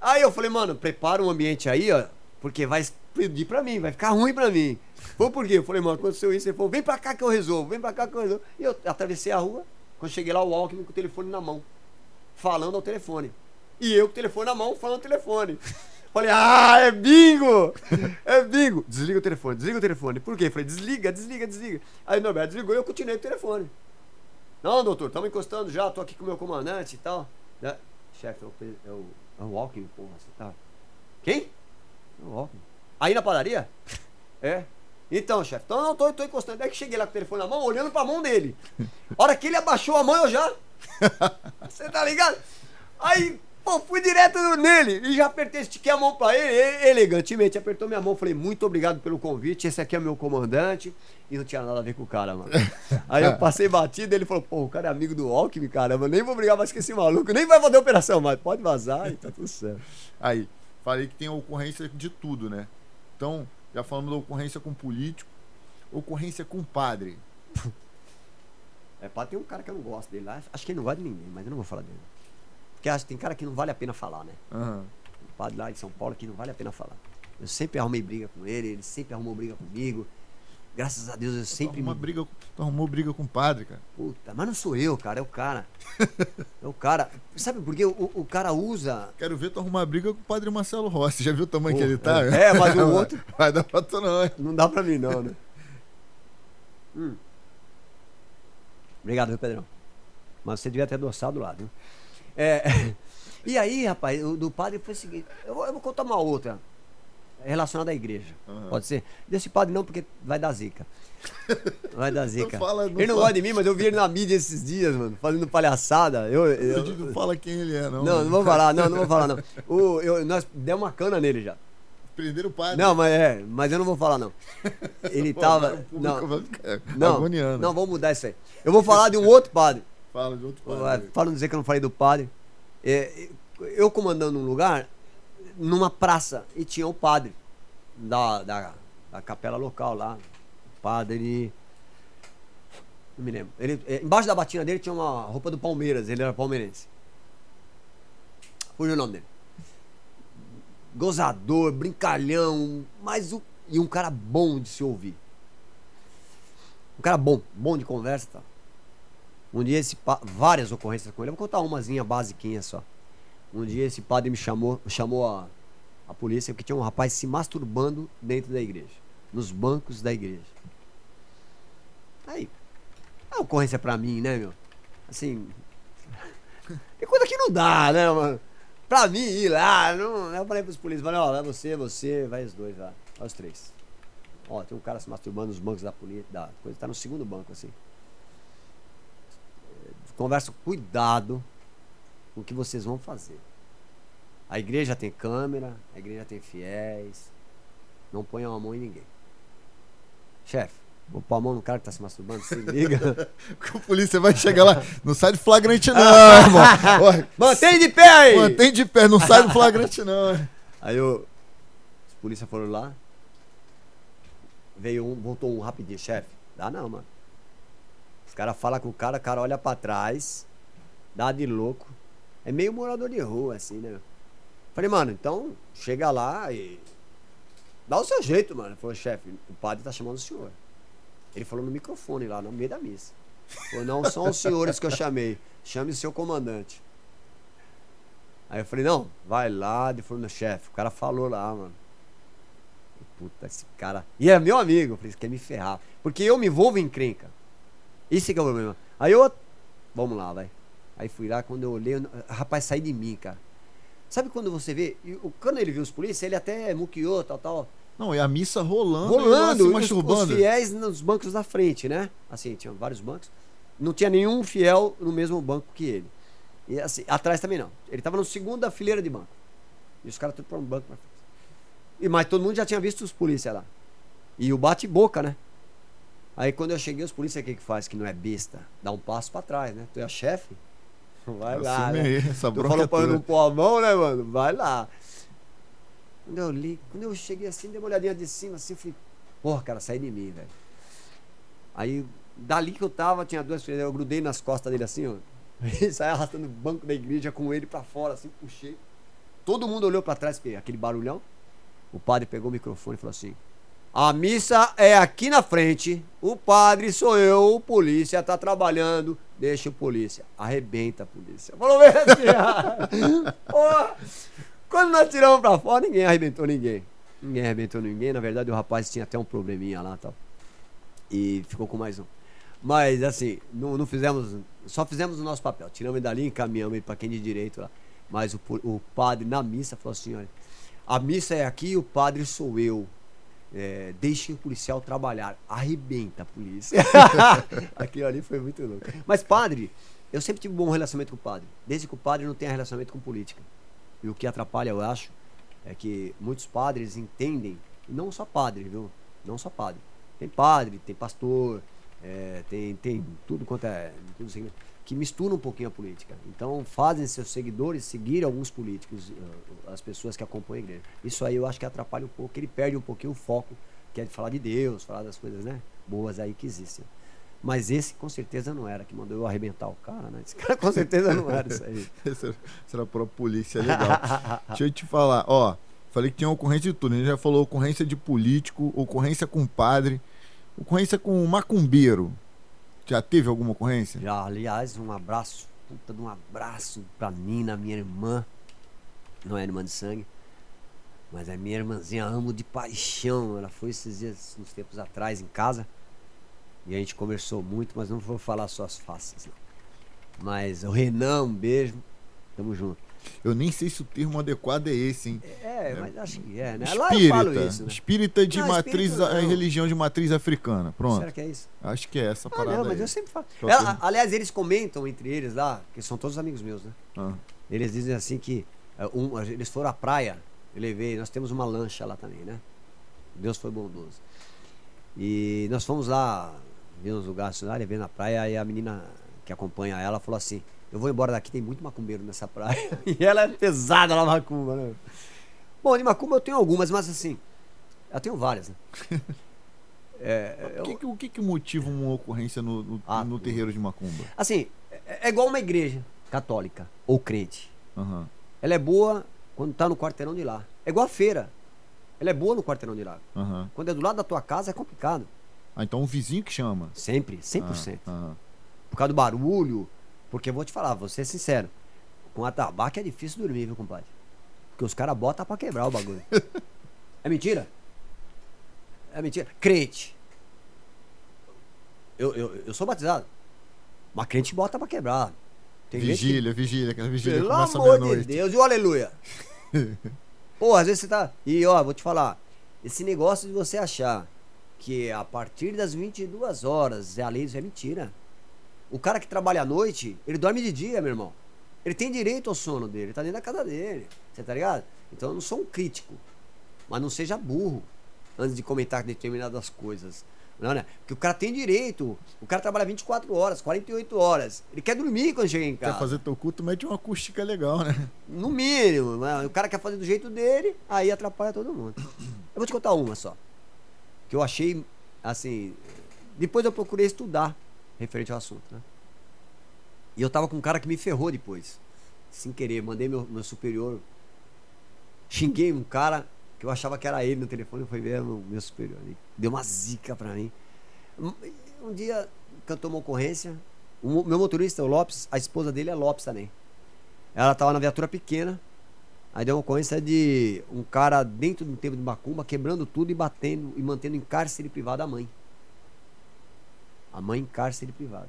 Aí eu falei, mano, prepara um ambiente aí, ó, porque vai pedir pra mim, vai ficar ruim pra mim. Foi por quê? Eu falei, mano, aconteceu isso. Ele falou, vem pra cá que eu resolvo, vem pra cá que eu resolvo. E eu atravessei a rua, quando cheguei lá, o Alckmin com o telefone na mão, falando ao telefone. E eu com o telefone na mão, falando ao telefone. Falei, ah, é bingo! É bingo! Desliga o telefone, desliga o telefone. Por quê? Falei, desliga, desliga, desliga. Aí Norberto desligou e eu continuei o telefone. Não, doutor, estamos encostando já, tô aqui com o meu comandante e tal. Né? Chefe, é o, é o, é o Walking, porra, você tá. Quem? Aí na padaria? É. Então, chefe, então não tô, tô encostando. É que cheguei lá com o telefone na mão, olhando pra mão dele. A hora que ele abaixou a mão, eu já. Você tá ligado? Aí Pô, fui direto nele e já apertei, estiquei a mão pra ele, ele elegantemente apertou minha mão. Falei, muito obrigado pelo convite, esse aqui é meu comandante. E não tinha nada a ver com o cara, mano. Aí eu passei batido, ele falou, pô, o cara é amigo do Alckmin, caramba, nem vou brigar mais com esse maluco, nem vai fazer operação, mas pode vazar e tá tudo certo. Aí, falei que tem ocorrência de tudo, né? Então, já falamos da ocorrência com político, ocorrência com padre. É, padre tem um cara que eu não gosto dele lá, acho que ele não gosta de ninguém, mas eu não vou falar dele. Porque acho, tem cara que não vale a pena falar, né? Uhum. O padre lá de São Paulo que não vale a pena falar. Eu sempre arrumei briga com ele, ele sempre arrumou briga comigo. Graças a Deus eu sempre. Tu, me... briga, tu arrumou briga com o padre, cara. Puta, mas não sou eu, cara, é o cara. é o cara. Sabe por quê? O, o cara usa. Quero ver tu arrumar briga com o padre Marcelo Rossi. Já viu o tamanho que ele tá? É, é mas o outro. Vai dar pra tu não, hein? Não dá pra mim, não, né? hum. Obrigado, viu, Pedrão? Mas você devia ter adoçado lá, viu? É, e aí, rapaz, o do padre foi o seguinte: eu vou, eu vou contar uma outra relacionada à igreja. Uhum. Pode ser? Desse padre não, porque vai dar zica. Vai dar zica. Não fala, não ele não gosta de mim, mas eu vi ele na mídia esses dias, mano, fazendo palhaçada. Eu, eu, não fala quem ele é, não. Não, não vou falar, não, não vou falar, não. O, eu, nós demos uma cana nele já. Prenderam o padre. Não, mas é, mas eu não vou falar, não. Ele Pô, tava. Não, não, não, vamos mudar isso aí. Eu vou falar de um outro padre. Fala de outro padre. Para não dizer que eu não falei do padre. É, eu comandando um lugar, numa praça, e tinha o padre da, da, da capela local lá. O padre. Não me lembro. Ele, é, embaixo da batina dele tinha uma roupa do Palmeiras, ele era palmeirense. Fugiu o nome dele. Gozador, brincalhão, mas o, e um cara bom de se ouvir. Um cara bom, bom de conversa, tá? Um dia esse várias ocorrências com ele. Eu vou contar umazinha basiquinha só. Um dia esse padre me chamou, chamou a, a polícia porque tinha um rapaz se masturbando dentro da igreja, nos bancos da igreja. Aí, a ocorrência pra mim, né, meu? Assim, tem coisa que não dá, né, mano? pra mim ir lá, não, eu falei pros polícias, falei, ó, vai você, você, vai os dois lá, vai os três. Ó, tem um cara se masturbando nos bancos da polícia, da coisa, tá no segundo banco, assim. Conversa, cuidado com o que vocês vão fazer. A igreja tem câmera, a igreja tem fiéis. Não ponham a mão em ninguém. Chefe, vou pôr a mão no cara que tá se masturbando, se liga. a polícia vai chegar lá. Não sai do flagrante, não, irmão. Mantém de pé aí! Mantém de pé, não sai do flagrante, não. Aí eu. Os polícia foram lá. Veio um, voltou um rapidinho, chefe. Dá não, mano. Os caras falam com o cara, o cara olha pra trás, dá de louco. É meio morador de rua, assim, né? Falei, mano, então chega lá e. Dá o seu jeito, mano. Ele falou, chefe, o padre tá chamando o senhor. Ele falou no microfone lá, no meio da missa. Falou, não são os senhores que eu chamei. Chame o seu comandante. Aí eu falei, não, vai lá. Ele falou, meu chefe, o cara falou lá, mano. Puta, esse cara. E é meu amigo. Falei, você quer me ferrar. Porque eu me envolvo em crenca. Esse que é o problema. Aí eu. Vamos lá, vai. Aí fui lá, quando eu olhei, eu... rapaz, saí de mim, cara. Sabe quando você vê? Quando ele viu os polícias, ele até muqueou, tal, tal. Não, e a missa rolando. Rolando, e os, os fiéis nos bancos da frente, né? Assim, tinha vários bancos. Não tinha nenhum fiel no mesmo banco que ele. E assim, atrás também não. Ele estava na segunda fileira de banco. E os caras tudo para um banco mais frente. E, mas todo mundo já tinha visto os polícias lá. E o bate-boca, né? Aí quando eu cheguei, os polícias, o que que faz? Que não é besta. Dá um passo para trás, né? Tu é chefe? Vai lá. Né? Essa tu falou pra não pôr a mão, né, mano? Vai lá. Quando eu li, quando eu cheguei assim, dei uma olhadinha de cima assim, falei, porra, cara, sai de mim, velho. Aí, dali que eu tava, tinha duas filhas, eu grudei nas costas dele assim, ó. E saí arrastando o banco da igreja com ele pra fora, assim, puxei. Todo mundo olhou pra trás, aquele barulhão. O padre pegou o microfone e falou assim: A missa é aqui na frente. O padre sou eu, o polícia tá trabalhando. Deixa o polícia. Arrebenta a polícia. Falou mesmo assim. Quando nós tiramos pra fora, ninguém arrebentou ninguém. Ninguém arrebentou ninguém. Na verdade, o rapaz tinha até um probleminha lá tal. E ficou com mais um. Mas assim, não, não fizemos. Só fizemos o nosso papel. Tiramos ele dali, encaminhamos ele pra quem de direito lá. Mas o, o padre na missa falou assim: olha, a missa é aqui e o padre sou eu. É, deixem o policial trabalhar. Arrebenta a polícia. Aquilo ali foi muito louco. Mas padre, eu sempre tive um bom relacionamento com o padre. Desde que o padre não tenha relacionamento com política. E o que atrapalha, eu acho, é que muitos padres entendem, não só padre, viu? Não só padre. Tem padre, tem pastor, é, tem, tem tudo quanto é. Tudo assim, que mistura um pouquinho a política. Então fazem seus seguidores seguir alguns políticos, eh, as pessoas que acompanham a igreja. Isso aí eu acho que atrapalha um pouco, ele perde um pouquinho o foco, que é de falar de Deus, falar das coisas né, boas aí que existem. Mas esse com certeza não era, que mandou eu arrebentar o cara, né? Esse cara com certeza não era isso aí. Essa era a própria polícia, legal. Deixa eu te falar, ó, falei que tinha ocorrência de tudo, a gente já falou ocorrência de político, ocorrência com padre, ocorrência com macumbeiro. Já teve alguma ocorrência? Já, aliás, um abraço, puta de um abraço pra Nina, minha irmã. Não é irmã de sangue, mas é minha irmãzinha, amo de paixão. Ela foi esses dias, uns tempos atrás, em casa. E a gente conversou muito, mas não vou falar só as faces. Não. Mas o Renan, um beijo. Tamo junto. Eu nem sei se o termo adequado é esse, hein? É, é. mas acho que é, né? Espírita. Lá eu falo isso, né? Espírita de não, matriz, espírita, religião de matriz africana. Pronto. Será que é isso? Acho que é essa parada. Ah, não, mas aí. eu sempre falo. Ela, aliás, eles comentam entre eles lá, que são todos amigos meus, né? Ah. Eles dizem assim que é, um, eles foram à praia, eu levei, nós temos uma lancha lá também, né? Deus foi bondoso. E nós fomos lá, vimos os lugares lá, levei na praia, e a menina que acompanha ela falou assim: eu vou embora daqui, tem muito macumbeiro nessa praia. e ela é pesada lá, macumba, né? Bom, de macumba eu tenho algumas, mas assim, eu tenho várias, né? É, o, que, o que, que motiva uma ocorrência no, no, ah, no terreiro de macumba? Assim, é, é, igual uma igreja católica ou crente. Uhum. Ela é boa quando tá no quarteirão de lá. É igual a feira. Ela é boa no quarteirão de lá. Uhum. Quando é do lado da tua casa é complicado. Ah, então o vizinho que chama? Sempre, 100%. Ah, uhum. Por causa do barulho, porque eu vou te falar, vou ser sincero. Com atabaque é difícil dormir, viu, compadre? Porque os caras botam pra quebrar o bagulho. é mentira? É mentira. Crente. Eu, eu, eu sou batizado. Mas crente bota pra quebrar. Tem gente que- Vigília, vigília, aquela vigília Pelo começa amor de. Deus, e o aleluia. Pô, às vezes você tá. E ó, vou te falar. Esse negócio de você achar que a partir das 22 horas é a lei, isso é mentira. O cara que trabalha à noite, ele dorme de dia, meu irmão. Ele tem direito ao sono dele, tá dentro da casa dele. Você tá ligado? Então eu não sou um crítico. Mas não seja burro antes de comentar determinadas coisas. Não, né? Porque o cara tem direito. O cara trabalha 24 horas, 48 horas. Ele quer dormir quando chega em casa. Quer fazer teu culto, mete uma acústica legal, né? No mínimo, né? o cara quer fazer do jeito dele, aí atrapalha todo mundo. Eu vou te contar uma só. Que eu achei, assim. Depois eu procurei estudar referente ao assunto, né? E eu tava com um cara que me ferrou depois. Sem querer, mandei meu, meu superior. Xinguei um cara que eu achava que era ele no telefone, foi ver meu, meu superior. Ele deu uma zica pra mim. Um, dia cantou uma ocorrência. O meu motorista, o Lopes, a esposa dele é Lopes também. Ela tava na viatura pequena. Aí deu uma ocorrência de um cara dentro do tempo de Macumba quebrando tudo e batendo e mantendo em cárcere privado a mãe. A mãe em cárcere privado.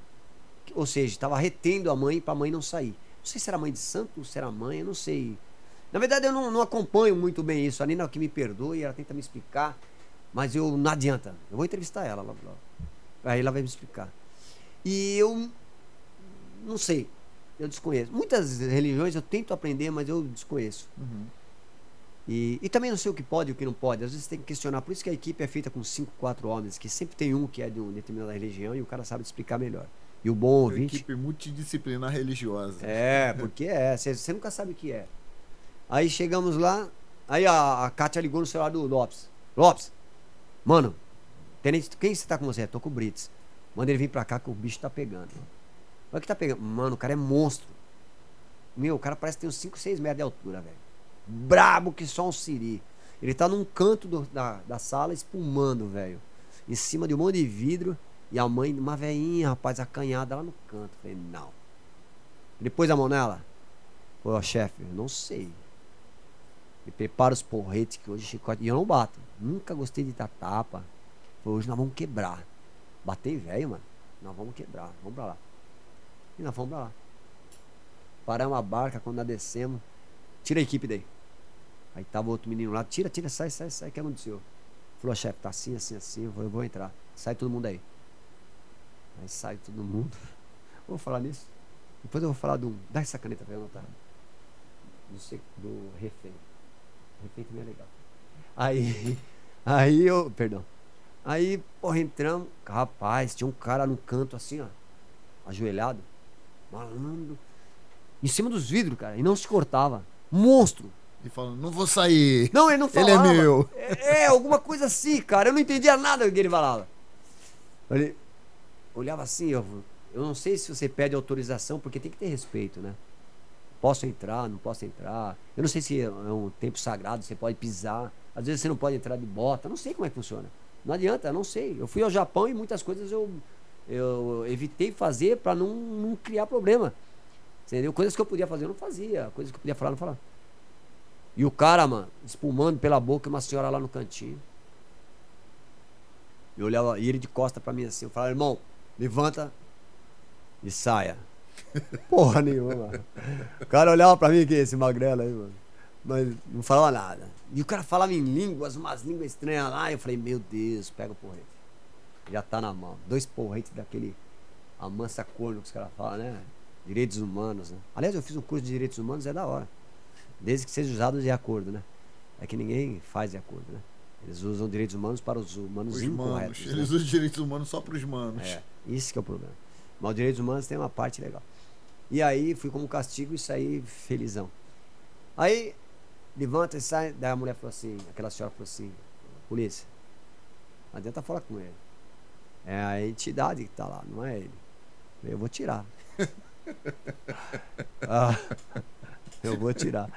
Ou seja, estava retendo a mãe para a mãe não sair. Não sei se era mãe de santo, se era mãe, eu não sei. Na verdade, eu não, não acompanho muito bem isso. A Nina que me perdoe, ela tenta me explicar, mas eu não adianta. Eu vou entrevistar ela lá. lá. Aí ela vai me explicar. E eu não sei, eu desconheço. Muitas religiões eu tento aprender, mas eu desconheço. E, e também não sei o que pode e o que não pode. Às vezes tem que questionar. Por isso que a equipe é feita com cinco, quatro homens, que sempre tem um que é de uma determinada religião e o cara sabe explicar melhor. E o bom ouvinte. Equipe multidisciplinar religiosa. É, porque é. Você você nunca sabe o que é. Aí chegamos lá, aí a, a Kátia ligou no celular do Lopes. Lopes, mano, tenente, quem você tá com você? Tô com o Brits. Manda ele vir pra cá que o bicho tá pegando. Olha que tá pegando. Mano, o cara é monstro. Meu, o cara parece que tem uns 5, 6 metros de altura, velho. Brabo que só um siri. Ele tá num canto do- da, da sala espumando, velho. Em cima de um monte de vidro. E a mãe, uma veinha, rapaz, acanhada lá no canto. Falei, não. Ele pôs a mão nela. Falei, ó, chefe, eu não sei. Me prepara os porretes que hoje chicote. E eu não bato. Nunca gostei de dar tapa. Falei, hoje nós vamos quebrar. Bater em velho, mano. Nós vamos quebrar. Vamos pra lá. E nós fomos pra lá. Paramos a barca quando nós descemos. Tira a equipe daí. Aí tava outro menino lá. Tira, tira, sai, sai, sai. O que aconteceu? Falou, chefe, tá assim, assim, assim. Eu vou, eu vou entrar. Sai todo mundo aí. Aí sai todo mundo. Vou falar nisso. Depois eu vou falar do. Dá essa caneta pra eu anotar. Do, do refém. Refém também é legal. Aí. Aí eu. Perdão. Aí, porra, entramos. Rapaz, tinha um cara no canto assim, ó. Ajoelhado. Malandro. Em cima dos vidros, cara. E não se cortava. Monstro. E falando, não vou sair. Não, ele não Ele é falava. meu. É, é, alguma coisa assim, cara. Eu não entendia nada do que ele falava. Ele olhava assim, eu, eu não sei se você pede autorização, porque tem que ter respeito, né? Posso entrar, não posso entrar. Eu não sei se é um tempo sagrado, você pode pisar. Às vezes você não pode entrar de bota. Não sei como é que funciona. Não adianta, não sei. Eu fui ao Japão e muitas coisas eu, eu evitei fazer para não, não criar problema. Entendeu? Coisas que eu podia fazer eu não fazia. Coisas que eu podia falar eu não falava. E o cara, mano, espumando pela boca, uma senhora lá no cantinho. Eu olhava, e ele de costa pra mim assim, eu falava, irmão, levanta e saia. Porra nenhuma. O cara olhava pra mim, que é esse magrelo aí, mano. Mas não falava nada. E o cara falava em línguas, umas línguas estranhas lá. Eu falei, meu Deus, pega o porrete. Já tá na mão. Dois porretes daquele amansa corno que os caras falam, né? Direitos humanos, né? Aliás, eu fiz um curso de direitos humanos, é da hora. Desde que seja usado de acordo, né? É que ninguém faz de acordo, né? Eles usam direitos humanos para os humanos Os incorretos. manos. né? Eles usam direitos humanos só pros manos. É, isso que é o problema. Mas os direitos humanos tem uma parte legal. E aí fui como castigo e saí felizão. Aí levanta e sai, daí a mulher falou assim, aquela senhora falou assim, polícia, não adianta falar com ele. É a entidade que tá lá, não é ele. Eu vou tirar. Ah, eu vou tirar.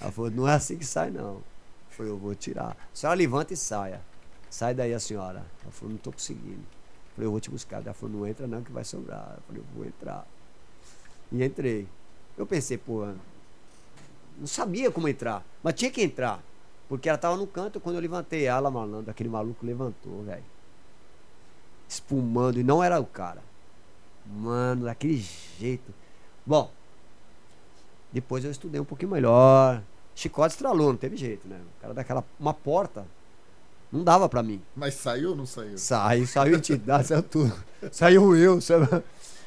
Ela falou, não é assim que sai não. Eu falei, eu vou tirar. A senhora levanta e saia. Sai daí a senhora. Ela falou, não tô conseguindo. Eu falei, eu vou te buscar. Ela falou, não entra não que vai sobrar. Eu falei, eu vou entrar. E entrei. Eu pensei, pô, não sabia como entrar, mas tinha que entrar. Porque ela tava no canto, quando eu levantei ela, malandro, aquele maluco levantou, velho. Espumando, e não era o cara. Mano, daquele jeito. Bom, Depois eu estudei um pouquinho melhor. Chicote estralou, não teve jeito, né? O cara daquela. Uma porta. Não dava pra mim. Mas saiu ou não saiu? Saiu, saiu entidade, saiu tudo. Saiu eu, sabe?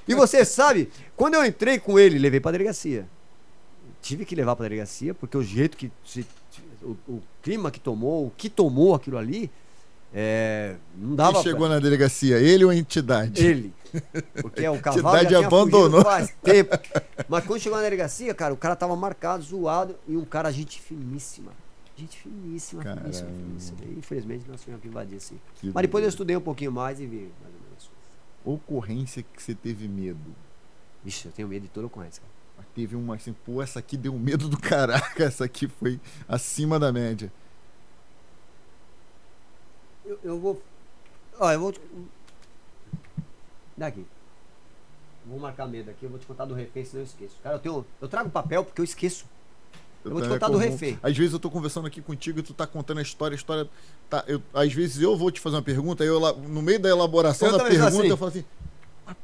E você sabe, quando eu entrei com ele, levei pra delegacia. Tive que levar pra delegacia, porque o jeito que. Se, o, o clima que tomou, o que tomou aquilo ali, é, não dava Quem chegou pra... na delegacia, ele ou a entidade? Ele. Porque o cavalo já tinha abandonou. faz tempo. Mas quando chegou na delegacia, cara, o cara tava marcado, zoado, e um cara, gente finíssima. Gente finíssima, finíssima, Caramba. finíssima. E, infelizmente nós tivemos que invadir assim. Que Mas depois eu doideira. estudei um pouquinho mais e vi mais ou menos. Ocorrência que você teve medo. Vixe, eu tenho medo de toda ocorrência, cara. Mas teve uma assim, pô, essa aqui deu medo do caraca, essa aqui foi acima da média. Eu, eu vou. Ó, eu vou. te- Daqui. Vou marcar medo aqui, eu vou te contar do refém, senão eu esqueço. Cara, eu tenho. Eu trago papel porque eu esqueço. Eu vou te também contar do comum. refém. Às vezes eu tô conversando aqui contigo e tu tá contando a história, a história. Tá, eu, às vezes eu vou te fazer uma pergunta, aí eu, no meio da elaboração Eu da também sou pergunta, assim. eu falo assim. "Mas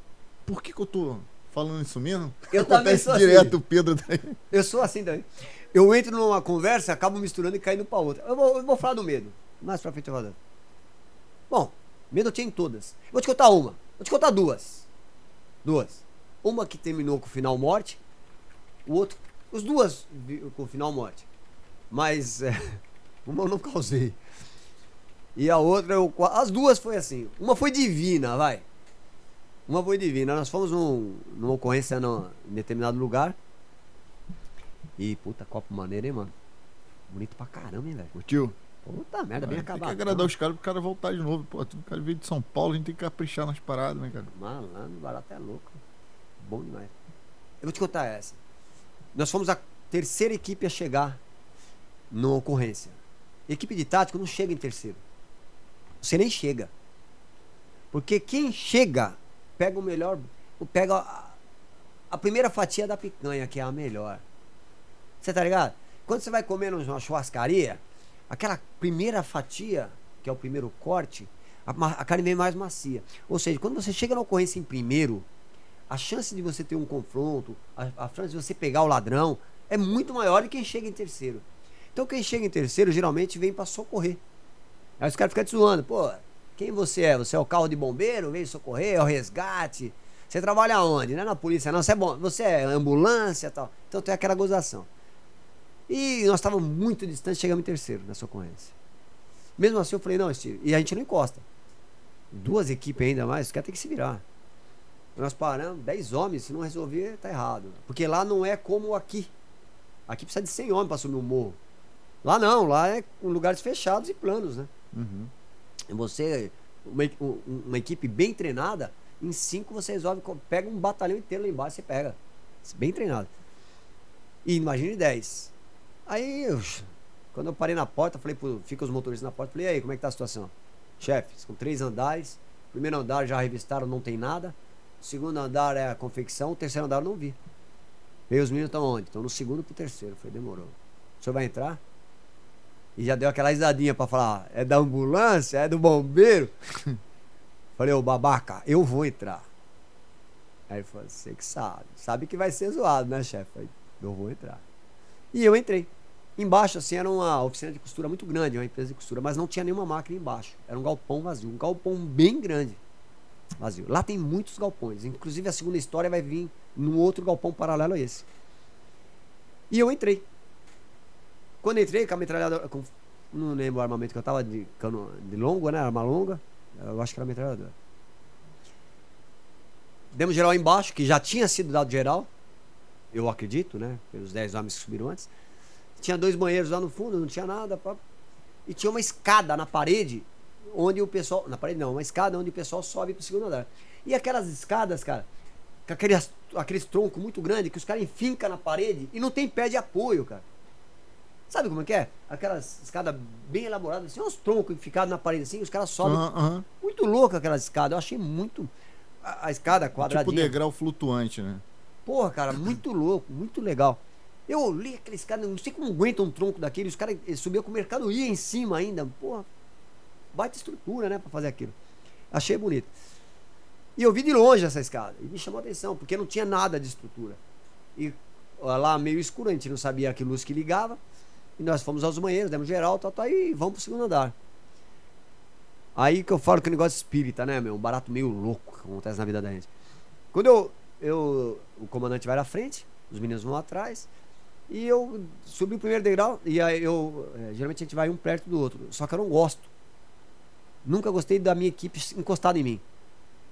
por que, que eu tô falando isso mesmo? Eu também Acontece sou assim. direto, o Pedro. daí. Eu sou assim também. Eu entro numa conversa, acabo misturando e caindo pra outra. Eu vou, eu vou falar do medo. Mais pra frente eu vou. Bom, medo eu tinha em todas. Vou te contar uma. Vou te contar duas. Duas. Uma que terminou com o final morte. O outro. Os duas com o final morte. Mas é, uma eu não causei. E a outra eu. As duas foi assim. Uma foi divina, vai. Uma foi divina. Nós fomos num, numa ocorrência num, em determinado lugar. E puta, copo maneiro, hein, mano? Bonito pra caramba, hein, velho? Curtiu? Puta merda, bem tem que acabado. agradar os caras pro cara voltar de novo. Pô, tu cara veio de São Paulo, a gente tem que caprichar nas paradas, né, cara? Malandro, barato é louco. Bom demais. Eu vou te contar essa. Nós fomos a terceira equipe a chegar numa ocorrência. Equipe de tático não chega em terceiro. Você nem chega. Porque quem chega pega o melhor. Pega a, a primeira fatia da picanha, que é a melhor. Você tá ligado? Quando você vai comer numa churrascaria, aquela primeira fatia, que é o primeiro corte, a, a carne vem mais macia. Ou seja, quando você chega na ocorrência em primeiro, a chance de você ter um confronto, a, a chance de você pegar o ladrão, é muito maior do que quem chega em terceiro. Então quem chega em terceiro geralmente vem para socorrer. Aí os caras ficam te zoando, pô, quem você é? Você é o carro de bombeiro? Veio socorrer? É o resgate? Você trabalha onde? Não é na polícia, não. Você é, bom, você é ambulância tal. Então tem aquela gozação. E nós estávamos muito distantes, chegamos em terceiro nessa ocorrência. Mesmo assim eu falei, não, Steve, e a gente não encosta. Duas equipes ainda mais, os caras têm que se virar. Nós paramos, 10 homens, se não resolver, tá errado. Porque lá não é como aqui. Aqui precisa de 100 homens para subir um morro. Lá não, lá é com lugares fechados e planos, né? Uhum. Você, uma, uma equipe bem treinada, em cinco você resolve, pega um batalhão inteiro lá embaixo, você pega. Bem treinado. E imagine 10. Aí, quando eu parei na porta, falei pro, fica os motoristas na porta, falei, e aí, como é que tá a situação? Chefe, são três andares. Primeiro andar já revistaram, não tem nada. Segundo andar é a confecção, o terceiro andar eu não vi. E os meninos estão onde? Estão no segundo pro terceiro. Falei, demorou. O senhor vai entrar? E já deu aquela risadinha pra falar, é da ambulância, é do bombeiro. Falei, ô babaca, eu vou entrar. Aí ele falou, você que sabe. Sabe que vai ser zoado, né, chefe? Eu vou entrar. E eu entrei. Embaixo, assim, era uma oficina de costura muito grande, uma empresa de costura, mas não tinha nenhuma máquina embaixo. Era um galpão vazio, um galpão bem grande. Vazio. Lá tem muitos galpões. Inclusive, a segunda história vai vir num outro galpão paralelo a esse. E eu entrei. Quando entrei com a metralhadora. Com, não lembro o armamento que eu tava de cano de longo, né? Arma longa. Eu acho que era metralhadora. Demos geral embaixo, que já tinha sido dado geral. Eu acredito, né? Pelos 10 homens que subiram antes. Tinha dois banheiros lá no fundo, não tinha nada. pá. E tinha uma escada na parede, onde o pessoal. Na parede não, uma escada onde o pessoal sobe pro segundo andar. E aquelas escadas, cara, com aqueles, aqueles troncos muito grandes que os caras enfincam na parede e não tem pé de apoio, cara. Sabe como é que é? Aquelas escadas bem elaboradas, assim, uns troncos enficados na parede assim, os caras sobem. Aham. Muito louco aquelas escadas. Eu achei muito. A, a escada Tipo quadradinha. degrau flutuante, né? Porra, cara, muito louco, muito legal. Eu olhei aqueles caras, não sei como aguenta um tronco daquele, os caras subiam com mercadoria em cima ainda. Porra, baita estrutura, né, pra fazer aquilo. Achei bonito. E eu vi de longe essa escada, e me chamou a atenção, porque não tinha nada de estrutura. E lá meio escuro, a gente não sabia que luz que ligava. E nós fomos aos banheiros, demos geral, tal, tal, e vamos pro segundo andar. Aí que eu falo que o negócio espírita, né, meu? Um barato meio louco que acontece na vida da gente. Quando eu, eu. O comandante vai na frente, os meninos vão atrás. E eu subi o primeiro degrau. E aí eu. É, geralmente a gente vai um perto do outro. Só que eu não gosto. Nunca gostei da minha equipe encostada em mim.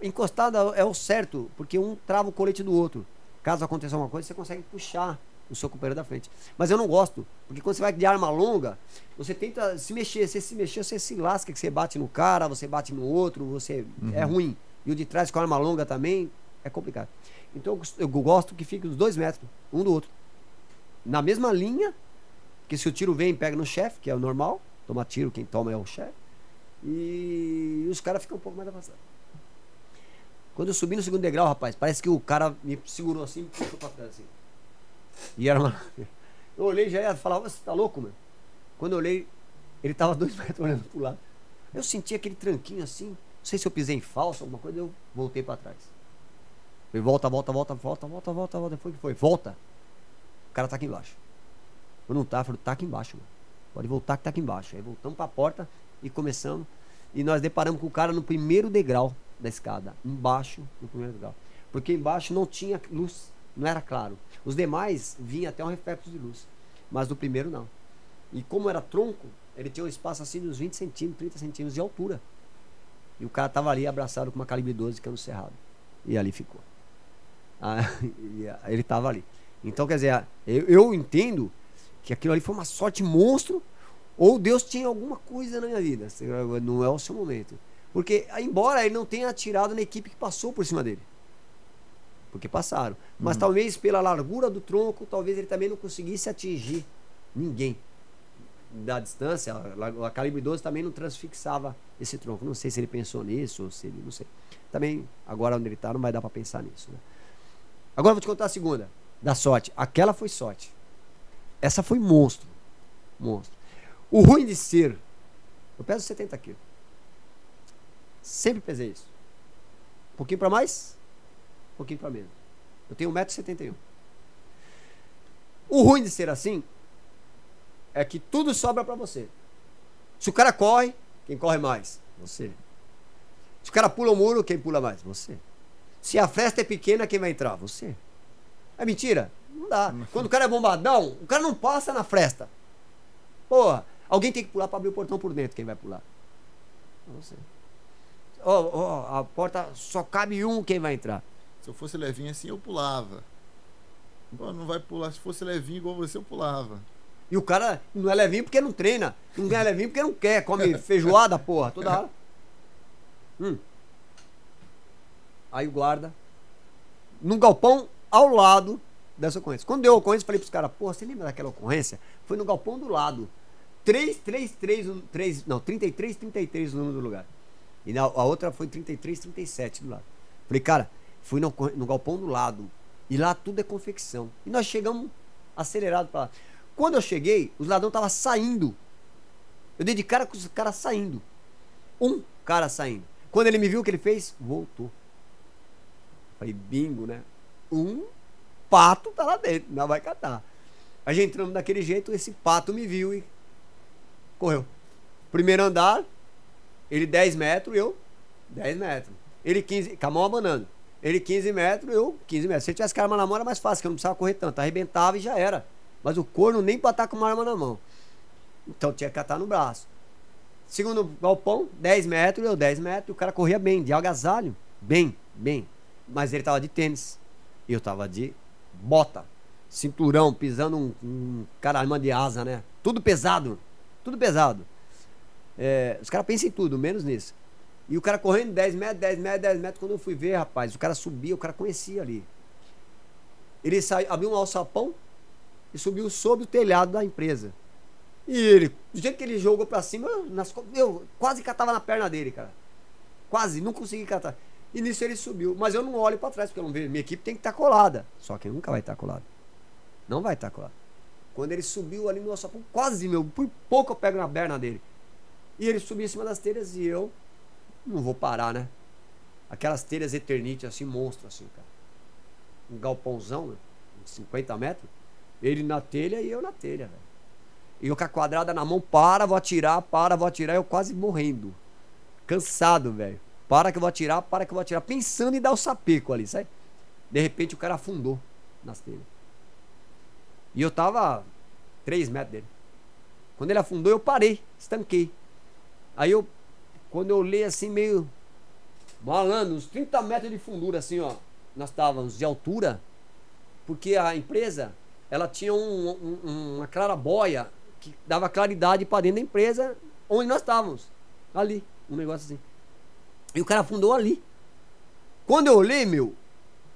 Encostada é o certo, porque um trava o colete do outro. Caso aconteça alguma coisa, você consegue puxar o seu companheiro da frente. Mas eu não gosto, porque quando você vai de arma longa, você tenta se mexer. Se se mexer, você se lasca, que você bate no cara, você bate no outro, você uhum. é ruim. E o de trás com a arma longa também é complicado. Então eu gosto que fique os dois metros, um do outro. Na mesma linha, que se o tiro vem pega no chefe, que é o normal, toma tiro, quem toma é o chefe. E os caras ficam um pouco mais avançados. Quando eu subi no segundo degrau, rapaz, parece que o cara me segurou assim e puxou pra trás assim. E era uma. Eu olhei já ia falar, você tá louco, mano? Quando eu olhei, ele tava dois metros olhando pro lado. Eu senti aquele tranquinho assim. Não sei se eu pisei em falso, alguma coisa, eu voltei para trás. Falei, volta, volta, volta, volta, volta, volta, volta. Foi que foi? Volta. Cara tá aqui embaixo. Eu não tá, falei, tá aqui embaixo, mano. Pode voltar que tá aqui embaixo. Aí voltamos pra porta e começamos. E nós deparamos com o cara no primeiro degrau da escada. Embaixo, no primeiro degrau. Porque embaixo não tinha luz não era claro. Os demais vinha até um reflexo de luz, mas do primeiro não. E como era tronco, ele tinha um espaço assim de uns 20 centímetros, 30 centímetros de altura. E o cara tava ali abraçado com uma calibre 12 cano cerrado. E ali ficou. Ah, ele tava ali. Então, quer dizer, eu, eu entendo que aquilo ali foi uma sorte monstro, ou Deus tinha alguma coisa na minha vida. Não é o seu momento. Porque, embora ele não tenha atirado na equipe que passou por cima dele porque passaram. Mas uhum. talvez pela largura do tronco, talvez ele também não conseguisse atingir ninguém da distância. A, a calibre 12 também não transfixava esse tronco. Não sei se ele pensou nisso ou se ele, não sei. Também, agora onde ele está, não vai dar para pensar nisso. Né? Agora eu vou te contar a segunda, da sorte. Aquela foi sorte. Essa foi monstro. Monstro. O ruim de ser, eu peso 70 quilos. Sempre pesei isso. Um pouquinho para mais, um pouquinho para menos. Eu tenho 1,71m. O ruim de ser assim é que tudo sobra para você. Se o cara corre, quem corre mais? Você. Se o cara pula o muro, quem pula mais? Você. Se a festa é pequena, quem vai entrar? Você. É mentira? Não dá. Quando o cara é bombadão, o cara não passa na fresta. Porra, alguém tem que pular para abrir o portão por dentro. Quem vai pular? Você. Oh, oh, a porta só cabe um, quem vai entrar? Se eu fosse levinho assim, eu pulava. Pô, não vai pular. Se fosse levinho igual você, eu pulava. E o cara não é levinho porque não treina. Não é levinho porque não quer. Come feijoada, porra, toda hora. Hum. Aí o guarda. Num galpão ao lado dessa ocorrência. Quando deu a ocorrência, falei pros caras, porra, você lembra daquela ocorrência? Foi no galpão do lado. 3, 3, 3, 3, não, 33, 33 o número do lugar. E na, a outra foi 33, 37 do lado. Falei, cara, Fui no, no galpão do lado. E lá tudo é confecção. E nós chegamos acelerado para lá. Quando eu cheguei, os ladrões estavam saindo. Eu dei de cara com os caras saindo. Um cara saindo. Quando ele me viu, o que ele fez? Voltou. Falei, bingo, né? Um pato tá lá dentro, não vai catar. A gente entramos daquele jeito, esse pato me viu e correu. Primeiro andar, ele 10 metros, eu 10 metros. Ele 15, com a mão abanando. Ele 15 metros, eu 15 metros. Se ele tivesse com a arma na mão era mais fácil, que eu não precisava correr tanto. Arrebentava e já era. Mas o corno nem pra estar com uma arma na mão. Então tinha que catar no braço. Segundo galpão, 10 metros, eu 10 metros. O cara corria bem, de agasalho. Bem, bem. Mas ele tava de tênis. Eu tava de bota. Cinturão, pisando um, um caralho de asa, né? Tudo pesado. Tudo pesado. É, os caras pensam em tudo, menos nisso. E o cara correndo 10 metros, 10 metros, 10 metros. Quando eu fui ver, rapaz, o cara subia, o cara conhecia ali. Ele saiu, abriu um alçapão e subiu sob o telhado da empresa. E ele, do jeito que ele jogou pra cima, nas, eu quase catava na perna dele, cara. Quase, não consegui catar. E nisso ele subiu. Mas eu não olho para trás, porque eu não vejo. Minha equipe tem que estar tá colada. Só que nunca vai estar tá colada. Não vai estar tá colada. Quando ele subiu ali no alçapão, quase, meu, por pouco eu pego na perna dele. E ele subiu em cima das telhas e eu não vou parar, né? Aquelas telhas Eternite assim, monstro assim, cara. Um galpãozão, né? 50 metros. Ele na telha e eu na telha, velho. E eu com a quadrada na mão, para, vou atirar, para, vou atirar, eu quase morrendo. Cansado, velho. Para que eu vou atirar, para que eu vou atirar. Pensando em dar o sapeco ali, sabe? De repente o cara afundou nas telhas. E eu tava 3 metros dele. Quando ele afundou, eu parei, estanquei. Aí eu, quando eu olhei assim, meio malandro, uns 30 metros de fundura, assim, ó. Nós estávamos de altura, porque a empresa, ela tinha um, um, uma clarabóia que dava claridade para dentro da empresa onde nós estávamos. Ali, um negócio assim. E o cara afundou ali. Quando eu olhei, meu,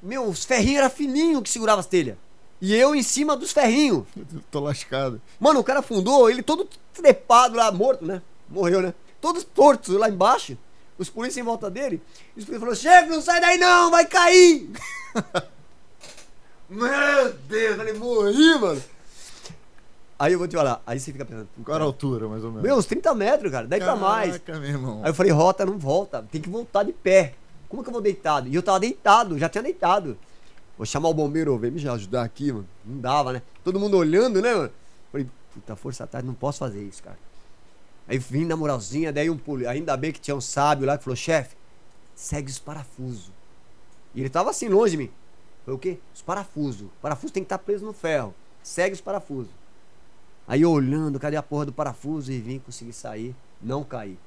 meu, os ferrinhos eram fininhos que segurava as telhas. E eu em cima dos ferrinhos. Tô lascado. Mano, o cara afundou, ele todo trepado lá, morto, né? Morreu, né? Todos tortos lá embaixo. Os polícias em volta dele. E os polícias falaram: chefe, não sai daí não, vai cair! Meu Deus, eu falei, morri, mano. Aí eu vou te falar, aí você fica pensando. Qual era a altura, mais ou menos? Meu, uns 30 metros, cara, daí pra mais. Caraca, meu irmão. Aí eu falei, rota, não volta, tem que voltar de pé. Como que eu vou deitado? E eu tava deitado, já tinha deitado. Vou chamar o bombeiro, vem me ajudar aqui, mano. Não dava, né? Todo mundo olhando, né, mano? Falei, puta, força tarde, não posso fazer isso, cara. Aí vim na moralzinha, daí um poli... ainda bem que tinha um sábio lá que falou, chefe, segue os parafusos. E ele tava assim, longe de mim. Foi o quê? Os parafusos. O parafuso tem que estar tá preso no ferro. Segue os parafusos. Aí olhando, cadê a porra do parafuso? E vim, consegui sair, não caí.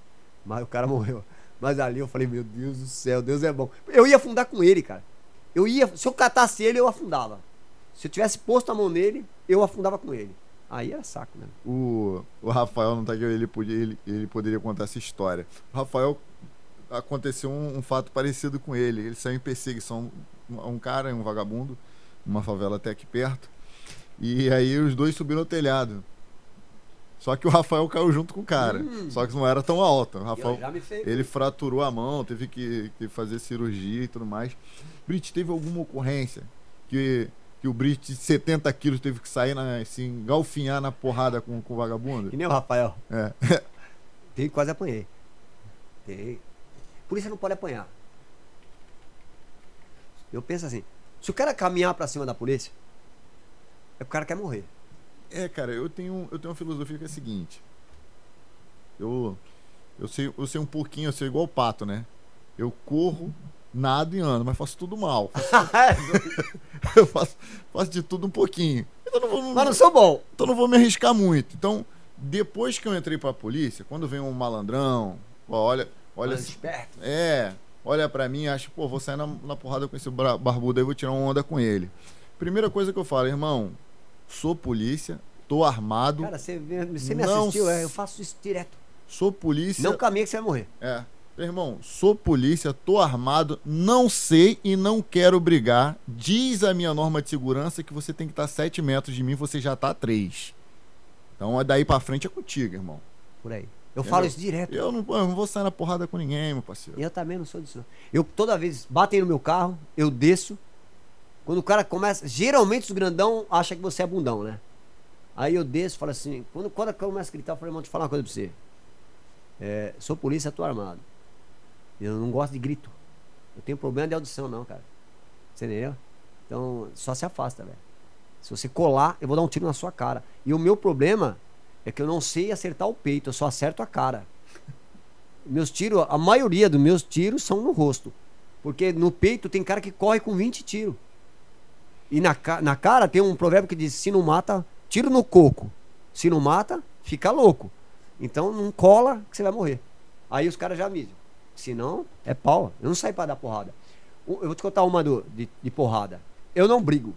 Mas o cara morreu. Mas ali eu falei, meu Deus do céu, Deus é bom. Eu ia afundar com ele, cara. Eu ia, se eu catasse ele, eu afundava. Se eu tivesse posto a mão nele, eu afundava com ele. Aí era saco, né? O, o Rafael não tá aqui, ele, podia, ele, ele poderia contar essa história. O Rafael aconteceu um, um, fato parecido com ele. Ele saiu em perseguição a um cara, um vagabundo, numa favela até aqui perto. E aí os dois subiram ao telhado. Só que o Rafael caiu junto com o cara. Hum. Só que não era tão alto. O Rafael, ele fraturou a mão, teve que, que, fazer cirurgia e tudo mais. Brit, teve alguma ocorrência que, que o Brit de 70 quilos teve que sair, na, assim, galfinhar na porrada com, com o vagabundo? E nem o Rafael. É. Tem, quase apanhei. Tem. Isso não pode apanhar. Eu penso assim, se o cara caminhar para cima da polícia, é que o cara quer morrer. É, cara, eu tenho, eu tenho uma filosofia que é a seguinte. Eu, eu, sei, eu sei um pouquinho, eu sei igual o pato, né? Eu corro, nado e ando, mas faço tudo mal. eu faço, faço de tudo um pouquinho. Então não vou, mas não sou bom. Então não vou me arriscar muito. Então, depois que eu entrei pra polícia, quando vem um malandrão, olha. olha assim, esperto. É, olha pra mim e acha, pô, vou sair na, na porrada com esse barbudo aí, vou tirar uma onda com ele. Primeira coisa que eu falo, irmão, sou polícia, tô armado. Cara, você, você me assistiu, é, eu faço isso direto. Sou polícia. Não caminha que você vai morrer. É. Irmão, sou polícia, tô armado, não sei e não quero brigar. Diz a minha norma de segurança que você tem que estar 7 metros de mim, você já tá a 3. Então é daí pra frente é contigo, irmão. Por aí. Eu Entendeu? falo isso direto. Eu não, eu não, vou sair na porrada com ninguém, meu parceiro. Eu também não sou disso. Eu toda vez batem no meu carro, eu desço, quando o cara começa. Geralmente os grandão acham que você é bundão, né? Aí eu desço e falo assim. Quando, quando eu começo a gritar, eu falei, irmão, deixa eu falar uma coisa pra você. É, sou polícia, tô armado. Eu não gosto de grito. Eu tenho problema de audição, não, cara. Você entendeu? Então, só se afasta, velho. Se você colar, eu vou dar um tiro na sua cara. E o meu problema é que eu não sei acertar o peito, eu só acerto a cara. Meus tiros, a maioria dos meus tiros são no rosto. Porque no peito tem cara que corre com 20 tiros. E na, na cara tem um provérbio que diz: se não mata, tiro no coco. Se não mata, fica louco. Então não cola que você vai morrer. Aí os caras já avisam. Se não, é pau. Eu não saio pra dar porrada. Eu vou te contar uma do, de, de porrada. Eu não brigo.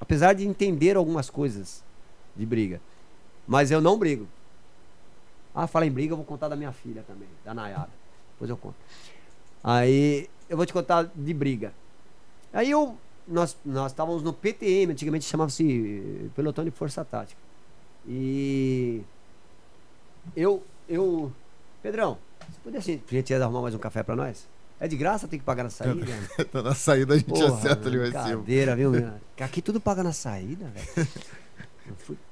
Apesar de entender algumas coisas de briga. Mas eu não brigo. Ah, fala em briga, eu vou contar da minha filha também, da Nayara. Depois eu conto. Aí eu vou te contar de briga. Aí eu nós, nós estávamos no PTM, antigamente chamava-se Pelotão de Força Tática. E eu, eu, Pedrão, você poderia assim, gentileza arrumar mais um café para nós? É de graça, tem que pagar na saída? tá na saída a gente Porra, acerta ali mais cima. viu, meu? Aqui tudo paga na saída, velho.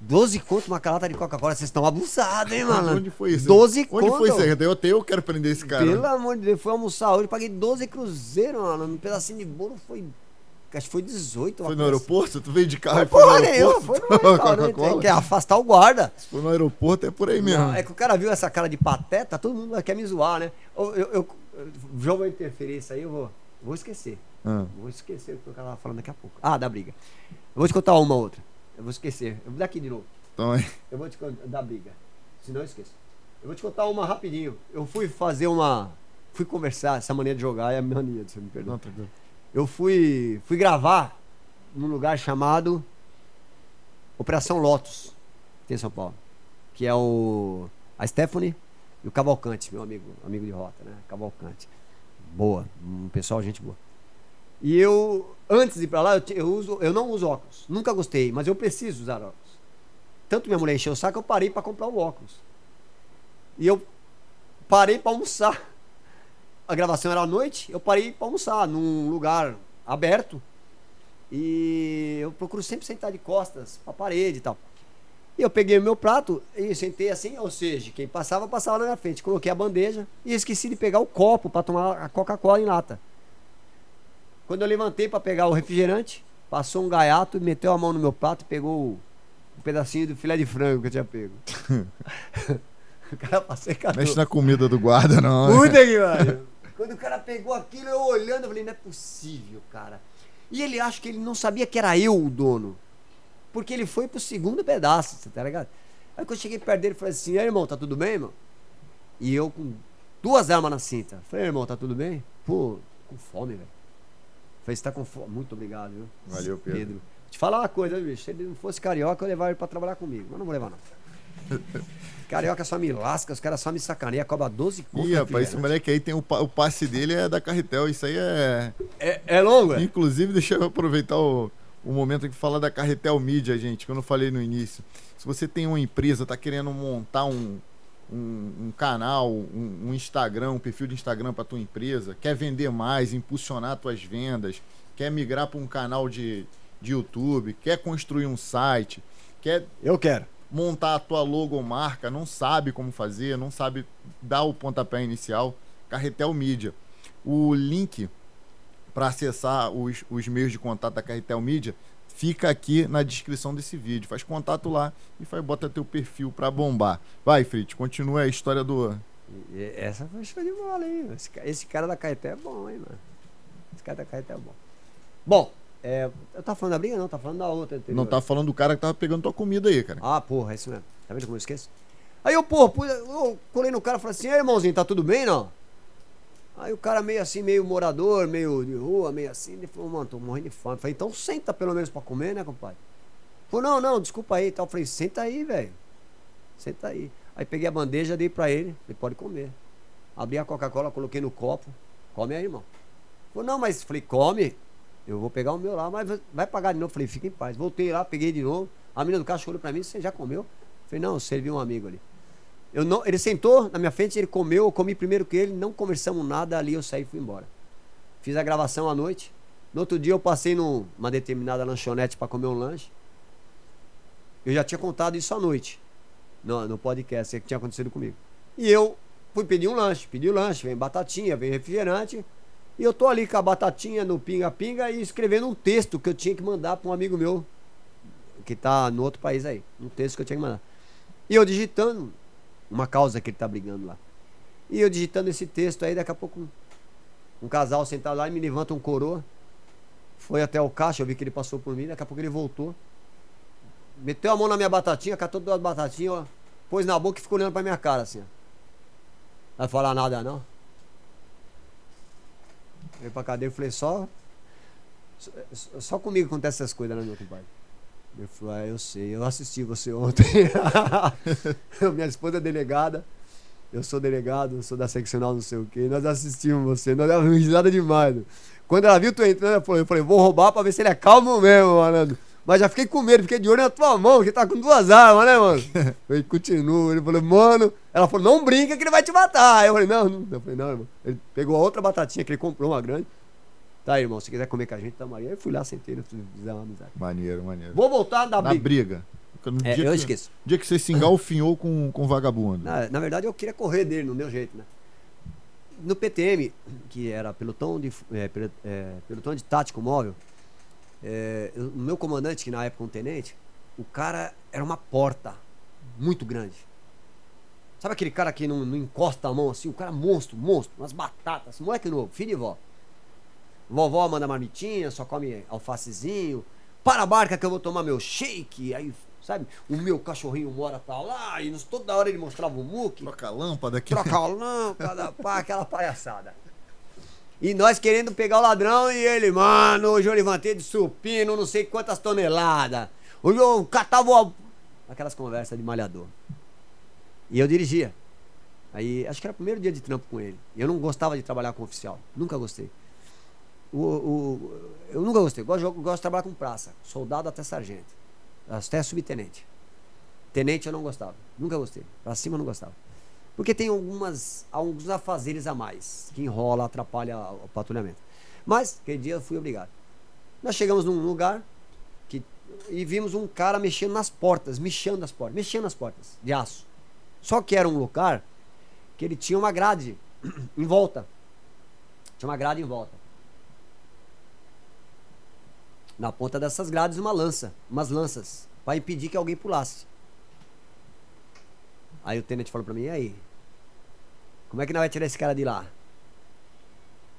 12 conto uma calata de Coca-Cola, vocês estão abusados, hein, mano? Onde foi isso? 12 conto. Onde foi isso? Eu, até eu quero prender esse cara. Pelo amor de Deus, fui almoçar hoje, paguei 12 cruzeiros, mano. Um pedacinho de bolo foi acho que foi 18. Foi no aeroporto? Tu veio de carro Foi e foi no porra aeroporto? foi no restaurante? Quer afastar o guarda. Se for no aeroporto é por aí mesmo. Não, é que o cara viu essa cara de pateta, todo mundo quer me zoar, né? Eu, eu, eu, o João vai interferir isso aí, eu vou, vou esquecer. Ah, Vou esquecer o que o cara tava falando daqui a pouco. Ah, da briga. Eu vou te contar uma outra. Eu vou esquecer. Eu vou daqui de novo. então aí. Eu vou te contar da briga. Senão eu esqueço. Eu vou te contar uma rapidinho. Eu fui fazer uma. Fui conversar, essa maneira de jogar é a mania, você me perdoa. Não, tranquilo. Eu fui, fui gravar num lugar chamado Operação Lotus, tem em São Paulo. Que é o. A Stephanie e o Cavalcante, meu amigo, amigo de rota, né? Cavalcante. Boa, um pessoal, gente boa. E eu, antes de ir pra lá, eu, eu uso, eu não uso óculos. Nunca gostei, mas eu preciso usar óculos. Tanto minha mulher encheu o saco, eu parei pra comprar o óculos. E eu parei pra almoçar. A gravação era à noite, eu parei pra almoçar num lugar aberto. E eu procuro sempre sentar de costas pra parede e tal. E eu peguei o meu prato e sentei assim, ou seja, quem passava, passava na minha frente. Coloquei a bandeja e esqueci de pegar o copo pra tomar a Coca-Cola em lata. Quando eu levantei pra pegar o refrigerante, passou um gaiato e meteu a mão no meu prato e pegou o- um pedacinho do filé de frango que eu tinha pego. o cara passei. Mexe na comida do guarda, não. né? Puta que pariu. Quando o cara pegou aquilo, eu olhando, eu falei, não é possível, cara. E ele acha que ele não sabia que era eu o dono. Porque ele foi pro segundo pedaço, você tá ligado? Aí quando eu cheguei perto dele, falei assim, e aí, irmão, tá tudo bem, irmão? E eu com duas armas na cinta. Falei, irmão, tá tudo bem? Pô, com fome, velho. Falei, você tá com fome? Muito obrigado, viu? Valeu, Pedro. Vou te falar uma coisa, bicho. Se ele não fosse carioca, eu ia levar ele pra trabalhar comigo. Mas não vou levar, não. Carioca só me lasca, os caras só me sacaneiam, cobra 12 conto. Ih, rapaz, esse moleque aí tem o, o passe dele é da Carretel. Isso aí é. É, é longo, é? Inclusive, deixa eu aproveitar o, o momento que fala da Carretel Mídia, gente, que eu não falei no início. Se você tem uma empresa, tá querendo montar um, um, um canal, um, um Instagram, um perfil de Instagram para tua empresa, quer vender mais, impulsionar tuas vendas, quer migrar para um canal de, de YouTube, quer construir um site, quer Eu quero. Montar a tua logomarca, não sabe como fazer, não sabe dar o pontapé inicial, Carretel Mídia. O link para acessar os, os meios de contato da Carretel Mídia fica aqui na descrição desse vídeo. Faz contato lá e faz, bota teu perfil para bombar. Vai, Fritz, continua a história do. Essa foi show de bola, hein? Esse, esse cara da Caeté é bom, hein, mano? Esse cara da Caeté é bom. Bom, é, eu tava falando da briga, não, tá falando da outra. anterior. Não tá falando do cara que tava pegando tua comida aí, cara. Ah, porra, é isso mesmo. Tá vendo como eu esqueço? Aí eu, porra, pus- eu colei no cara e falei assim, ei, irmãozinho, tá tudo bem, não? Aí o cara meio assim, meio morador, meio de rua, meio assim, ele falou, mano, tô morrendo de fome. Eu falei, então senta pelo menos pra comer, né, compadre? Falou, não, não, desculpa aí e tal. Eu falei, senta aí, velho. Senta aí. Aí peguei a bandeja, dei pra ele, falei, pode comer. Abri a Coca-Cola, coloquei no copo. Come aí, irmão. Falou, não, mas falei, come. Eu vou pegar o meu lá, mas vai- pagar de novo. Falei, fica em paz. Voltei lá, peguei de novo. A menina do caixa olhou pra mim, você já comeu? Falei, não, servi um amigo ali. Eu não, ele sentou na minha frente, ele comeu, eu comi primeiro que ele, não conversamos nada, ali eu saí e fui embora. Fiz a gravação à noite. No outro dia eu passei numa determinada lanchonete para comer um lanche. Eu já tinha contado isso à noite, no, no podcast, que tinha acontecido comigo. E eu fui pedir um lanche, pedi o lanche, vem batatinha, vem refrigerante. E eu tô ali com a batatinha no pinga-pinga e escrevendo um texto que eu tinha que mandar para um amigo meu, que tá no outro país aí. Um texto que eu tinha que mandar. E eu digitando uma causa que ele tá brigando lá. E eu digitando esse texto aí, daqui a pouco um, um casal sentado lá e me levanta um coroa. Foi até o caixa, eu vi que ele passou por mim, daqui a pouco ele voltou. Meteu a mão na minha batatinha, catou duas batatinhas, ó, pôs na boca e ficou olhando pra minha cara assim, ó. Vai falar nada não? Veio pra cadeia e falei, só. Só, comigo acontece essas coisas, né, meu compadre? Ele falou, ah, eu sei, eu assisti você ontem. Minha esposa é delegada, eu sou delegado, eu sou da seccional não sei o que, nós assistimos você, nós demos risada demais. né? Quando ela viu tu entrando, eu falei, vou roubar pra ver se ele é calmo mesmo, malandro. Mas já fiquei com medo, fiquei de olho na tua mão, que tá com duas armas, né, mano? Ele continua, ele falou, mano. Ela falou, não brinca que ele vai te matar. Aí eu falei, não, não. Eu falei, não, irmão. Ele pegou a outra batatinha que ele comprou, uma grande. Tá aí, irmão, se quiser comer com a gente, tamo aí. Aí eu fui lá, sentei, eu fizer uma amizade. Maneiro, maneiro. Vou voltar da Na briga. briga. No É, dia eu que- esqueço. dia que você se engalfinhou com, com vagabundo. Na, na verdade, eu queria correr dele, não deu jeito, né? No PTM, que era pelotão de, é, é, pelotão de tático móvel, É, o meu comandante, que na época um tenente, o cara era uma porta muito grande. Sabe aquele cara que não, não encosta a mão assim? O cara monstro, monstro, umas batatas, moleque novo, filho de vó. Vovó manda marmitinha, só come alfacezinho. Para a barca que eu vou tomar meu shake. Aí, sabe? O meu cachorrinho mora tá lá e nos- toda hora ele mostrava o muque. Troca a lâmpada aqui. Troca a lâmpada, pá, aquela palhaçada. E nós querendo pegar o ladrão e ele, mano, hoje eu levantei de supino, não sei quantas toneladas. Hoje eu catava aquelas conversas de malhador. E eu dirigia. Aí, acho que era o primeiro dia de trampo com ele. Eu não gostava de trabalhar com oficial. Nunca gostei. O, o- eu nunca gostei. Gosto, gosto de trabalhar com praça. Soldado até sargento. Até subtenente. Tenente eu não gostava. Nunca gostei. Pra cima eu não gostava. Porque tem algumas, alguns afazeres a mais que enrola, atrapalha o patrulhamento. Mas, aquele dia eu fui obrigado. Nós chegamos num lugar que, e vimos um cara mexendo nas portas, mexendo nas portas, mexendo nas portas de aço. Só que era um lugar que ele tinha uma grade em volta. Tinha uma grade em volta. Na ponta dessas grades uma lança, umas lanças, para impedir que alguém pulasse. Aí o tenente falou pra mim, e aí? Como é que nós vamos tirar esse cara de lá?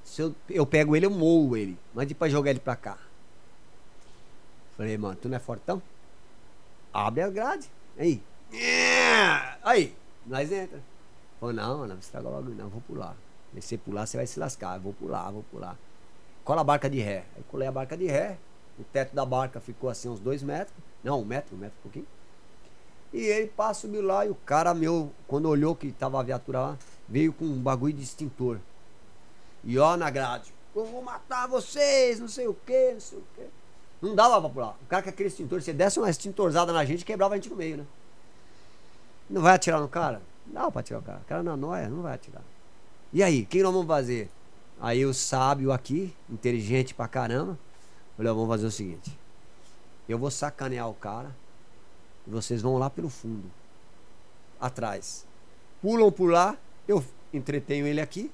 Se eu, eu pego ele, eu moo ele. Mas depois jogar ele pra cá. Falei, mano, tu não é fortão? Abre a grade. Aí. É, Aí, nós entra. Falou, não, não estraga logo, não, vou pular. Se você pular, você vai se lascar. Eu Vou pular, vou pular. Cola a barca de ré. Aí colei a barca de ré. O teto da barca ficou assim uns dois metros. Não, um metro, um metro e pouquinho. E ele pá, subiu lá e o cara meu, quando olhou que tava a viatura lá, veio com um bagulho de extintor. E ó na grade, eu vou matar vocês, não sei o que, não sei o que. Não dava pra pular. O cara com aquele extintor, se desse uma extintorzada na gente, quebrava a gente no meio, né? Não vai atirar no cara? Não dá pra atirar o cara. O cara na noia, não vai atirar. E aí, o que nós vamos fazer? Aí o sábio aqui, inteligente pra caramba, falou, vamos fazer o seguinte. Eu vou sacanear o cara, e vocês vão lá pelo fundo. Atrás. Pulam por lá, eu entretenho ele aqui.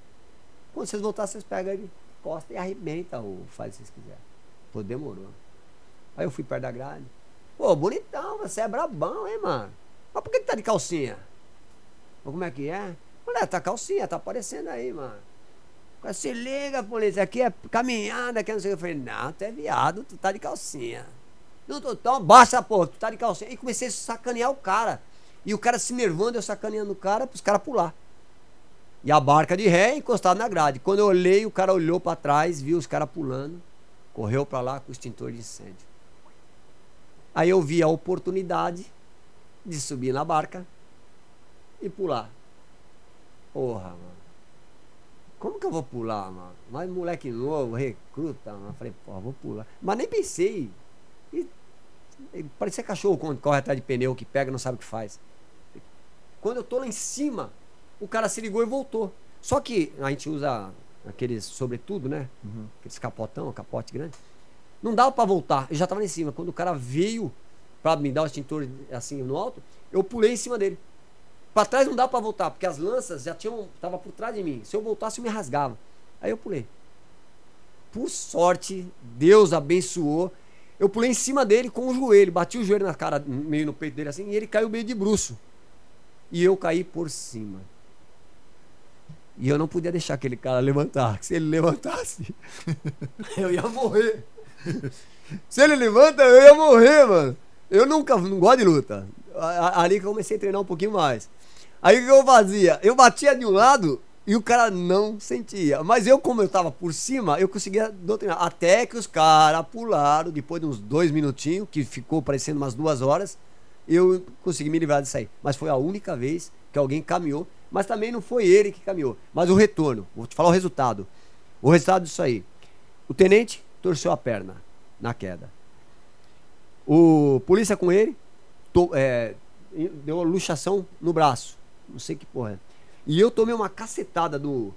Quando vocês voltarem, vocês pegam ele, costa e arrebenta ou faz o que vocês quiserem. Pô, demorou. Aí eu fui perto da grade. Pô, bonitão, você é brabão, hein, mano? Mas por que, que tá de calcinha? Pô, como é que é? Mulher, tá calcinha, tá aparecendo aí, mano. Se liga, polícia, aqui é caminhada, aqui não sei o que. Eu falei, não, tu é viado, tu tá de calcinha. Não tô tão, baixa, pô, tu tá de calcinha. E comecei a sacanear o cara. E o cara se nervando, eu sacaneando o cara, pros caras pular. E a barca de ré encostada na grade. Quando eu olhei, o cara olhou pra trás, viu os caras pulando, correu pra lá com o extintor de incêndio. Aí eu vi a oportunidade de subir na barca e pular. Porra, mano. Como que eu vou pular, mano? Mas moleque novo, recruta, mano. Falei, porra, vou pular. Mas nem pensei. E, e parecia cachorro quando corre atrás de pneu, que pega não sabe o que faz. Quando eu tô lá em cima, o cara se ligou e voltou. Só que a gente usa aqueles sobretudo, né? Aqueles capotão, capote grande. Não dava pra voltar. Eu já tava lá em cima. Quando o cara veio pra me dar o extintor assim no alto, eu pulei em cima dele. Pra trás não dá pra voltar, porque as lanças já tinham. tava por trás de mim. Se eu voltasse, eu me rasgava. Aí eu pulei. Por sorte, Deus abençoou. Eu pulei em cima dele com o joelho, bati o joelho na cara, meio no peito dele assim, e ele caiu meio de bruço. E eu caí por cima. E eu não podia deixar aquele cara levantar. Se ele levantasse, eu ia morrer. Se ele levanta, eu ia morrer, mano. Eu nunca não gosto de luta. Ali que eu comecei a treinar um pouquinho mais. Aí o que eu fazia? Eu batia de um lado e o cara não sentia. Mas eu, como eu tava por cima, eu conseguia doutrinar. Até que os caras pularam, depois de uns dois minutinhos, que ficou parecendo umas duas horas, eu consegui me livrar disso aí. Mas foi a única vez que alguém caminhou. Mas também não foi ele que caminhou. Mas o retorno, vou te falar o resultado. O resultado disso aí. O tenente torceu a perna na queda. O polícia com ele to- é, deu uma luxação no braço. Não sei que porra é. E eu tomei uma cacetada do.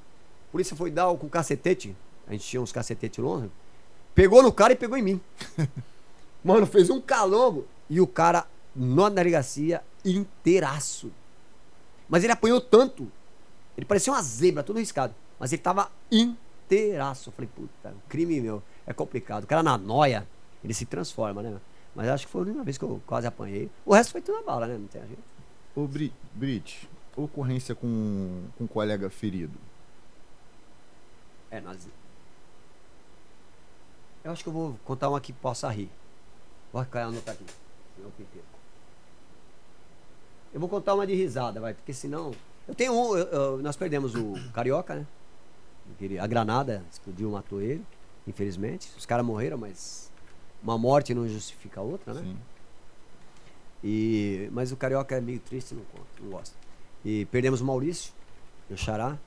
A polícia foi dar com cacetete. A gente tinha uns cacetetes longe. Pegou no cara e pegou em mim. Mano, fez um calombo. E o cara, na delegacia, inteiraço. Mas ele apanhou tanto. Ele parecia uma zebra, todo riscado. Mas ele tava inteiraço. Eu falei, puta, crime meu. É complicado. O cara na noia. Ele se transforma, né? Mas acho que foi a única vez que eu quase apanhei. O resto foi tudo na bala, né? Não tem jeito. Ô, Bri Brit, ocorrência com, com um colega ferido. É, nós. Eu acho que eu vou contar uma que possa rir. Vou cair anotar aqui. senão eu. Eu vou contar uma de risada, vai, porque senão. Eu tenho um. eu- eu- nós perdemos o Carioca, né? A granada explodiu, matou ele, infelizmente. Os caras morreram, mas uma morte não justifica a outra, né? Sim. E, mas o Carioca é meio triste, não conta, não gosta. E perdemos o Maurício, meu xará,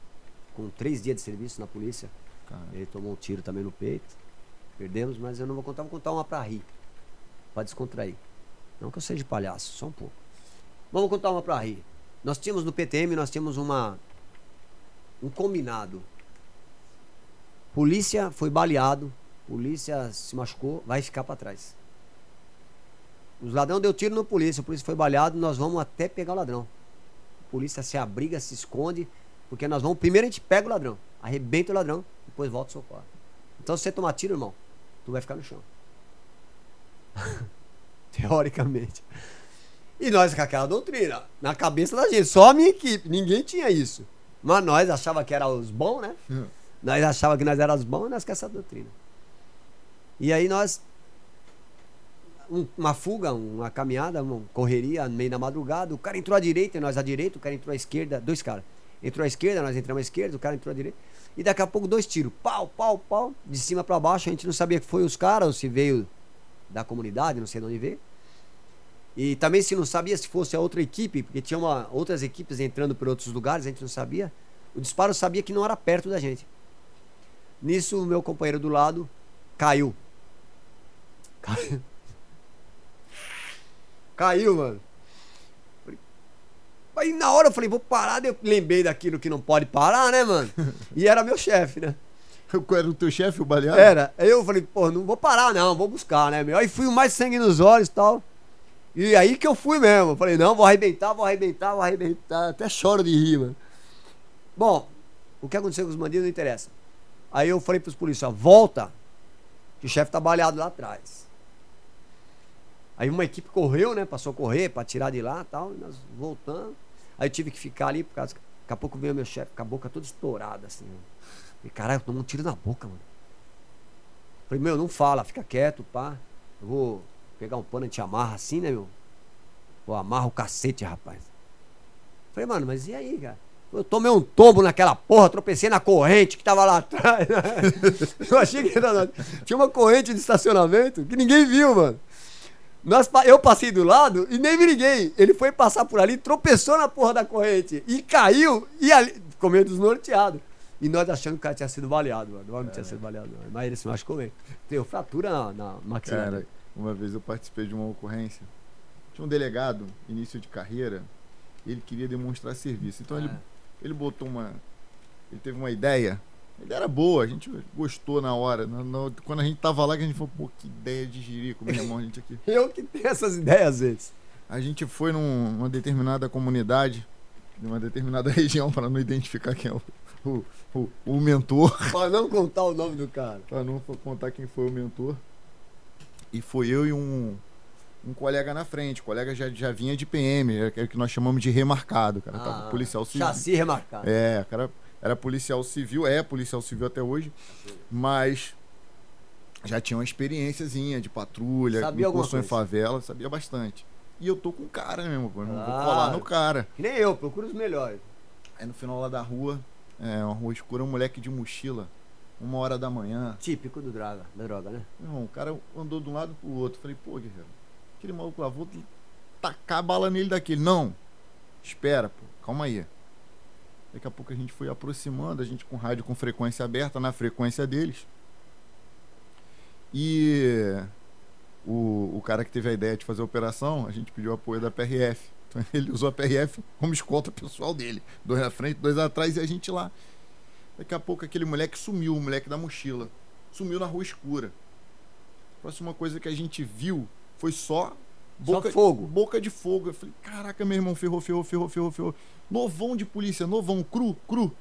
com três dias de serviço na polícia. Cara, Ele tomou um tiro também no peito. Perdemos, mas eu não vou contar, vou contar uma pra rir. Pra descontrair. Não que eu seja palhaço, só um pouco. Vamos contar uma pra rir. Nós tínhamos no PTM, nós tínhamos uma. Um combinado. Polícia foi baleado, polícia se machucou, vai ficar pra trás. Os ladrão deu tiro no polícia, o polícia foi baleado, nós vamos até pegar o ladrão. A polícia se abriga, se esconde, porque nós vamos. Primeiro a gente pega o ladrão, arrebenta o ladrão, depois volta o socorro. Então se você tomar tiro, irmão, tu vai ficar no chão. Teoricamente. E nós com aquela doutrina, na cabeça da gente, só a minha equipe, ninguém tinha isso. Mas nós achava que era os bons, né? Hum. Nós achava que nós éramos os bons, nós com essa doutrina. E aí nós um- uma fuga, uma caminhada, uma correria no meio da madrugada. O cara entrou à direita, nós à direita, o cara entrou à esquerda, dois caras. Entrou à esquerda, nós entramos à esquerda, o cara entrou à direita. E daqui a pouco dois tiros, pau, pau, pau, de cima pra baixo. A gente não sabia que foi os caras ou se veio da comunidade, não sei de onde veio. E também se não sabia se fosse a outra equipe, porque tinha uma, outras equipes entrando por outros lugares, a gente não sabia. O disparo sabia que não era perto da gente. Nisso, o meu companheiro do lado caiu. Caiu. Caiu, mano. Aí na hora eu falei, vou parar, eu lembrei daquilo que não pode parar, né, mano? E era meu chefe, né? Era o teu chefe, o baleado? Era. Eu falei, pô, não vou parar, não, vou buscar, né, meu? Aí fui mais sangue nos olhos e tal. E aí que eu fui mesmo. Falei, não, vou arrebentar, vou arrebentar, vou arrebentar. Até choro de rir, mano. Bom, o que aconteceu com os bandidos não interessa. Aí eu falei pros policiais, volta, que o chefe tá baleado lá atrás. Aí uma equipe correu, né? Passou a correr pra tirar de lá e tal. E nós voltando. Aí eu tive que ficar ali, por causa daqui a pouco veio meu chefe com a boca toda estourada, assim. Falei, caralho, tomou um tiro na boca, mano. Falei, meu, não fala, fica quieto, pá. Eu vou pegar um pano e te amarra assim, né, meu? Vou amarra o cacete, rapaz. Falei, mano, mas e aí, cara? Eu tomei um tombo naquela porra, tropecei na corrente que tava lá atrás. né? Eu achei que era. Tinha uma corrente de estacionamento que ninguém viu, mano. Nós, eu passei do lado e nem me liguei. Ele foi passar por ali, tropeçou na porra da corrente e caiu e ali. Ficou meio desnorteado. E nós achando que o cara tinha sido baleado, mano. O homem tinha sido baleado, mano. Mas ele se machucou mesmo. Teve fratura na, na maxilar. Uma vez eu participei de uma ocorrência. Tinha um delegado, início de carreira, e ele queria demonstrar serviço. Então ele, Ah. ele botou uma. Ele teve uma ideia. Ideia era boa, a gente gostou na hora. Na- na- quando a gente tava lá, que a gente falou, pô, que ideia de jirico, meu irmão, a gente aqui. Eu que tenho essas ideias às vezes. A gente foi num- numa determinada comunidade, numa determinada região, para não identificar quem é o, o, o, o mentor. Pra não contar o nome do cara. Pra não contar quem foi o mentor. E foi eu e um, um colega na frente. O colega já, já vinha de PM, é o que nós chamamos de remarcado, cara. Tava policial civil. Ah, Chassi remarcado. É, cara era policial civil, é policial civil até hoje, mas já tinha uma experiênciazinha de patrulha, Sabia incursão em favela, sabia bastante. E eu tô com o cara mesmo, pô, não vou colar no cara. Que nem eu, procura os melhores. Aí no final lá da rua, é, uma rua escura, um moleque de mochila, uma hora da manhã, Típico do droga, da droga, né? Irmão, o cara andou de um lado pro outro. Falei, pô, guerreiro, aquele maluco lá, vou tacar a bala nele daquele. Não, espera, pô, calma aí. Daqui a pouco a gente foi aproximando, a gente com rádio com frequência aberta, na frequência deles. E o, o cara que teve a ideia de fazer a operação, a gente pediu apoio da PRF. Então ele usou a PRF como escolta pessoal dele. Dois na frente, dois atrás e a gente lá. Daqui a pouco aquele moleque sumiu, o moleque da mochila. Sumiu na rua escura. Próxima coisa que a gente viu foi só boca, fogo. boca de fogo. Eu falei, caraca, meu irmão, ferrou, ferrou, ferrou, ferrou, ferrou. Novão de polícia, novão, cru, cru.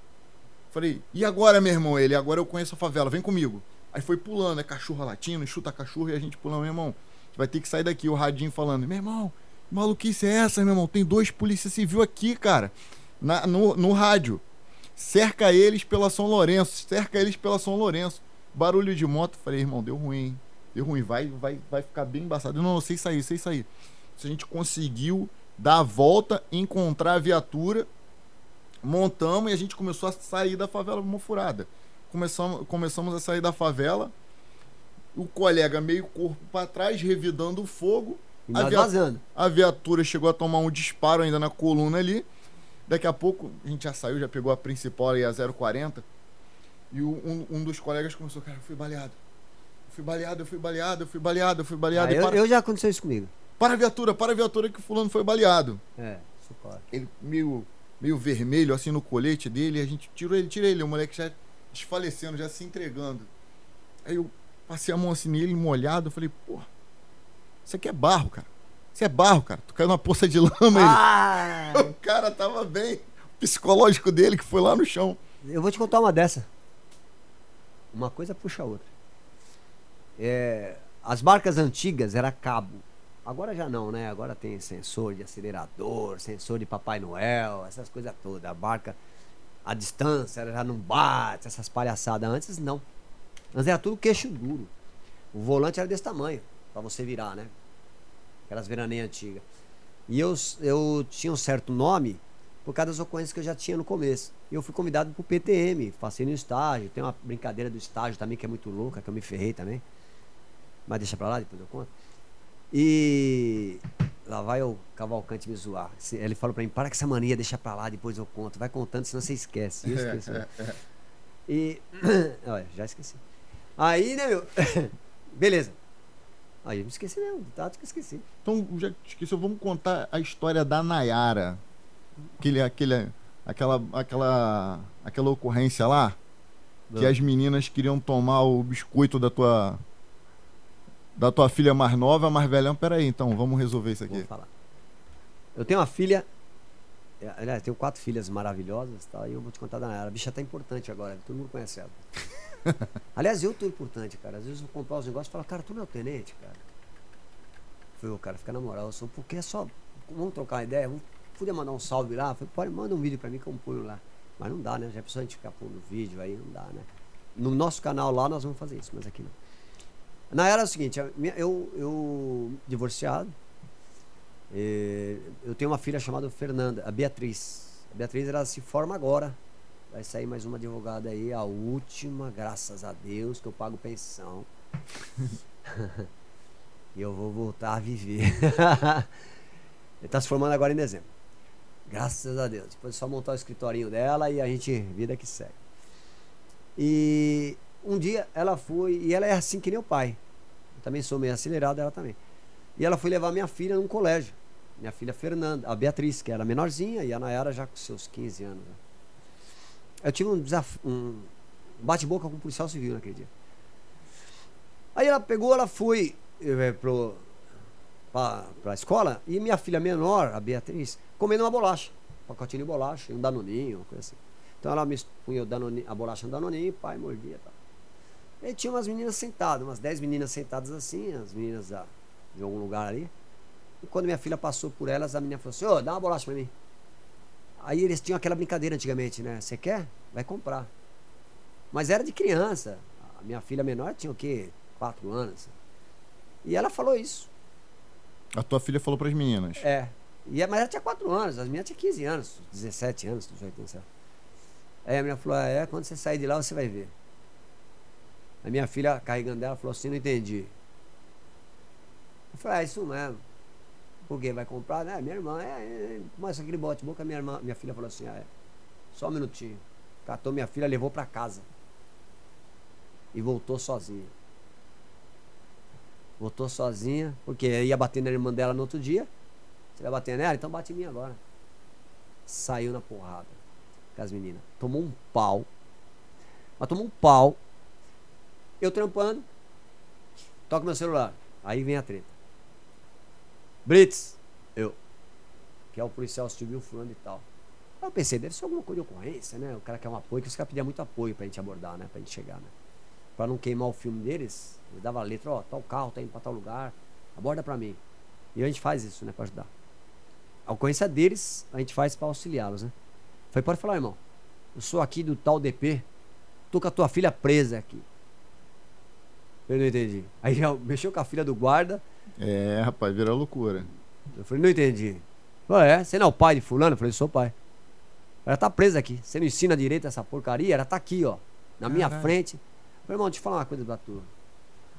Falei, e agora, meu irmão? Ele, agora eu conheço a favela, vem comigo. Aí foi pulando, é cachorro latindo, chuta cachorro e a gente pulando, meu irmão. Vai ter que sair daqui, o radinho falando, meu irmão, que maluquice é essa, meu irmão? Tem dois polícia civil aqui, cara. Na, no, no rádio. Cerca eles pela São Lourenço, cerca eles pela São Lourenço. Barulho de moto, falei, irmão, deu ruim. Deu ruim, vai, vai, vai ficar bem embaçado. Não, não, sei sair, sei sair. Se a gente conseguiu dar a volta, encontrar a viatura, montamos e a gente começou a sair da favela Mofurada. Começamos, começamos a sair da favela, o colega meio corpo para trás, revidando o fogo. A, via- vazando. a viatura chegou a tomar um disparo ainda na coluna ali. Daqui a pouco, a gente já saiu, já pegou a principal e a 040. E o- um, um dos colegas começou, cara, eu fui baleado. Eu fui baleado, eu fui baleado, eu fui baleado, eu fui baleado. Ah, eu, para, eu já aconteceu isso comigo. para a viatura, para a viatura que o fulano foi baleado. É, socorro. Ele meio, meio vermelho, assim, no colete dele. A gente tirou ele, tira ele. O moleque já desfalecendo, já se entregando. Aí eu passei a mão assim nele, molhado. Eu falei, pô, isso aqui é barro, cara. Isso é barro, cara. Tu caiu numa poça de lama. ele, Ah, o cara tava bem. O psicológico dele que foi lá no chão. eu vou te contar uma dessa. Uma coisa puxa a outra. É, as barcas antigas era cabo. Agora já não, né? Agora tem sensor de acelerador, sensor de Papai Noel, essas coisas todas. A barca, a distância ela já não bate, essas palhaçadas. Antes não. Antes era tudo queixo duro. O volante era desse tamanho, pra você virar, né? Aquelas veraneias antigas. E eu, eu tinha um certo nome por causa das ocorrências que eu já tinha no começo. E eu fui convidado pro PTM, passei no estágio. Tem uma brincadeira do estágio também que é muito louca, que eu me ferrei também. Mas deixa pra lá, depois eu conto. E lá vai o Cavalcante me zoar. Ele falou pra mim, para com essa mania, deixa pra lá, depois eu conto. Vai contando, senão você esquece. Eu esqueço. né? E. Olha, já esqueci. Aí, né, meu? Beleza. Aí eu me esqueci mesmo, do tato que eu esqueci. Então, já esqueci, vamos contar a história da Nayara. Aquele, aquele, aquela, aquela, aquela ocorrência lá, que Ah. as meninas queriam tomar o biscoito da tua da tua filha mais nova, mais velha. Peraí, então, vamos resolver isso Vou aqui. falar. Eu tenho uma filha. é, Aliás, tenho quatro filhas maravilhosas, tá? E eu vou te contar da Nayara. A bicha tá importante agora, todo mundo conhece ela. Aliás, eu tô importante, cara. Às vezes eu vou comprar os negócios e falo, cara, tu não é o tenente, cara. Falei, ô, cara, fica na moral, eu sou, porque é só. Vamos trocar uma ideia, vamos podia mandar um salve lá. Falei, pode, manda um vídeo pra mim que eu ponho lá. Mas não dá, né? Já precisa a gente ficar pondo vídeo aí, não dá, né? No nosso canal lá nós vamos fazer isso, mas aqui não. Na era é o seguinte, eu, eu divorciado, eh, eu tenho uma filha chamada Fernanda, a Beatriz. A Beatriz ela se forma agora. Vai sair mais uma advogada aí, a última, graças a Deus, que eu pago pensão. e eu vou voltar a viver. Ele está se formando agora em dezembro. Graças a Deus. Depois é só montar o escritorinho dela e a gente, vida que segue. E um dia ela foi, e ela é assim que nem o pai. Eu também sou meio acelerado, ela também. E ela foi levar minha filha num colégio. Minha filha Fernanda, a Beatriz, que era menorzinha, e a Nayara já com seus 15 anos. né? Eu tive um um bate-boca com o policial civil naquele dia. Aí ela pegou, ela foi eh, pro, pra, pra escola, e minha filha menor, a Beatriz, comendo uma bolacha. Um pacotinho de bolacha, e um danoninho, uma coisa assim. Então ela me punha a bolacha no danoninho, pai mordia e tal. E tinha umas meninas sentadas, umas 10 meninas sentadas assim, as meninas da, de algum lugar ali. E quando minha filha passou por elas, a menina falou assim, ô, dá uma bolacha pra mim. Aí eles tinham aquela brincadeira antigamente, né? Você quer? Vai comprar. Mas era de criança. A minha filha menor tinha o quê? Quatro anos. E ela falou isso. A tua filha falou pras meninas. É. E, a- mas ela tinha 4 anos, as minhas tinham 15 anos, 17 anos, 18 anos. Aí a menina falou, ah, é, quando você sair de lá você vai ver. A minha filha, carregando ela, falou assim, não entendi. Eu falei, ah, isso mesmo. Por quê? Vai comprar? né minha irmã, é, é, mas aquele bote boca, minha irmã, minha filha falou assim, ah, é. Só um minutinho. Catou minha filha, levou pra casa. E voltou sozinha. Voltou sozinha, porque ia bater na irmã dela no outro dia. Você vai bater nela? Então bate em mim agora. Saiu na porrada com as meninas. Tomou um pau. Mas tomou um pau. Eu trampando. Toca meu celular. Aí vem a treta. Brits. Eu. Que é o policial civil fulano e tal. Aí eu pensei, deve ser alguma coisa de ocorrência, né? O cara quer um apoio, que os caras pediam muito apoio pra gente abordar, né? Pra gente chegar, né? para não queimar o filme deles, eu dava a letra, ó, tal carro tá indo para tal lugar, aborda para mim. E a gente faz isso, né, para ajudar. A ocorrência deles, a gente faz para auxiliá-los, né? Falei, pode falar, irmão. Eu sou aqui do tal DP, tô com a tua filha presa aqui. Eu não entendi. Aí já mexeu com a filha do guarda. É, rapaz, vira loucura. Eu falei, não entendi. Falei, é, você não é o pai de fulano? Eu falei, sou pai. Ela tá presa aqui. Você não ensina direito essa porcaria? Ela tá aqui, ó. Na minha Caralho. frente. Falei, irmão, deixa eu falar uma coisa pra tu.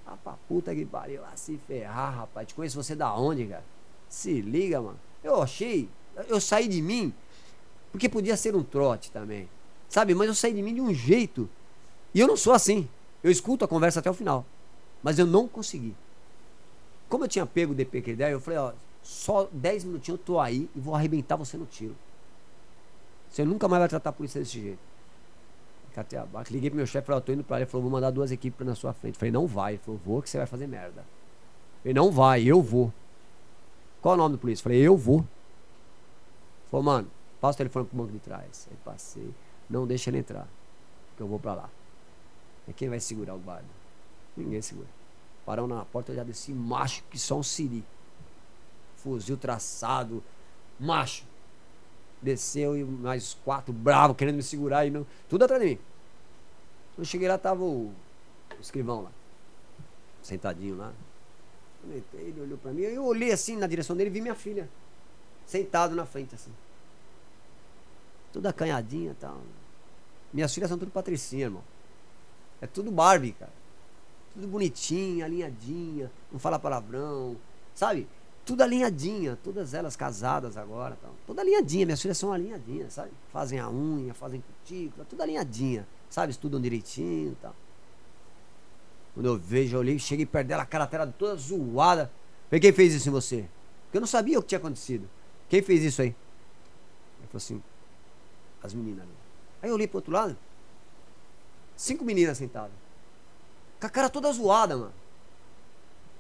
Ah, pra puta que pariu. Ah, se ferrar, rapaz. Te conheço você da onde, cara? Se liga, mano. Eu achei. Eu saí de mim. Porque podia ser um trote também. Sabe? Mas eu saí de mim de um jeito. E eu não sou assim. Eu escuto a conversa até o final. Mas eu não consegui. Como eu tinha pego o DPQ10, eu falei, ó, só 10 minutinhos eu tô aí e vou arrebentar você no tiro. Você nunca mais vai tratar a polícia desse jeito. Catei abaixo. Liguei pro meu chefe, falei, eu tô indo pra ele. Ele falou, vou mandar duas equipes na sua frente. Falei, não vai. Ele falou, vou que você vai fazer merda. Ele não vai, eu vou. Qual é o nome do polícia? Falei, eu vou. Ele falou, mano, passa o telefone pro banco de trás. Aí passei. Não deixa ele entrar. Que eu vou pra lá. E quem vai segurar o guarda? Ninguém segura. Parão na porta, eu já desci macho que só um siri. Fuzil traçado, macho. Desceu e mais quatro bravos querendo me segurar e não. Tudo atrás de mim. Eu cheguei lá, tava o, o escrivão lá. Sentadinho lá. Ele olhou pra mim. Eu olhei assim na direção dele e vi minha filha. Sentado na frente, assim. Toda acanhadinha e tal. Minhas filhas são tudo patricinha, irmão. É tudo Barbie, cara. Tudo bonitinha, alinhadinha, não fala palavrão, sabe? Tudo alinhadinha, todas elas casadas agora, tal. Toda alinhadinha, minhas filhas são alinhadinhas, sabe? Fazem a unha, fazem cutícula, tudo alinhadinha, sabe? Estudam direitinho e tal. Quando eu vejo, eu olhei, cheguei perto dela, a cara toda zoada. Falei, quem fez isso em você? Porque eu não sabia o que tinha acontecido. Quem fez isso aí? Ele falou assim, as meninas ali. Aí eu olhei pro outro lado, cinco meninas sentadas. Com a cara toda zoada, mano.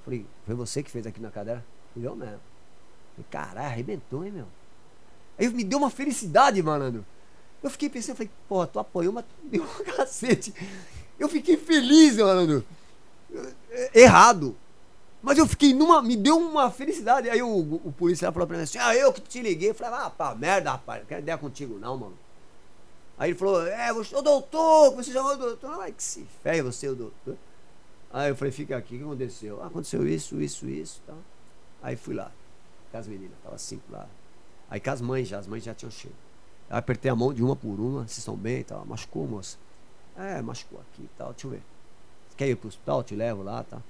Falei, foi você que fez aqui na cadeira? Fui eu mesmo. Falei, caralho, arrebentou, hein, meu? Aí me deu uma felicidade, malandro. Eu fiquei pensando, falei, porra, tu apoiou, mas tu deu um cacete. Eu fiquei feliz, malandro. Errado. Mas eu fiquei numa. Me deu uma felicidade. Aí o, o policial falou pra mim assim: Ah, eu que te liguei. Eu falei, ah, pá, merda, rapaz, não quero ideia contigo, não, mano. Aí ele falou, é, você, ô doutor, você chamou o doutor. Ai, que se ferre você, o doutor. Aí eu falei, fica aqui, o que aconteceu? Ah, aconteceu isso, isso, isso. Tá. Aí fui lá, com as meninas, tava cinco lá. Aí com as mães já, as mães já tinham chego. Aí apertei a mão de uma por uma, vocês estão bem e tal. Machucou, moça? É, machucou aqui e tal, deixa eu ver. Você quer ir pro hospital? Eu te levo lá, tá?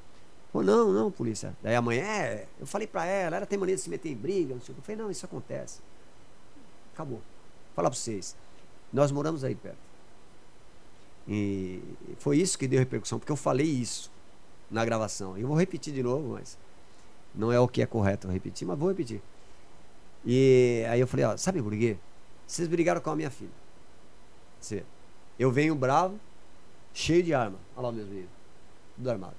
Pô, não, não, polícia. Daí a mãe, é, eu falei pra ela, ela tem mania de se meter em briga, não sei o que. Eu falei, não, isso acontece. Acabou. Falar pra vocês. Nós moramos aí perto. E foi isso que deu repercussão, porque eu falei isso na gravação. Eu vou repetir de novo, mas não é o que é correto repetir, mas vou repetir. E aí eu falei, ó, sabe por quê? Vocês brigaram com a minha filha. Você, eu venho bravo, cheio de arma. Olha lá meus meninos. Tudo armado.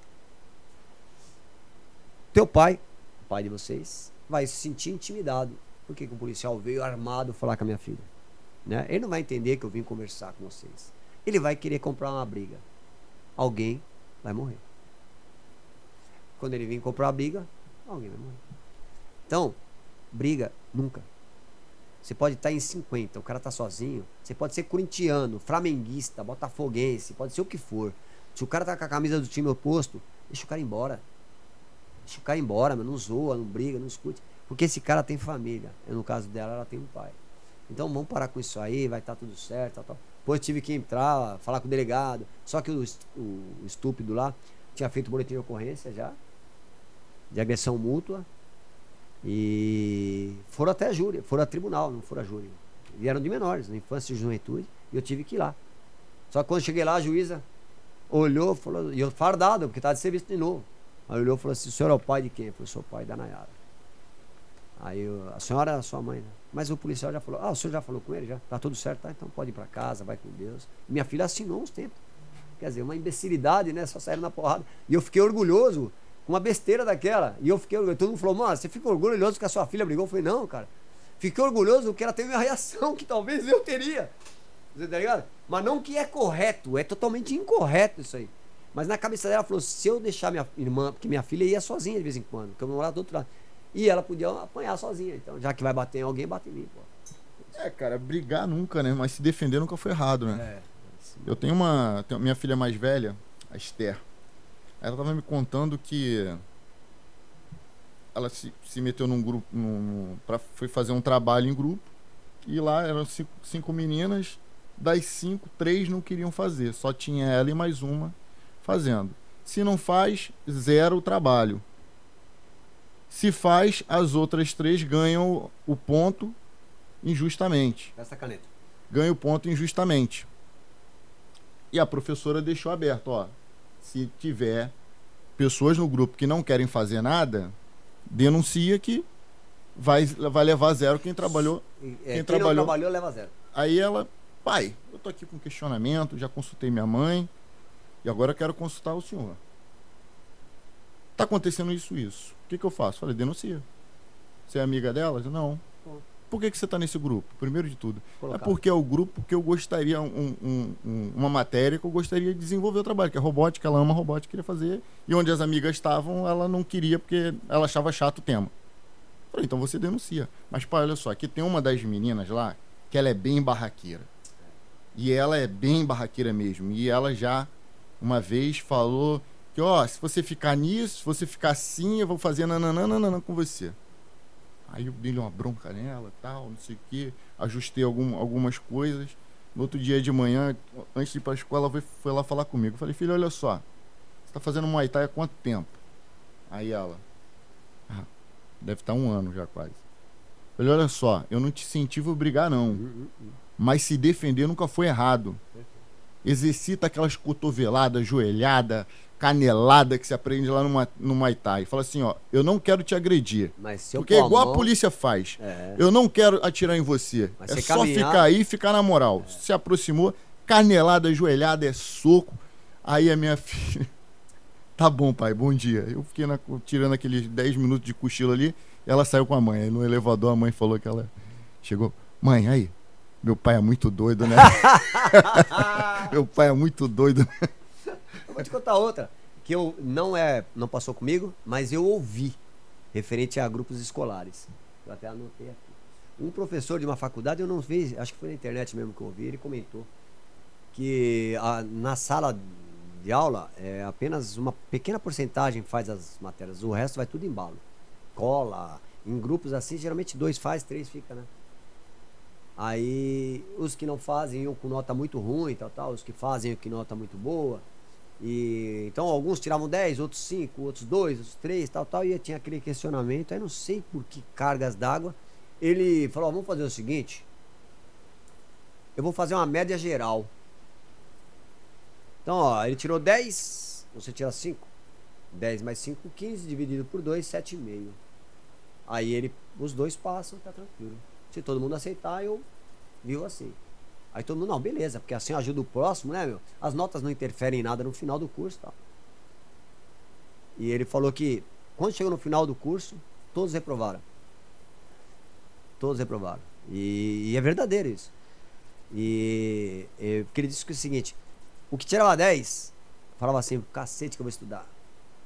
Teu pai, o pai de vocês, vai se sentir intimidado. Por que, o policial veio armado falar com a minha filha? Né? Ele não vai entender que eu vim conversar com vocês. Ele vai querer comprar uma briga. Alguém vai morrer. Quando ele vir comprar briga, alguém vai morrer. Então, briga nunca. Você pode estar em 50, o cara está sozinho. Você pode ser corintiano, flamenguista, botafoguense, pode ser o que for. Se o cara tá com a camisa do time oposto, deixa o cara embora. Deixa o cara embora, mas não zoa, não briga, não escute. Porque esse cara tem família. No caso dela, ela tem um pai. Então vamos parar com isso aí, vai estar tá tudo certo. Tal, tal. Depois tive que entrar, falar com o delegado. Só que o, o estúpido lá tinha feito boletim de ocorrência já, de agressão mútua. E foram até a júri, foram a tribunal, não foram a júri. Vieram de menores, na infância e juventude, e eu tive que ir lá. Só que quando cheguei lá, a juíza olhou, falou, e eu fardado, porque estava de serviço de novo. Aí olhou e falou assim: o senhor é o pai de quem? Eu falei: sou o pai da Nayara. Aí eu, a senhora é a sua mãe, né? Mas o policial já falou, ah, o senhor já falou com ele? Já? Tá tudo certo, tá? Então pode ir para casa, vai com Deus. Minha filha assinou uns tempos. Quer dizer, uma imbecilidade, né? Só saíram na porrada. E eu fiquei orgulhoso uma besteira daquela. E eu fiquei orgulhoso. Todo mundo falou, mano, você fica orgulhoso que a sua filha brigou? Eu falei, não, cara. Fiquei orgulhoso que ela teve uma reação que talvez eu teria. Você tá ligado? Mas não que é correto, é totalmente incorreto isso aí. Mas na cabeça dela, ela falou: se eu deixar minha irmã, porque minha filha ia sozinha de vez em quando, porque eu morava do outro lado. E ela podia apanhar sozinha. Então, já que vai bater em alguém, bate em mim, pô. É, cara, brigar nunca, né? Mas se defender nunca foi errado, né? É. Eu tenho uma. tenho- minha filha mais velha, a Esther. Ela tava me contando que ela se, se meteu num grupo. Num- pra, foi fazer um trabalho em grupo. E lá eram cinco, cinco meninas. Das cinco, três não queriam fazer. Só tinha ela e mais uma fazendo. Se não faz, zero o trabalho. Se faz, as outras três ganham o ponto injustamente Essa caneta. ganha o ponto injustamente. E a professora deixou aberto, ó. Se tiver pessoas no grupo que não querem fazer nada, denuncia que vai, vai levar zero quem trabalhou. É, Quem quem, trabalhou- trabalhou leva zero. Aí ela, pai, eu tô aqui com questionamento, já consultei minha mãe e agora quero consultar o senhor. Tá acontecendo isso, isso. O que, que eu faço? Falei, denuncia. Você é amiga delas? Não. Por que, que você tá nesse grupo? Primeiro de tudo. Colocar. É porque é o grupo que eu gostaria, um- um- um- uma matéria que eu gostaria de desenvolver o trabalho, que é robótica, ela ama robótica, queria fazer. E onde as amigas estavam, ela não queria porque ela achava chato o tema. Falei, então você denuncia. Mas, pai, olha só, aqui tem uma das meninas lá que ela é bem barraqueira. E ela é bem barraqueira mesmo. E ela já, uma vez, falou que, ó, se você ficar nisso, se você ficar assim, eu vou fazer nananana com você. Aí eu dei uma bronca nela, tal, não sei o quê. Ajustei algum, algumas coisas. No outro dia de manhã, antes de ir pra escola, ela foi, foi lá falar comigo. Eu falei, filho, olha só. Você tá fazendo Muay Thai há quanto tempo? Aí ela, ah, deve estar um ano já quase. Eu falei, olha só, eu não te incentivo a brigar, não. Hum, Mas se defender nunca foi errado. Exercita aquelas cotoveladas, joelhada, canelada que se aprende lá no, Ma- no Muay Thai. Fala assim, ó, eu não quero te agredir. Porque é igual a mão- polícia faz. É. Eu não quero atirar em você. Mas é só caminhar- ficar aí e ficar na moral. Se aproximou, canelada, joelhada, é soco. Aí a minha filha. Tá bom, pai, bom dia. Eu fiquei na- tirando aqueles 10 minutos de cochilo ali. Ela saiu com a mãe. Aí no elevador a mãe falou que ela chegou. Mãe, aí. Meu pai é muito doido, né? meu pai é muito doido. né? Vou te contar outra, que eu não é, não passou comigo, mas eu ouvi referente a grupos escolares. Eu até anotei aqui. Um professor de uma faculdade, eu não vi, acho que foi na internet mesmo que eu ouvi, ele comentou que a- na sala de aula é apenas uma pequena porcentagem faz as matérias, o resto vai tudo em balo. Cola, em grupos assim, geralmente dois faz, três fica, né? Aí os que não fazem iam com nota muito ruim, tal, tal, os que fazem iam com nota muito boa. E então alguns tiravam 10, outros 5, outros 2, outros 3, tal, tal, e tinha aquele questionamento. Aí não sei por que cargas d'água. Ele falou: vamos fazer o seguinte. Eu vou fazer uma média geral. Então, ó, ele tirou 10, você tira 5. 10 mais 5, 15, dividido por 2, 7,5. Aí ele, os dois passam, tá tranquilo. Se todo mundo aceitar, eu vivo assim. Aí todo mundo, não, beleza, porque assim ajuda o próximo, né, meu? As notas não interferem em nada no final do curso tal. E ele falou que quando chegou no final do curso, todos reprovaram. Todos reprovaram. E, e é verdadeiro isso. E, e porque ele disse que é o seguinte: o que tirava 10, falava assim, cacete que eu vou estudar.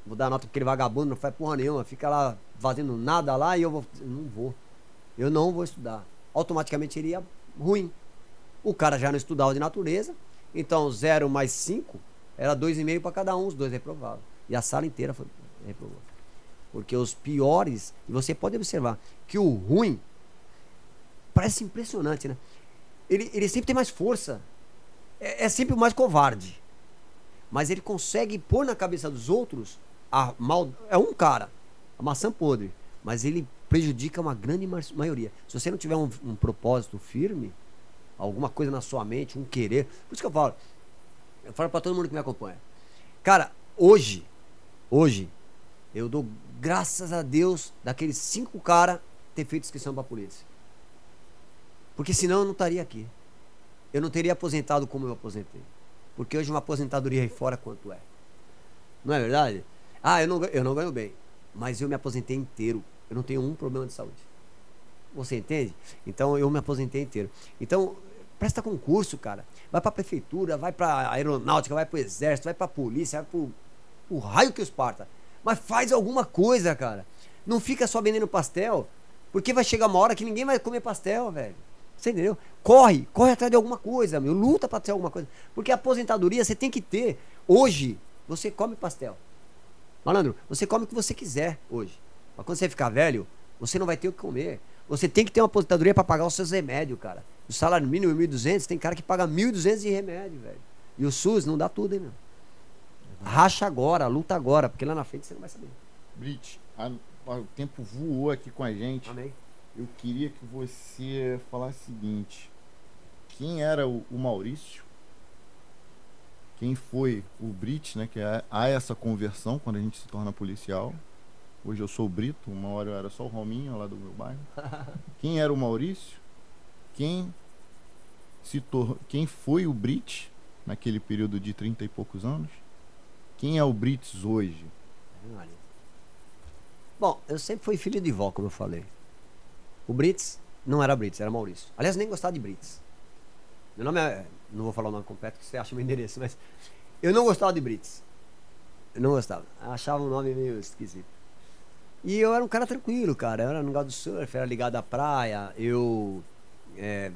Vou dar nota porque aquele vagabundo não faz porra nenhuma, fica lá fazendo nada lá e eu vou. Não vou. Eu não vou estudar. Automaticamente iria ruim. O cara já não estudava de natureza, então 0 mais 5 era 2,5 para cada um, os dois reprovavam. E a sala inteira foi reprovada. Porque os piores, e você pode observar que o ruim parece impressionante, né? Ele, ele sempre tem mais força. É, é sempre o mais covarde. Mas ele consegue pôr na cabeça dos outros a mal. É um cara, a maçã podre. Mas ele prejudica uma grande ma- maioria. Se você não tiver um, um propósito firme, alguma coisa na sua mente, um querer. Por isso que eu falo. Eu falo pra todo mundo que me acompanha. Cara, hoje, hoje, eu dou graças a Deus daqueles cinco caras ter feito inscrição pra polícia. Porque senão eu não estaria aqui. Eu não teria aposentado como eu aposentei. Porque hoje uma aposentadoria aí fora quanto é? Não é verdade? Ah, eu não, eu não ganho bem. Mas eu me aposentei inteiro. Eu não tenho um problema de saúde. Você entende? Então eu me aposentei inteiro. Então, Presta concurso, cara. Vai pra prefeitura, vai pra aeronáutica, vai pro exército, vai pra polícia, vai pro o raio que os parta. Mas faz alguma coisa, cara. Não fica só vendendo pastel, porque vai chegar uma hora que ninguém vai comer pastel, velho. Você entendeu? Corre, corre atrás de alguma coisa, meu. Luta pra ter alguma coisa. Porque a aposentadoria você tem que ter. Hoje, você come pastel. Malandro, você come o que você quiser hoje. Mas quando você ficar velho, você não vai ter o que comer. Você tem que ter uma aposentadoria para pagar os seus remédios, cara. O salário mínimo é 1.200, tem cara que paga 1.200 de remédio, velho. E o SUS não dá tudo, hein, meu? Racha agora, luta agora, porque lá na frente você não vai saber. Brit, a, a, o tempo voou aqui com a gente. Amém. Eu queria que você falasse o seguinte: quem era o, o Maurício? Quem foi o Brit, né? Que há, há essa conversão quando a gente se torna policial. Hoje eu sou o Brito, uma hora eu era só o Rominho lá do meu bairro. Quem era o Maurício? Quem se tor quem foi o Brit naquele período de 30 e poucos anos? Quem é o Brits hoje? Bom, eu sempre fui filho de vó, como eu falei. O Brits não era Brits, era Maurício. Aliás, nem gostava de Brits. Meu nome é. Não vou falar o nome completo, que você acha meu endereço, mas. Eu não gostava de Brits. Eu não gostava. Achava um nome meio esquisito. E eu era um cara tranquilo, cara. Eu era no lugar do surf, era ligado à praia. Eu é,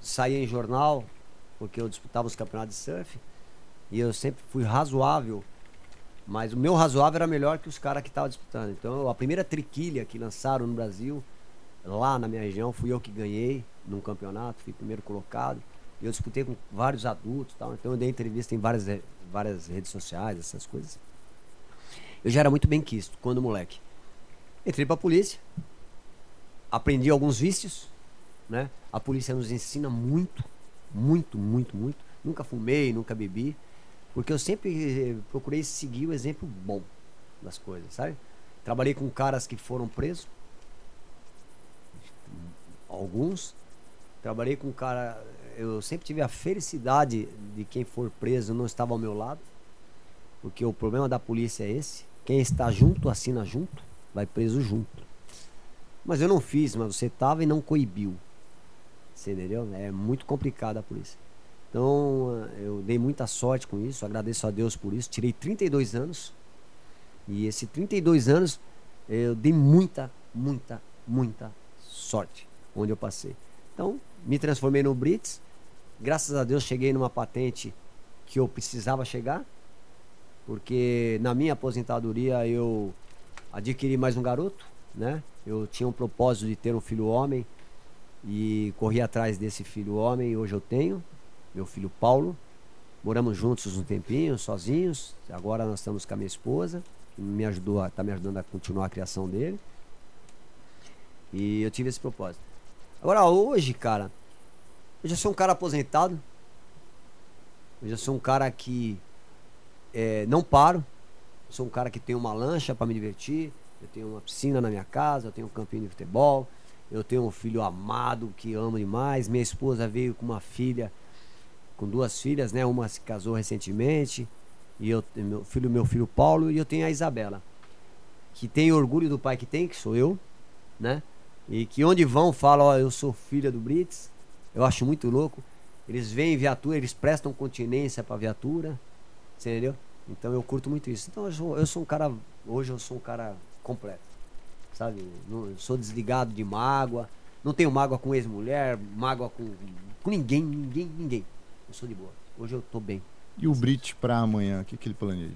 saía em jornal, porque eu disputava os campeonatos de surf. E eu sempre fui razoável. Mas o meu razoável era melhor que os caras que estavam disputando. Então, a primeira triquilha que lançaram no Brasil, lá na minha região, fui eu que ganhei num campeonato, fui primeiro colocado. E eu disputei com vários adultos tal. Então, eu dei entrevista em várias, várias redes sociais, essas coisas. Eu já era muito bem quisto quando moleque. Entrei pra polícia, aprendi alguns vícios, né? A polícia nos ensina muito, muito, muito, muito. Nunca fumei, nunca bebi, porque eu sempre procurei seguir o exemplo bom das coisas, sabe? Trabalhei com caras que foram presos, alguns. Trabalhei com cara, eu sempre tive a felicidade de quem for preso não estava ao meu lado, porque o problema da polícia é esse. Quem está junto assina junto vai preso junto. Mas eu não fiz, mas você tava e não coibiu. Você entendeu? É muito complicado a polícia. Então, eu dei muita sorte com isso, agradeço a Deus por isso. Tirei 32 anos. E esse 32 anos eu dei muita, muita, muita sorte onde eu passei. Então, me transformei no Brits. Graças a Deus cheguei numa patente que eu precisava chegar, porque na minha aposentadoria eu adquiri mais um garoto, né? Eu tinha um propósito de ter um filho homem e corri atrás desse filho homem. Hoje eu tenho meu filho Paulo. Moramos juntos um tempinho, sozinhos. Agora nós estamos com a minha esposa, que me ajudou, está me ajudando a continuar a criação dele. E eu tive esse propósito. Agora hoje, cara, eu já sou um cara aposentado. Eu já sou um cara que é, não paro. Sou um cara que tem uma lancha para me divertir. Eu tenho uma piscina na minha casa, eu tenho um campinho de futebol. Eu tenho um filho amado que amo demais. Minha esposa veio com uma filha, com duas filhas, né? Uma se casou recentemente. E eu meu filho, meu filho Paulo, e eu tenho a Isabela, que tem orgulho do pai que tem, que sou eu, né? E que onde vão falam, ó, eu sou filha do Brits. Eu acho muito louco. Eles vêm em viatura, eles prestam continência para viatura, entendeu? Então eu curto muito isso. Então eu sou, eu sou um cara, hoje eu sou um cara completo, sabe? Não, sou desligado de mágoa, não tenho mágoa com ex-mulher, mágoa com, com ninguém, ninguém, ninguém. Eu sou de boa. Hoje eu tô bem. E o Brit pra amanhã, o que, que ele planeja?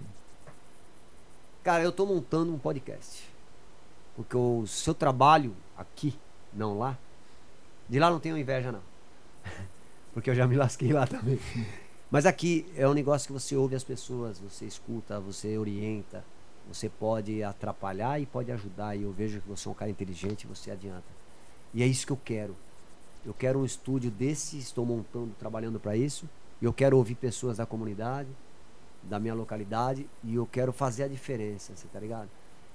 Cara, eu tô montando um podcast. Porque o seu trabalho aqui, não lá, de lá não tenho inveja não. Porque eu já me lasquei lá também. Mas aqui é um negócio que você ouve as pessoas, você escuta, você orienta, você pode atrapalhar e pode ajudar. E eu vejo que você é um cara inteligente, você adianta. E é isso que eu quero. Eu quero um estúdio desse, estou montando, trabalhando para isso. E eu quero ouvir pessoas da comunidade, da minha localidade, e eu quero fazer a diferença, você tá ligado?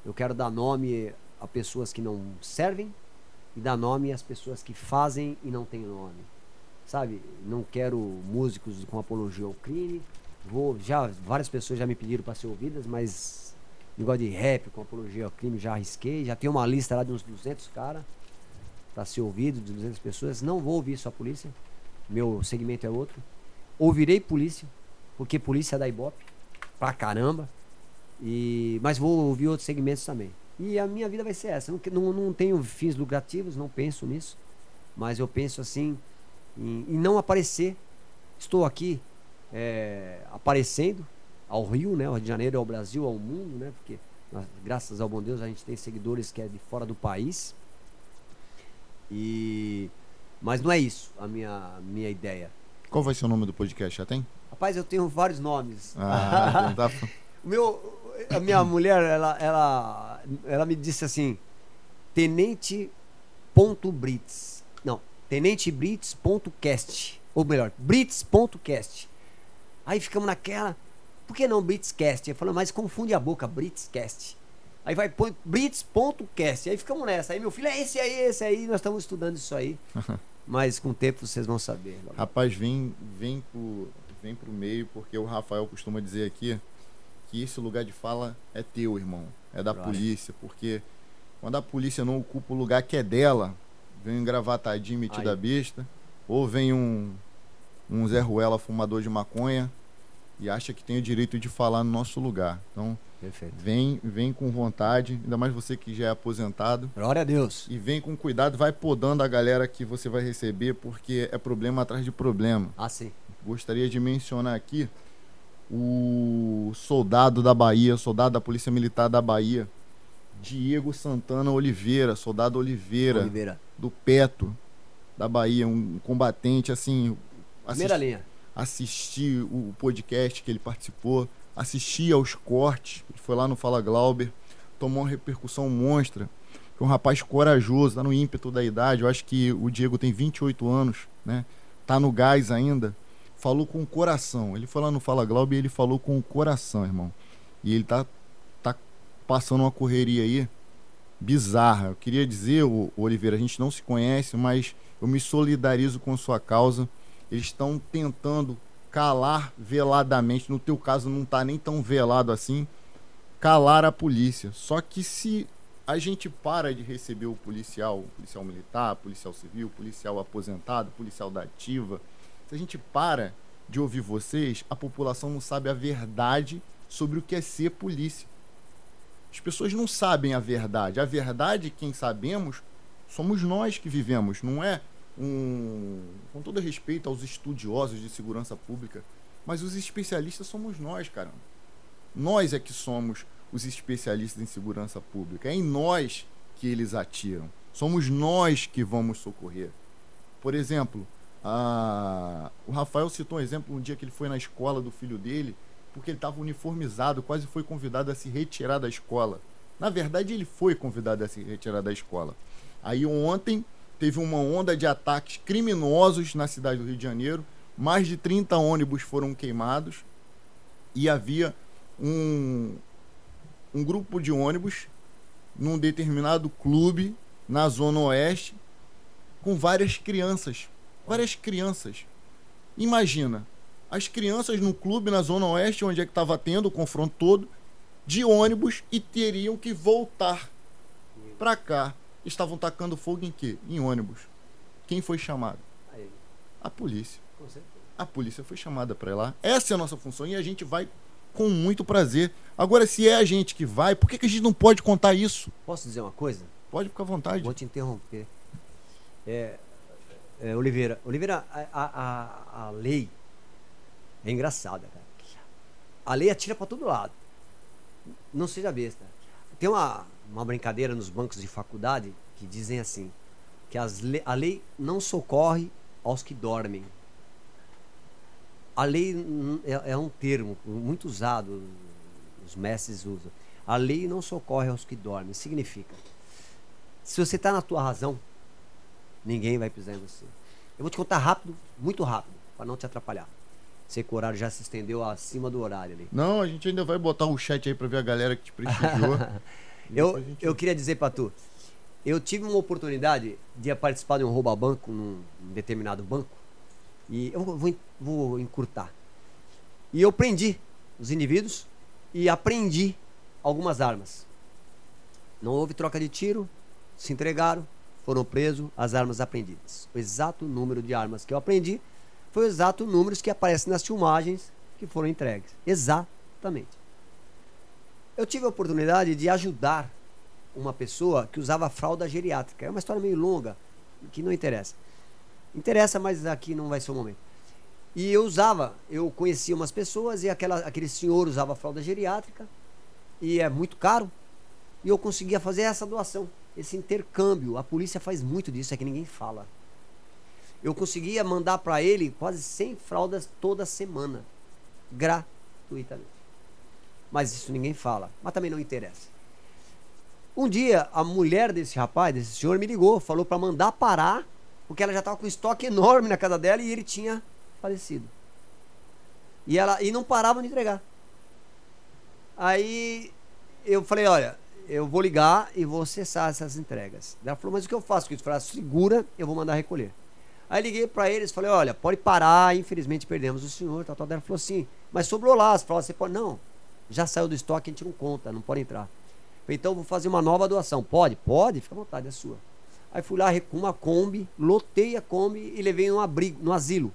Eu quero dar nome a pessoas que não servem e dar nome às pessoas que fazem e não têm nome sabe? Não quero músicos com apologia ao crime. Vou, já várias pessoas já me pediram para ser ouvidas, mas negócio de rap com apologia ao crime já arrisquei. Já tem uma lista lá de uns 200 caras para ser ouvido, de 200 pessoas. Não vou ouvir só polícia. meu segmento é outro. Ouvirei polícia, porque polícia é da Ibope, pra caramba. E, mas vou ouvir outros segmentos também. E a minha vida vai ser essa. Não, não, não tenho fins lucrativos, não penso nisso. Mas eu penso assim em, em não aparecer. Estou aqui é, aparecendo ao Rio, né? Ao Rio de Janeiro, ao Brasil, ao mundo, né? Porque graças ao bom Deus a gente tem seguidores que é de fora do país. E mas não é isso a minha minha ideia. Qual vai ser o nome do podcast? Já tem? Rapaz, eu tenho vários nomes. Ah, tá... o meu a minha mulher, ela, ela, ela me disse assim, Tenente ponto Brits. Não, Tenente Brits ponto cast. Ou melhor, Brits ponto cast. Aí ficamos naquela, por que não Britscast? Eu falei, mas confunde a boca, Britscast. Aí vai, põe Brits.cast. Aí ficamos nessa. Aí meu filho, é esse aí, esse aí. Nós estamos estudando isso aí. mas com o tempo vocês vão saber. Rapaz, vem, vem, pro, vem pro meio, porque o Rafael costuma dizer aqui que esse lugar de fala é teu, irmão. É da polícia, porque quando a polícia não ocupa o lugar que é dela, vem um engravatadinho metido a besta, ou vem um, um Zé Ruela fumador de maconha e acha que tem o direito de falar no nosso lugar. Então, Perfeito. vem vem com vontade, ainda mais você que já é aposentado. Glória a Deus. E vem com cuidado, vai podando a galera que você vai receber, porque é problema atrás de problema. Ah, sim. Gostaria de mencionar aqui o soldado da Bahia, soldado da Polícia Militar da Bahia, Diego Santana Oliveira, soldado Oliveira, Oliveira. do Peto, da Bahia, um combatente, assim. Primeira linha. Assisti o podcast que ele participou, assisti aos cortes, ele foi lá no Fala Glauber, tomou uma repercussão monstra. Foi um rapaz corajoso, tá no ímpeto da idade. Eu acho que o Diego tem 28 anos, né? Tá no gás ainda falou com o coração. Ele foi lá no Fala Glauber e ele falou com o coração, irmão. E ele tá, tá passando uma correria aí bizarra. Eu queria dizer, o, Oliveira, a gente não se conhece, mas eu me solidarizo com sua causa. Eles estão tentando calar veladamente, no teu caso não tá nem tão velado assim, calar a polícia. Só que se a gente para de receber o policial, policial militar, policial civil, policial aposentado, policial da ativa, se a gente para de ouvir vocês, a população não sabe a verdade sobre o que é ser polícia. As pessoas não sabem a verdade. A verdade, quem sabemos, somos nós que vivemos, não é um. Com todo respeito aos estudiosos de segurança pública, mas os especialistas somos nós, caramba. Nós é que somos os especialistas em segurança pública. É em nós que eles atiram. Somos nós que vamos socorrer. Por exemplo, ah, o Rafael citou um exemplo um dia que ele foi na escola do filho dele, porque ele estava uniformizado, quase foi convidado a se retirar da escola. Na verdade, ele foi convidado a se retirar da escola. Aí ontem teve uma onda de ataques criminosos na cidade do Rio de Janeiro. Mais de 30 ônibus foram queimados e havia um, um grupo de ônibus num determinado clube na Zona Oeste com várias crianças várias crianças. Imagina, as crianças no clube na Zona Oeste, onde é que estava tendo o confronto todo, de ônibus e teriam que voltar para cá. Estavam tacando fogo em quê? Em ônibus. Quem foi chamado? A polícia. A polícia foi chamada para lá. Essa é a nossa função e a gente vai com muito prazer. Agora, se é a gente que vai, por que, que a gente não pode contar isso? Posso dizer uma coisa? Pode ficar à vontade. Vou te interromper. É, é, Oliveira, Oliveira, a, a, a lei é engraçada, cara. A lei atira para todo lado. Não seja besta. Tem uma, uma brincadeira nos bancos de faculdade que dizem assim: que le a lei não socorre aos que dormem. A lei é, é um termo muito usado, os mestres usam. A lei não socorre aos que dormem. Significa: se você está na tua razão, ninguém vai pisar em você. Eu vou te contar rápido, muito rápido, para não te atrapalhar. Sei que o horário já se estendeu acima do horário ali. Não, a gente ainda vai botar um chat aí para ver a galera que te prestigiou. eu, gente... eu queria dizer para tu, eu tive uma oportunidade de participar de um roubo a banco num, num determinado banco e eu vou, vou encurtar. E eu prendi os indivíduos e aprendi algumas armas. Não houve troca de tiro, se entregaram, foram presos as armas apreendidas. O exato número de armas que eu aprendi foi o exato números que aparecem nas filmagens que foram entregues. Exatamente. Eu tive a oportunidade de ajudar uma pessoa que usava fralda geriátrica. É uma história meio longa, que não interessa. Interessa, mas aqui não vai ser o momento. E eu usava, eu conhecia umas pessoas e aquela, aquele senhor usava fralda geriátrica e é muito caro. E eu conseguia fazer essa doação, esse intercâmbio. A polícia faz muito disso, é que ninguém fala. Eu conseguia mandar para ele quase 100 fraldas toda semana, gratuitamente. Mas isso ninguém fala, mas também não interessa. Um dia, a mulher desse rapaz, desse senhor, me ligou, falou para mandar parar, porque ela já estava com estoque enorme na casa dela e ele tinha falecido. E, ela, e não parava de entregar. Aí eu falei, olha, eu vou ligar e vou cessar essas entregas. Ela falou, mas o que eu faço com isso? Eu falei, ah, segura, eu vou mandar recolher. Aí liguei para eles, falei, olha, pode parar, infelizmente perdemos o senhor, tal, tal. Ela falou assim, mas sobrou lá, as falou, você pode, não, já saiu do estoque, a gente não conta, não pode entrar. Falei, então vou fazer uma nova doação. Pode? Pode, fica à vontade, é sua. Aí fui lá com uma Kombi, lotei a Kombi e levei no abrigo, no asilo.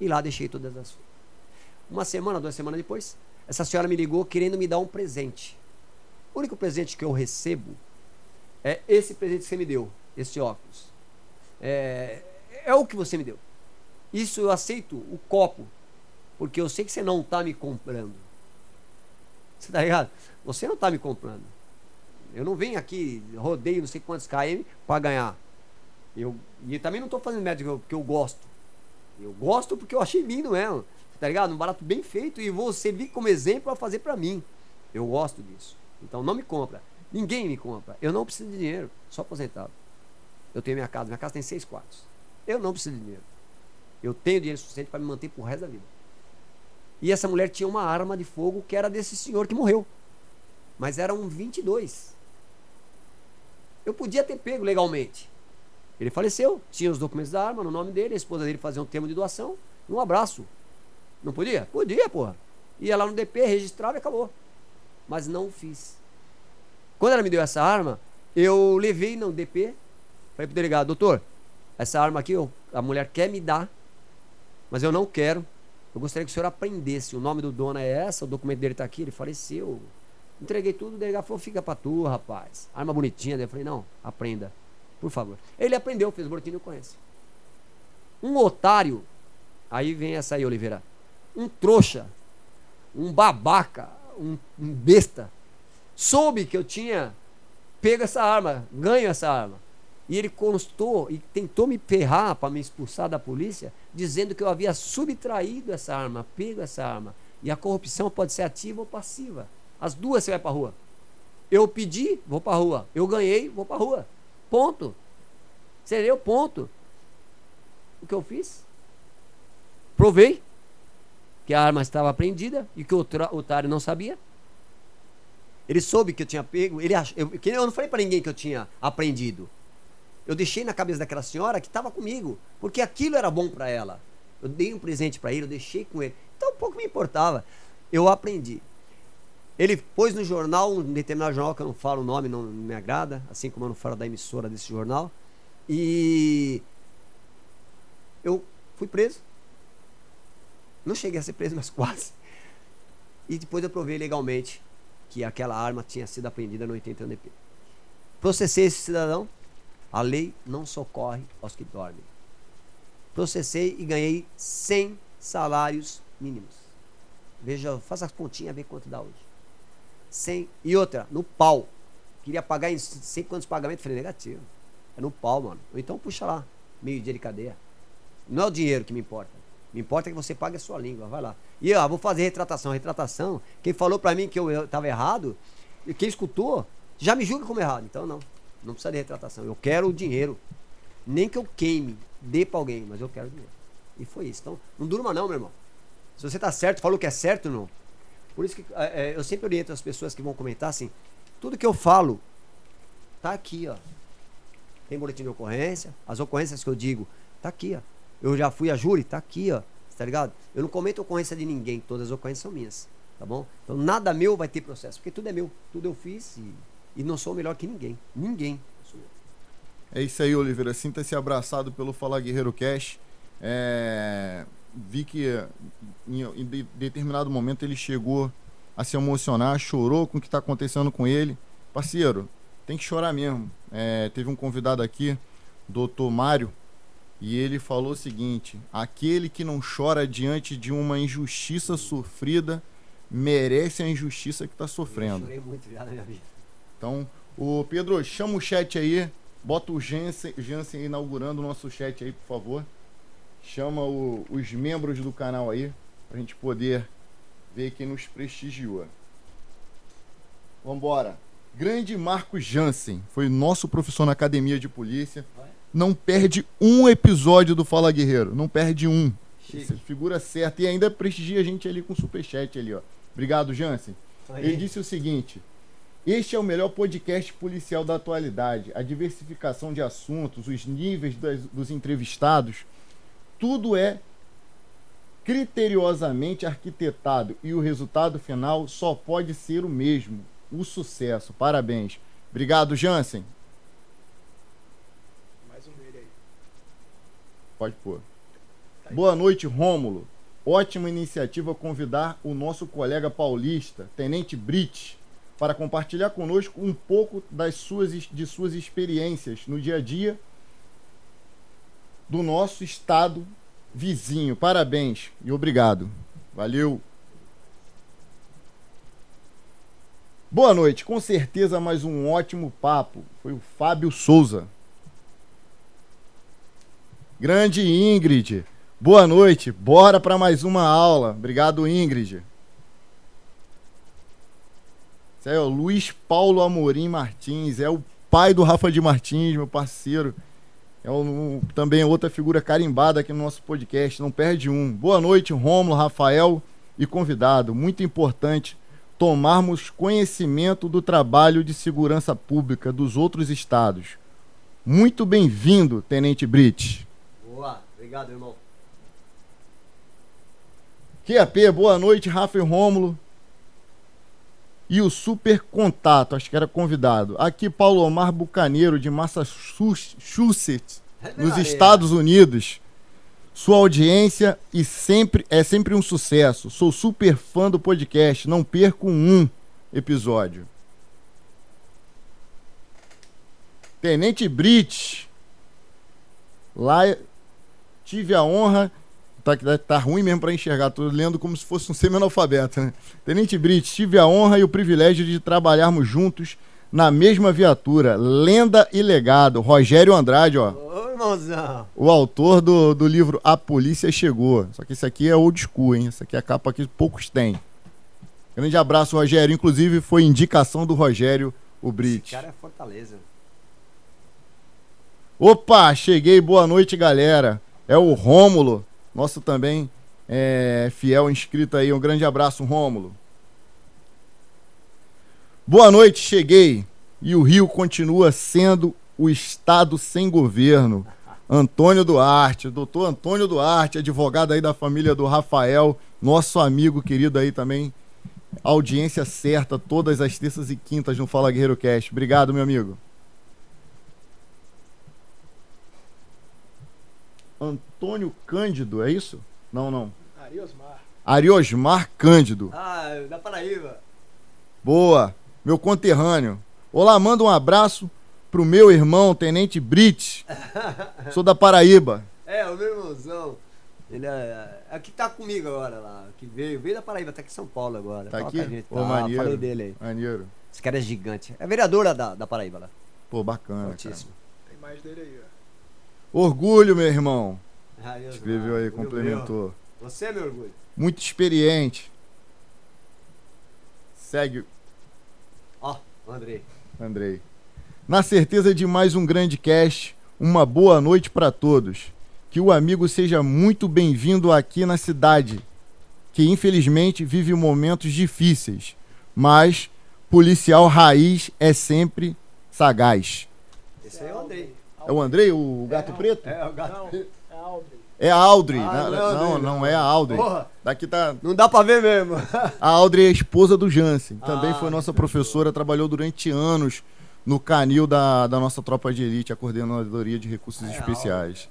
E lá deixei todas as. Uma semana, duas semanas depois, essa senhora me ligou querendo me dar um presente. O único presente que eu recebo é esse presente que você me deu, esse óculos. É, é o que você me deu. Isso eu aceito o copo, porque eu sei que você não está me comprando. Você tá ligado? Você não está me comprando. Eu não venho aqui, rodeio não sei quantos KM para ganhar. Eu, e também não estou fazendo médico porque eu gosto. Eu gosto porque eu achei lindo mesmo. Tá ligado? Um barato bem feito e vou servir como exemplo para fazer para mim. Eu gosto disso. Então não me compra. Ninguém me compra. Eu não preciso de dinheiro. Sou aposentado. Eu tenho minha casa. Minha casa tem seis quartos. Eu não preciso de dinheiro. Eu tenho dinheiro suficiente para me manter pro resto da vida. E essa mulher tinha uma arma de fogo que era desse senhor que morreu. Mas era um 22. Eu podia ter pego legalmente. Ele faleceu, tinha os documentos da arma no nome dele, a esposa dele fazia um termo de doação, um abraço. Não podia? Podia, porra. Ia lá no DP, registrava e acabou. Mas não fiz. Quando ela me deu essa arma, eu levei no DP, falei pro delegado, doutor, essa arma aqui a mulher quer me dar, mas eu não quero. Eu gostaria que o senhor aprendesse. O nome do dono é essa, o documento dele está aqui, ele faleceu. Entreguei tudo, o delegado falou, fica pra tu, rapaz. Arma bonitinha. eu falei, não, aprenda. Por favor. Ele aprendeu, fez boletim de ocorrência. Um otário, aí vem essa aí, Oliveira. Um trouxa, um babaca, um, um besta, soube que eu tinha pego essa arma, ganho essa arma. E ele constou e tentou me ferrar para me expulsar da polícia, dizendo que eu havia subtraído essa arma, pego essa arma. E a corrupção pode ser ativa ou passiva. As duas você vai para rua. Eu pedi, vou para rua. Eu ganhei, vou para rua. Ponto. Seria o ponto. O que eu fiz? Provei que a arma estava apreendida e que o otário não sabia. Ele soube que eu tinha pego. Ele ach... eu, eu não falei para ninguém que eu tinha apreendido. Eu deixei na cabeça daquela senhora que estava comigo, porque aquilo era bom para ela. Eu dei um presente para ele, eu deixei com ele. Então pouco me importava. Eu aprendi. Ele pôs no jornal, um determinado jornal que eu não falo o nome, não me agrada, assim como eu não falo da emissora desse jornal. E eu fui preso. Não cheguei a ser preso, mas quase. E depois eu provei legalmente que aquela arma tinha sido apreendida no 80 DP. Processei esse cidadão. A lei não socorre aos que dormem. Processei e ganhei 100 salários mínimos. Veja, faça as pontinhas, vê quanto dá hoje. 100. E outra, no pau. Queria pagar em sei quantos pagamentos. Falei, negativo. É no pau, mano. Ou então puxa lá, meio dia de cadeia. Não é o dinheiro que me importa. Me importa que você pague a sua língua. Vai lá. E ó, vou fazer retratação. Retratação. Quem falou pra mim que eu, estava errado, e quem escutou, já me julga como errado. Então não. Não precisa de retratação. Eu quero o dinheiro. Nem que eu queime, dê pra alguém, mas eu quero o dinheiro. E foi isso. Então, não durma não, meu irmão. Se você tá certo, falou que é certo, não. Por isso que é, é, eu sempre oriento as pessoas que vão comentar assim: tudo que eu falo tá aqui, ó. Tem boletim de ocorrência, as ocorrências que eu digo, tá aqui, ó. Eu já fui a júri, tá aqui, ó. Tá ligado? Eu não comento ocorrência de ninguém, todas as ocorrências são minhas, tá bom? Então nada meu vai ter processo, porque tudo é meu, tudo eu fiz e, e não sou melhor que ninguém. Ninguém. É isso aí, Oliveira. Sinta-se abraçado pelo Fala Guerreiro Cash. É, vi que em, em de- determinado momento ele chegou a se emocionar, chorou com o que está acontecendo com ele. Parceiro, tem que chorar mesmo. É, teve um convidado aqui, doutor Mário, e ele falou o seguinte: aquele que não chora diante de uma injustiça sofrida merece a injustiça que está Eu sofrendo. chorei muito já na minha vida. Então, o Pedro, chama o chat aí, bota o Jansen, Jansen inaugurando o nosso chat aí, por favor. Chama o- os membros do canal aí, pra gente poder ver quem nos prestigiou. Vambora. Grande Marcos Jansen, foi nosso professor na academia de polícia. Não perde um episódio do Fala Guerreiro, não perde um. Figura certa e ainda prestigia a gente ali com o superchat ali, ó. Obrigado, Jansen. Ele disse o seguinte: Este é o melhor podcast policial da atualidade. A diversificação de assuntos, os níveis das- dos entrevistados, tudo é criteriosamente arquitetado e o resultado final só pode ser o mesmo: o sucesso. Parabéns. Obrigado, Jansen. Mais um dele aí. Pode pôr. Boa noite, Rômulo. Ótima iniciativa convidar o nosso colega paulista, Tenente Brit, para compartilhar conosco um pouco das suas, de suas experiências no dia a dia do nosso estado vizinho. Parabéns e obrigado. Valeu. Boa noite, com certeza mais um ótimo papo. Foi o Fábio Souza. Grande Ingrid. Boa noite. Bora para mais uma aula. Obrigado, Ingrid. Esse aí é o Luiz Paulo Amorim Martins. É o pai do Rafa de Martins, meu parceiro. É um, também outra figura carimbada aqui no nosso podcast. Não perde um. Boa noite, Rômulo, Rafael e convidado. Muito importante tomarmos conhecimento do trabalho de segurança pública dos outros estados. Muito bem-vindo, Tenente Brit. Boa, obrigado, irmão. QAP, boa noite, Rafa e Rômulo. E o super contato, acho que era convidado. Aqui, Paulo Omar Bucaneiro, de Massachusetts, nos Estados Unidos. Sua audiência e sempre é sempre um sucesso. Sou super fã do podcast, não perco um episódio. Tenente Brit, lá tive a honra Tá, tá, ruim mesmo para enxergar, tô lendo como se fosse um semi-analfabeto, né? Tenente Brit, tive a honra e o privilégio de trabalharmos juntos na mesma viatura. Lenda e legado. Rogério Andrade, ó. Ô, irmãozão. O autor do, do livro A Polícia Chegou. Só que esse aqui é old school, hein? Essa aqui é a capa que poucos têm. Grande abraço, Rogério. Inclusive, foi indicação do Rogério, o Esse Brit. cara é Fortaleza. Opa, cheguei. Boa noite, galera. É o Rômulo, nosso também é, fiel inscrito aí. Um grande abraço, Rômulo. Boa noite, cheguei. E o Rio continua sendo o estado sem governo. Antônio Duarte, doutor Antônio Duarte, advogado aí da família do Rafael, nosso amigo querido aí também. Audiência certa todas as terças e quintas no Fala Guerreiro Cast. Obrigado, meu amigo. Antônio Cândido, é isso? Não, não. Ariosmar. Ariosmar Cândido. Ah, da Paraíba. Boa, meu conterrâneo. Olá, manda um abraço pro meu irmão, Tenente Brit. Sou da Paraíba. É, o meu irmãozão. Ele é, é que tá comigo agora lá. Que veio, veio da Paraíba, tá aqui em São Paulo agora. Tá Fala aqui? gente. Tá, maneiro. falei dele aí. Maneiro. Esse cara é gigante. É vereadora da, da Paraíba lá. Pô, bacana. Cara. Altíssimo. Tem mais dele aí, ó. Orgulho, meu irmão. Ah, Escreveu aí, complementou. Você é meu orgulho. Muito experiente. Segue, Ó, o Andrei. Andrei. Na certeza de mais um grande cast, uma boa noite para todos. Que o amigo seja muito bem-vindo aqui na cidade, que infelizmente vive momentos difíceis, mas policial raiz é sempre sagaz. Esse aí é o Andrei. É o Andrei, o gato É, preto? É, o gato. Não, é a Audrey. Ah, não é não, não, é a Audrey. Porra, Daqui tá. não dá pra ver mesmo. A Audrey é a esposa do Jansen. Também Ah, foi nossa professora, trabalhou durante anos no canil da, da nossa tropa de elite, a coordenadoria de recursos É, especiais.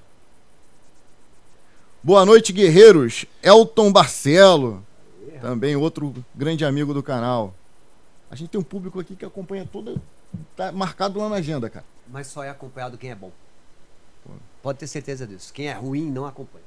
Boa noite, guerreiros. Elton Barcelo, também outro grande amigo do canal. A gente tem um público aqui que acompanha toda. Tá marcado lá na agenda, cara. Mas só é acompanhado quem é bom. Pode ter certeza disso. Quem é ruim não acompanha.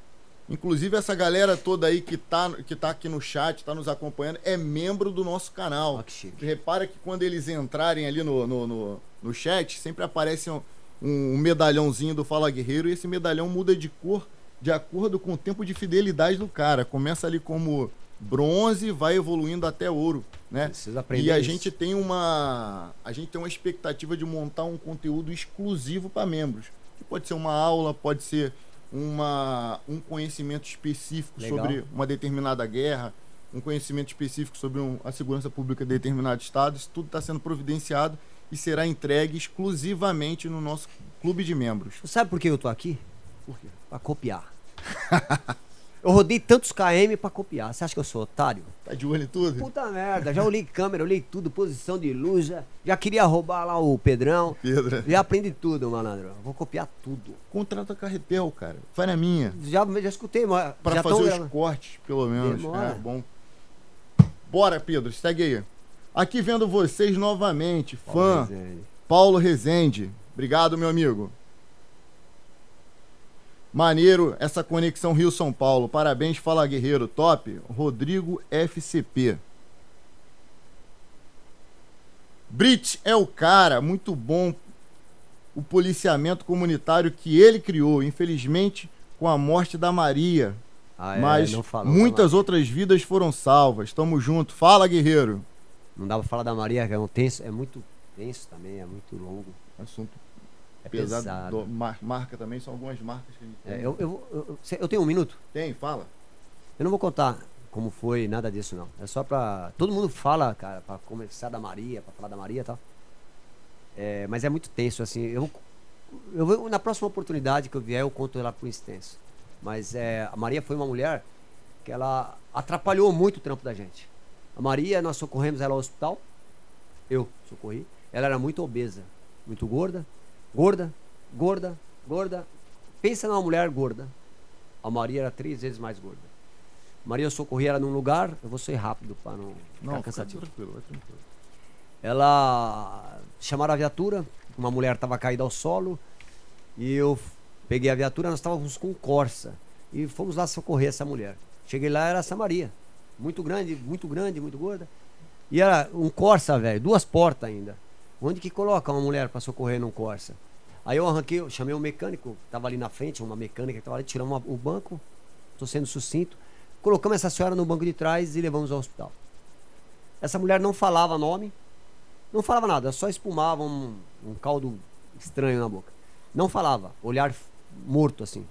Inclusive, essa galera toda aí que tá, que tá aqui no chat, tá nos acompanhando, é membro do nosso canal. Ó, que chique. Repara que quando eles entrarem ali no, no, no, no chat, sempre aparece um, um medalhãozinho do Fala Guerreiro e esse medalhão muda de cor de acordo com o tempo de fidelidade do cara. Começa ali como bronze, vai evoluindo até ouro, né? Precisa aprender E a isso. gente tem uma a gente tem uma expectativa de montar um conteúdo exclusivo para membros. Que pode ser uma aula, pode ser uma, um conhecimento específico Legal. sobre uma determinada guerra, um conhecimento específico sobre um- a segurança pública de determinado estado. Isso tudo está sendo providenciado e será entregue exclusivamente no nosso clube de membros. Sabe por que eu tô aqui? Por quê? Pra copiar. eu rodei tantos KM pra copiar. Você acha que eu sou otário? Tá de olho em tudo? Puta merda, já olhei câmera, olhei tudo, posição de luz, já, já queria roubar lá o Pedrão. Pedro. Já aprendi tudo, malandro. Vou copiar tudo. Contrata carretel, cara. Vai na minha. Já, já escutei, mas Pra já fazer os cortes, pelo menos. Demora. É, bom. Bora, Pedro, segue aí. Aqui vendo vocês novamente, fã Rezende. Paulo Rezende. Obrigado, meu amigo. Maneiro essa conexão Rio-São Paulo. Parabéns, Fala Guerreiro. Top. Rodrigo FCP. Brit é o cara, muito bom o policiamento comunitário que ele criou. Infelizmente, com a morte da Maria. Ah, é, mas muitas outras vidas foram salvas. Tamo junto. Fala, guerreiro. Não dá pra falar da Maria, que é um tenso, é muito tenso também, é muito longo. Assunto É pesado. pesado. do- mar- marca também, são algumas marcas que a gente tem. É, eu, eu, eu, eu tenho um minuto. Tem, fala. Eu não vou contar como foi, nada disso não. É só pra. Todo mundo fala, cara, pra começar da Maria, pra falar da Maria e tal. É, mas é muito tenso, assim. Eu, eu vou- na próxima oportunidade que eu vier, eu conto ela por extenso. Mas é, a Maria foi uma mulher que ela atrapalhou muito o trampo da gente. A Maria, nós socorremos ela ao hospital. Eu socorri. Ela era muito obesa, muito gorda, gorda, gorda, gorda. Pensa numa mulher gorda. A Maria era três vezes mais gorda. Maria, eu socorri ela num lugar, eu vou ser rápido para não ficar Não, fica cansativo. tranquilo, vai tranquilo. Ela chamaram a viatura, uma mulher estava caída ao solo e eu peguei a viatura, nós estávamos com Corsa e fomos lá socorrer essa mulher. Cheguei lá, era essa Maria, muito grande, muito grande, muito gorda. E era um Corsa, velho, duas portas ainda. Onde que coloca uma mulher para socorrer num Corsa? Aí eu arranquei, eu chamei um mecânico, tava ali na frente, uma mecânica que tava ali, tiramos o banco, tô sendo sucinto, colocamos essa senhora no banco de trás e levamos ao hospital. Essa mulher não falava nome, não falava nada, só espumava um, um caldo estranho na boca. Não falava, olhar morto assim.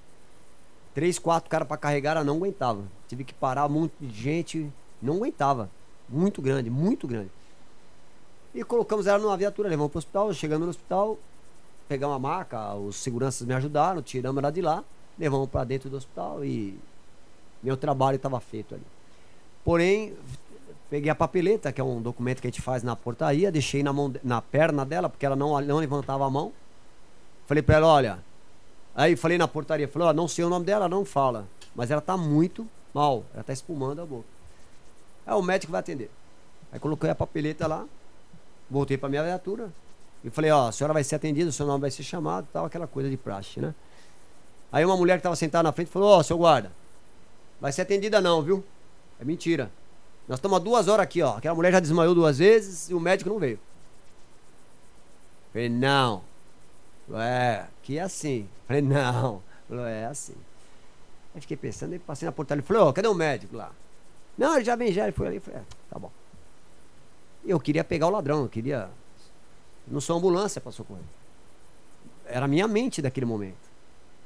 Três, quatro caras para carregar, ela não aguentava. Tive que parar monte de gente, não aguentava. Muito grande, muito grande. E colocamos ela numa viatura, levamos para o hospital. Chegando no hospital, pegamos a maca, os seguranças me ajudaram, tiramos ela de lá, levamos para dentro do hospital e meu trabalho estava feito ali. Porém, peguei a papeleta, que é um documento que a gente faz na portaria, deixei na, mão, na perna dela, porque ela não, não levantava a mão. Falei pra ela, olha. Aí falei na portaria, falei, ó, não sei o nome dela, não fala. Mas ela tá muito mal, ela tá espumando a boca. Aí o médico vai atender. Aí coloquei a papeleta lá, voltei pra minha viatura e falei, ó, a senhora vai ser atendida, o seu nome vai ser chamado, tal, aquela coisa de praxe, né? Aí uma mulher que tava sentada na frente falou, ó, seu guarda, vai ser atendida não, viu? É mentira. Nós estamos há duas horas aqui, ó. Aquela mulher já desmaiou duas vezes e o médico não veio. Falei, não. É, que é assim. Falei, não. Falou, é assim. Aí fiquei pensando, aí passei na portaria e falei, ó, cadê o médico lá? Não, ele já vem já, ele foi ali. Falei, é, tá bom. Eu queria pegar o ladrão, eu queria. Não sou ambulância pra socorrer. Era a minha mente daquele momento.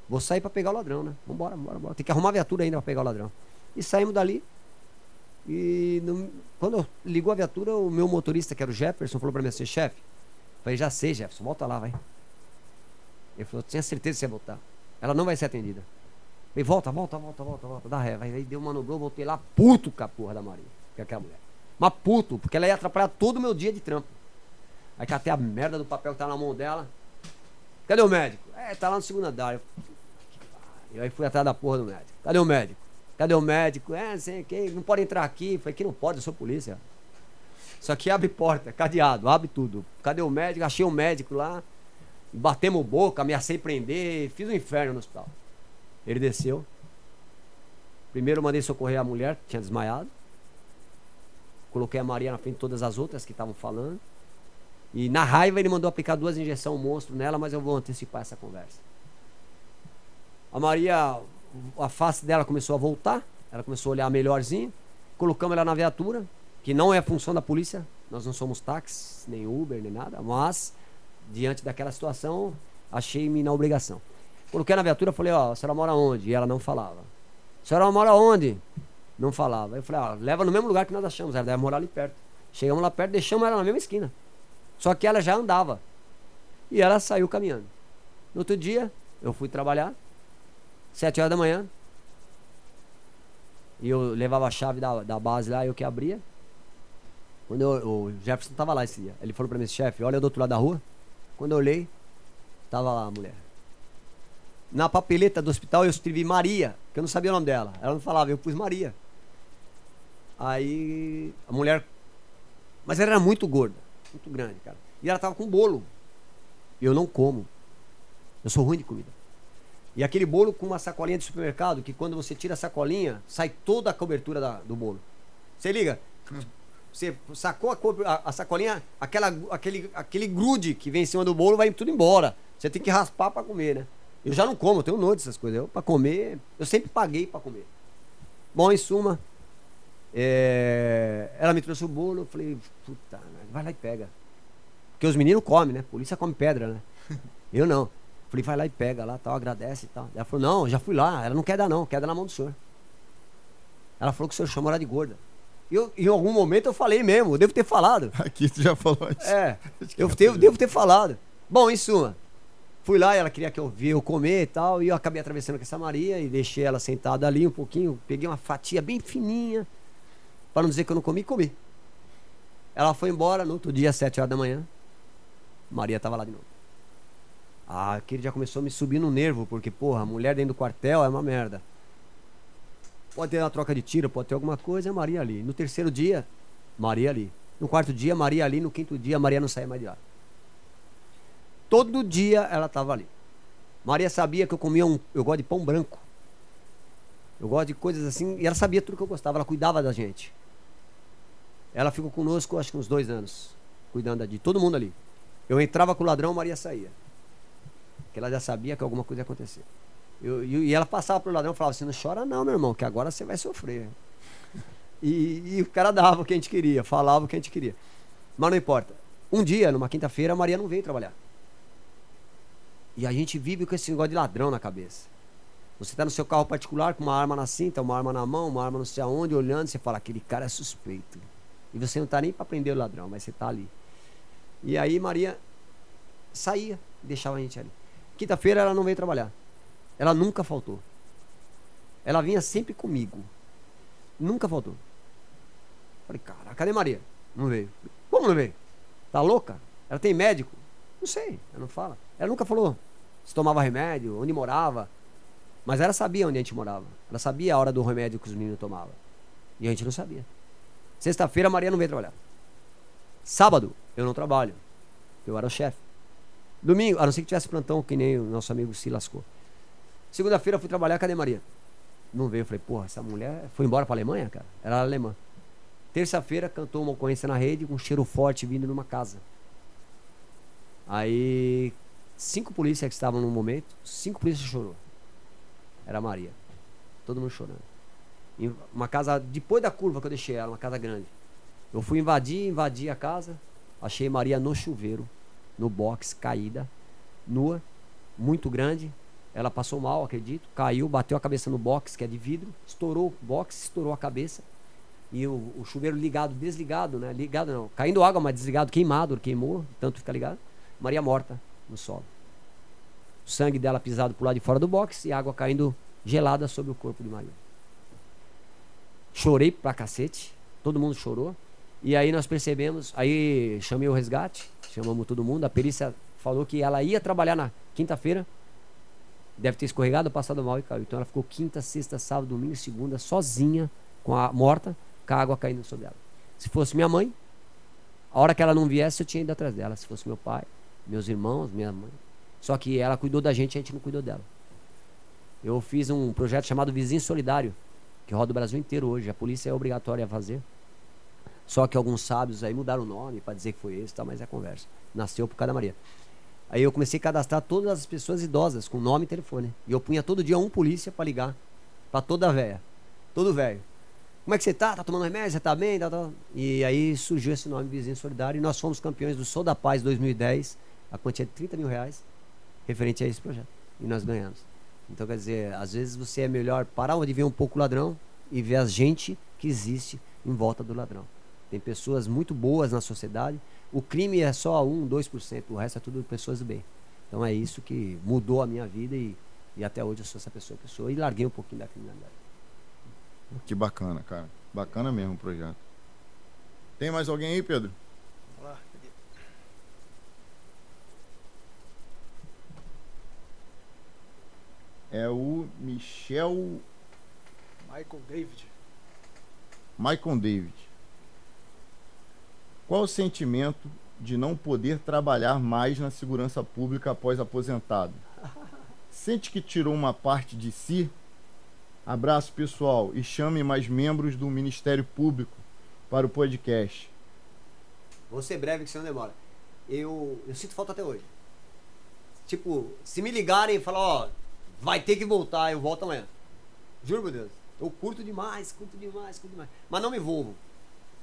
Vou sair pra pegar o ladrão, né? Vambora, vambora, vambora. Tem que arrumar a viatura ainda pra pegar o ladrão. E saímos dali. E não- quando ligou a viatura, o meu motorista, que era o Jefferson, falou pra mim assim, chefe. Falei, já sei, Jefferson, volta lá, vai. Ele falou, tinha certeza que você ia voltar. Ela não vai ser atendida. Falei, volta, volta, volta, volta, volta, dá ré. Aí deu manobrou, voltei lá, puto com a porra da Maria, que é aquela mulher. Mas puto, porque ela ia atrapalhar todo o meu dia de trampo. Aí catei a merda do papel que tá na mão dela. Cadê o médico? É, tá lá no segundo andar. Eu, que aí fui atrás da porra do médico. Cadê o médico? Cadê o médico? É, sei quem, não pode entrar aqui. Falei, que não pode, eu sou polícia. Isso aqui abre porta, cadeado, abre tudo. Cadê o médico? Achei um médico lá. Batemos boca, ameacei prender, fiz um inferno no hospital. Ele desceu. Primeiro mandei socorrer a mulher, que tinha desmaiado. Coloquei a Maria na frente de todas as outras que estavam falando. E na raiva ele mandou aplicar duas injeções monstro nela, mas eu vou antecipar essa conversa. A Maria, a face dela começou a voltar, ela começou a olhar melhorzinho. Colocamos ela na viatura, que não é função da polícia, nós não somos táxi, nem Uber, nem nada, mas diante daquela situação, achei-me na obrigação. Coloquei na viatura, falei, ó, a senhora mora onde? E ela não falava. A senhora mora onde? Não falava. Eu falei, ó, leva no mesmo lugar que nós achamos, ela deve morar ali perto. Chegamos lá perto, deixamos ela na mesma esquina. Só que ela já andava. E ela saiu caminhando. No outro dia, eu fui trabalhar, Sete horas da manhã. E eu levava a chave da, da base lá, eu que abria. Quando eu, o Jefferson tava lá esse dia. Ele falou pra mim, chefe, olha do outro lado da rua. Quando eu olhei, tava lá a mulher. Na papeleta do hospital eu escrevi Maria, que eu não sabia o nome dela. Ela não falava, eu pus Maria. Aí a mulher. Mas ela era muito gorda, muito grande, cara. E ela tava com bolo. Eu não como. Eu sou ruim de comida. E aquele bolo com uma sacolinha de supermercado, que quando você tira a sacolinha, sai toda a cobertura da, do bolo. Você liga? Você sacou a, a, sacolinha, aquela, aquele, aquele grude que vem em cima do bolo vai tudo embora. Você tem que raspar para comer, né? Eu já não como, eu tenho nojo dessas coisas. Eu, para comer, eu sempre paguei para comer. Bom, em suma, é, ela me trouxe o bolo, eu falei, puta, vai lá e pega. Porque os meninos comem, né? Polícia come pedra, né? Eu não. Falei, vai lá e pega lá, tal, agradece e tal. Ela falou, não, já fui lá. Ela não quer dar, não, quer dar na mão do senhor. Ela falou que o senhor chama ela de gorda. E eu, em algum momento eu falei mesmo, eu devo ter falado. Aqui tu já falou isso. É, eu devo, devo ter falado. Bom, em suma, fui lá, ela queria que eu via eu comer e tal, e eu acabei atravessando com essa Maria e deixei ela sentada ali um pouquinho, peguei uma fatia bem fininha, para não dizer que eu não comi, comi. Ela foi embora no outro dia, às sete horas da manhã. Maria estava lá de novo. Ah, aquele já começou a me subir no nervo, porque, porra, mulher dentro do quartel é uma merda. Pode ter uma troca de tiro, pode ter alguma coisa, é Maria ali. No terceiro dia, Maria ali. No quarto dia, Maria ali. No quinto dia, Maria não saía mais de lá. Todo dia ela estava ali. Maria sabia que eu comia um. Eu gosto de pão branco. Eu gosto de coisas assim. E ela sabia tudo que eu gostava. Ela cuidava da gente. Ela ficou conosco, acho que uns dois anos. Cuidando de todo mundo ali. Eu entrava com o ladrão, Maria saía. Porque ela já sabia que alguma coisa ia acontecer. Eu, eu, e ela passava pro ladrão e falava assim: não chora, não, meu irmão, que agora você vai sofrer. E, e, o cara dava o que a gente queria, falava o que a gente queria. Mas não importa. Um dia, numa quinta-feira, a Maria não veio trabalhar. E a gente vive com esse negócio de ladrão na cabeça. Você está no seu carro particular com uma arma na cinta, uma arma na mão, uma arma não sei aonde, olhando, você fala, aquele cara é suspeito. E você não está nem para prender o ladrão, mas você está ali. E aí Maria saía, deixava a gente ali. Quinta-feira ela não veio trabalhar. Ela nunca faltou. Ela vinha sempre comigo. Nunca faltou. Falei, cara, cadê Maria? Não veio. Como não veio? Tá louca? Ela tem médico? Não sei, ela não fala. Ela nunca falou se tomava remédio, onde morava. Mas ela sabia onde a gente morava. Ela sabia a hora do remédio que os meninos tomavam. E a gente não sabia. Sexta-feira a Maria não veio trabalhar. Sábado, eu não trabalho. Eu era o chefe. Domingo, a não ser que tivesse plantão, que nem o nosso amigo se lascou. Segunda-feira fui trabalhar, cadê Maria? Não veio. Eu falei, porra, essa mulher foi embora pra Alemanha, cara? Era alemã. Terça-feira cantou uma ocorrência na rede com um cheiro forte vindo numa casa. Aí, cinco polícias que estavam no momento, cinco polícias chorou. Era a Maria. Todo mundo chorando. Uma casa, depois da curva que eu deixei ela, uma casa grande. Eu fui invadir, invadi a casa, achei Maria no chuveiro, no box, caída, nua, muito grande. Ela passou mal, acredito, caiu, bateu a cabeça no box, que é de vidro, estourou o box, estourou a cabeça. E o, o chuveiro ligado, desligado, né? Ligado não, caindo água, mas desligado, queimado, queimou, tanto fica ligado. Maria morta no solo. O sangue dela pisado por lado de fora do box e água caindo gelada sobre o corpo de Maria. Chorei pra cacete, todo mundo chorou. E aí nós percebemos, aí chamei o resgate, chamamos todo mundo. A perícia falou que ela ia trabalhar na quinta-feira. deve ter escorregado, passado mal e caiu. Então ela ficou quinta, sexta, sábado, domingo, segunda, sozinha, com a morta, com a água caindo sobre ela. Se fosse minha mãe, a hora que ela não viesse, eu tinha ido atrás dela. Se fosse meu pai, meus irmãos, minha mãe. Só que ela cuidou da gente, a gente não cuidou dela. Eu fiz um projeto chamado Vizinho Solidário, que roda o Brasil inteiro hoje. A polícia é obrigatória a fazer. Só que alguns sábios aí mudaram o nome para dizer que foi esse, tá, mas é conversa. Nasceu por cada Maria. Aí eu comecei a cadastrar todas as pessoas idosas com nome e telefone. E eu punha todo dia um polícia para ligar para toda velha. Todo velho. Como é que você tá? Tá tomando remédio? Você tá bem? Tá, tá. E aí surgiu esse nome Vizinho Solidário e nós fomos campeões do Sou da Paz 2010, a quantia de 30 mil reais, referente a esse projeto. E nós ganhamos. Então, quer dizer, às vezes você é melhor parar onde vem um pouco o ladrão e ver a gente que existe em volta do ladrão. Tem pessoas muito boas na sociedade. O crime é só 1, 2%, o resto é tudo pessoas do bem. Então é isso que mudou a minha vida e, e até hoje eu sou essa pessoa que sou e larguei um pouquinho da criminalidade. Que bacana, cara. Bacana mesmo o projeto. Tem mais alguém aí, Pedro? Vamos lá. cadê? É o Michel Michael David. Michael David. Qual o sentimento de não poder trabalhar mais na segurança pública após aposentado? Sente que tirou uma parte de si? Abraço pessoal e chame mais membros do Ministério Público para o podcast. Vou ser breve que senão demora. Eu, eu sinto falta até hoje. Tipo, se me ligarem e falar, ó, vai ter que voltar, eu volto amanhã. Juro por Deus. Eu curto demais, curto demais, curto demais. Mas não me envolvo.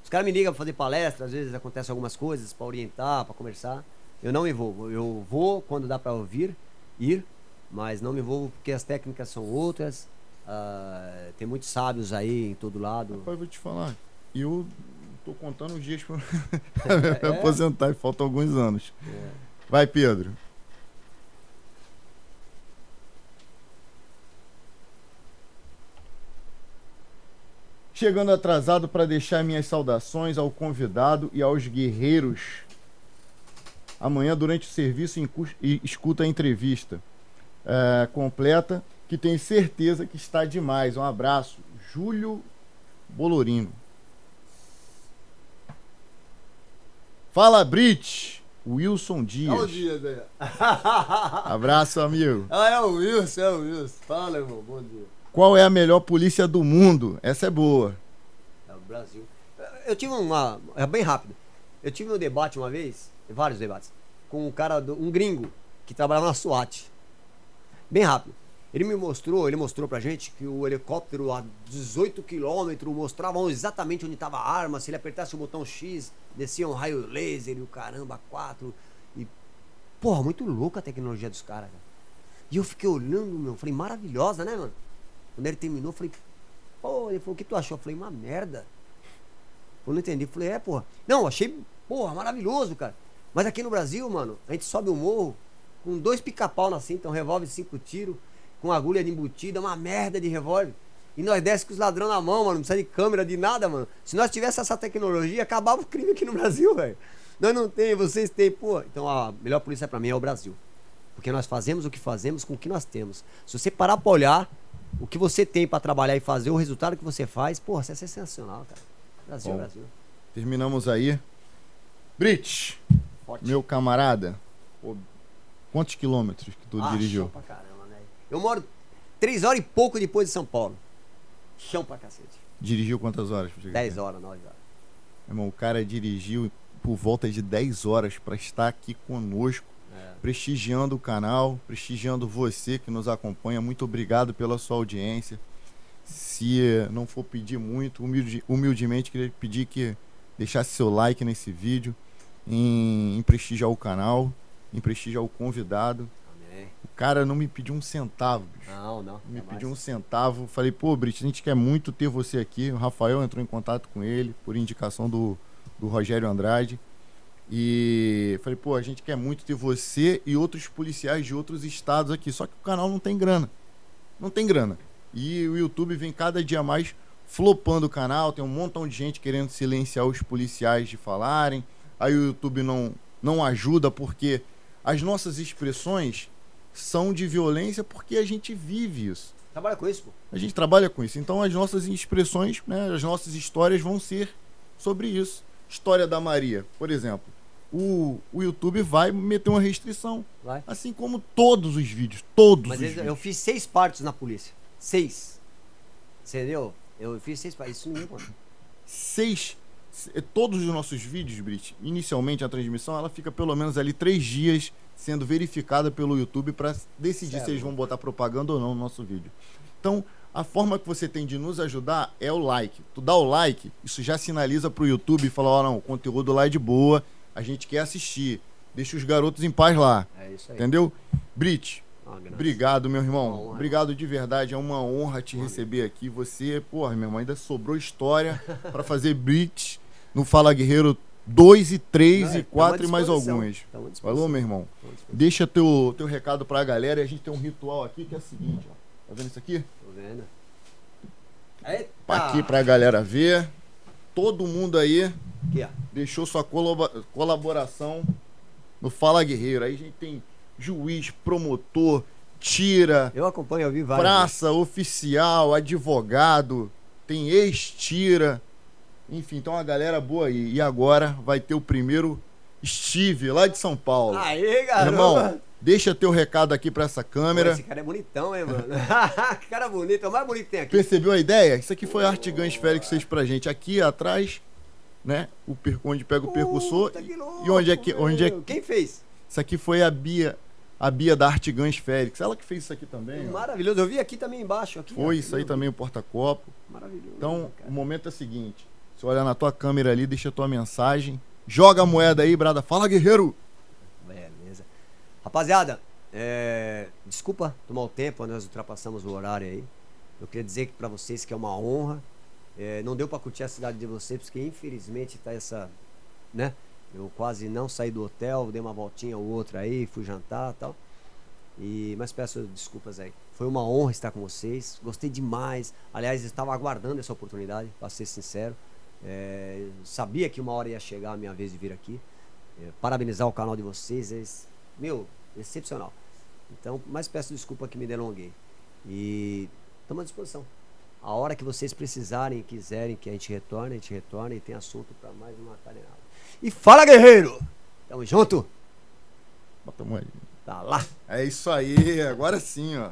Os caras me ligam pra fazer palestra, às vezes acontecem algumas coisas pra orientar, pra conversar. Eu não me envolvo. Eu vou quando dá pra ouvir, ir, mas não me envolvo porque as técnicas são outras. ah, tem muitos sábios aí em todo lado. Rapaz, vou te falar. Eu tô contando os dias para me aposentar e faltam alguns anos. É. Vai, Pedro. Chegando atrasado para deixar minhas saudações ao convidado e aos guerreiros. Amanhã, durante o serviço, escuta a entrevista é, completa, que tenho certeza que está demais. Um abraço. Júlio Bolorino. Fala, Brit! Wilson Dias. Olha o Dias aí. Abraço, amigo. Ah, é o Wilson, é o Wilson. Fala, irmão. Bom dia. Qual é a melhor polícia do mundo? Essa é boa. É o Brasil. Eu tive uma. É bem rápido. Eu tive um debate uma vez, vários debates, com um cara, do- um gringo, que trabalhava na SWAT. Bem rápido. Ele me mostrou, ele mostrou pra gente que o helicóptero a 18 quilômetros mostrava exatamente onde estava a arma. Se ele apertasse o botão X, descia um raio laser e o caramba, quatro. E. Porra, muito louca a tecnologia dos caras, cara. E eu fiquei olhando, meu, falei, maravilhosa, né, mano? Quando ele terminou, eu falei, pô, ele falou, o que tu achou? Eu falei, uma merda. Eu não entendi. Eu falei, é, porra. Não, achei, porra, maravilhoso, cara. Mas aqui no Brasil, mano, a gente sobe o morro com dois pica-pau na cinta, um revólver cinco tiros, com agulha de embutida, uma merda de revólver. E nós desce com os ladrão na mão, mano, não precisa de câmera, de nada, mano. Se nós tivéssemos essa tecnologia, acabava o crime aqui no Brasil, velho. Nós não tem, vocês têm, pô. Então a melhor polícia pra mim é o Brasil. Porque nós fazemos o que fazemos com o que nós temos. Se você parar pra olhar o que você tem pra trabalhar e fazer, o resultado que você faz, porra, isso é sensacional, cara. Brasil, Bom. Brasil. Terminamos aí. Brit, Forte. meu camarada. pô, quantos quilômetros que tu Ah, dirigiu? Chão pra caramba, né? Eu moro três horas e pouco depois de São Paulo. Chão pra cacete. Dirigiu quantas horas? 10 horas, 9 horas. Irmão, o cara dirigiu por volta de 10 horas para estar aqui conosco. Prestigiando o canal, prestigiando você que nos acompanha. Muito obrigado pela sua audiência. Se não for pedir muito, humilde- humildemente queria pedir que deixasse seu like nesse vídeo, em, em prestigiar o canal, em prestigiar o convidado. Amém. O cara não me pediu um centavo, bicho. Não, não. Me jamais. pediu um centavo. Falei, pô, Brit, a gente quer muito ter você aqui. O Rafael entrou em contato com ele por indicação do, do Rogério Andrade. E falei, pô, a gente quer muito ter você e outros policiais de outros estados aqui. Só que o canal não tem grana. Não tem grana. E o YouTube vem cada dia mais flopando o canal. Tem um montão de gente querendo silenciar os policiais de falarem. Aí o YouTube não, não ajuda porque as nossas expressões são de violência porque a gente vive isso. Trabalha com isso, pô. A gente trabalha com isso. Então as nossas expressões, né, as nossas histórias vão ser sobre isso. História da Maria, por exemplo. O, o YouTube vai meter uma restrição. Vai. Assim como todos os vídeos. Todos Mas os eu, eu vídeos. fiz seis partes na polícia. Seis. Entendeu? Eu fiz seis partes. Isso não mano. Seis. se- Todos os nossos vídeos, Brit, inicialmente a transmissão, ela fica pelo menos ali três dias sendo verificada pelo YouTube para decidir Certo. se eles vão botar propaganda ou não no nosso vídeo. Então, a forma que você tem de nos ajudar é o like. Tu dá o like, isso já sinaliza pro YouTube e fala: ó, não, o conteúdo lá é de boa, a gente quer assistir. Deixa os garotos em paz lá. É isso aí. Entendeu? Brit, graça. obrigado, meu irmão. honra. Obrigado de verdade. É uma honra te receber aqui. Você, porra, meu irmão, ainda sobrou história pra fazer Brit no Fala Guerreiro 2 e 3 Não, e tamo 4 à e mais algumas. Falou, meu irmão? Deixa teu, teu recado pra galera e a gente tem um ritual aqui que é o seguinte, ó. Tá vendo isso aqui? Tô vendo. Eita! Aqui pra galera ver. Todo mundo aí ó. deixou sua colaboração no Fala Guerreiro. Aí a gente tem juiz, promotor, tira, Eu acompanho, eu vi vários. praça, oficial, advogado, tem ex-tira. Enfim, então uma galera boa aí. E agora vai ter o primeiro Steve, lá de São Paulo. Aê, garoto! Irmão, deixa teu recado aqui pra essa Pô, câmera. Esse cara é bonitão, hein, mano? que cara bonito, é o mais bonito que tem aqui. Percebeu a ideia? Isso aqui foi a Artigães Félix fez pra gente. Aqui atrás, né? O per... onde pega o percussor. Puta, que louco, e onde é que. Onde é... Quem fez? Isso aqui foi a Bia. A Bia da Artigães Félix. Ela que fez isso aqui também. ó. Maravilhoso. Eu vi aqui também embaixo. Aqui, Foi ó. isso aí também, o porta-copo. Maravilhoso. Então, cara. o momento é o seguinte: você olha na tua câmera ali, deixa a tua mensagem, joga a moeda aí, brada. Fala, guerreiro! Rapaziada, é, desculpa tomar o tempo, nós ultrapassamos o horário aí. Eu queria dizer que pra vocês que é uma honra. É, não deu pra curtir a cidade de vocês, porque infelizmente tá essa. né? Eu quase não saí do hotel, dei uma voltinha ou outra aí, fui jantar tal. E, mas peço desculpas aí. Foi uma honra estar com vocês. Gostei demais. Aliás, estava aguardando essa oportunidade, para ser sincero. É, sabia que uma hora ia chegar a minha vez de vir aqui. É, parabenizar o canal de vocês. Meu, excepcional. Então, mas peço desculpa que me delonguei. E estamos à disposição. A hora que vocês precisarem e quiserem que a gente retorne, a gente retorna e tem assunto para mais uma cadeirada. E fala, guerreiro! Tamo junto? Bota a moeda. Tá lá. É isso aí, agora sim, ó.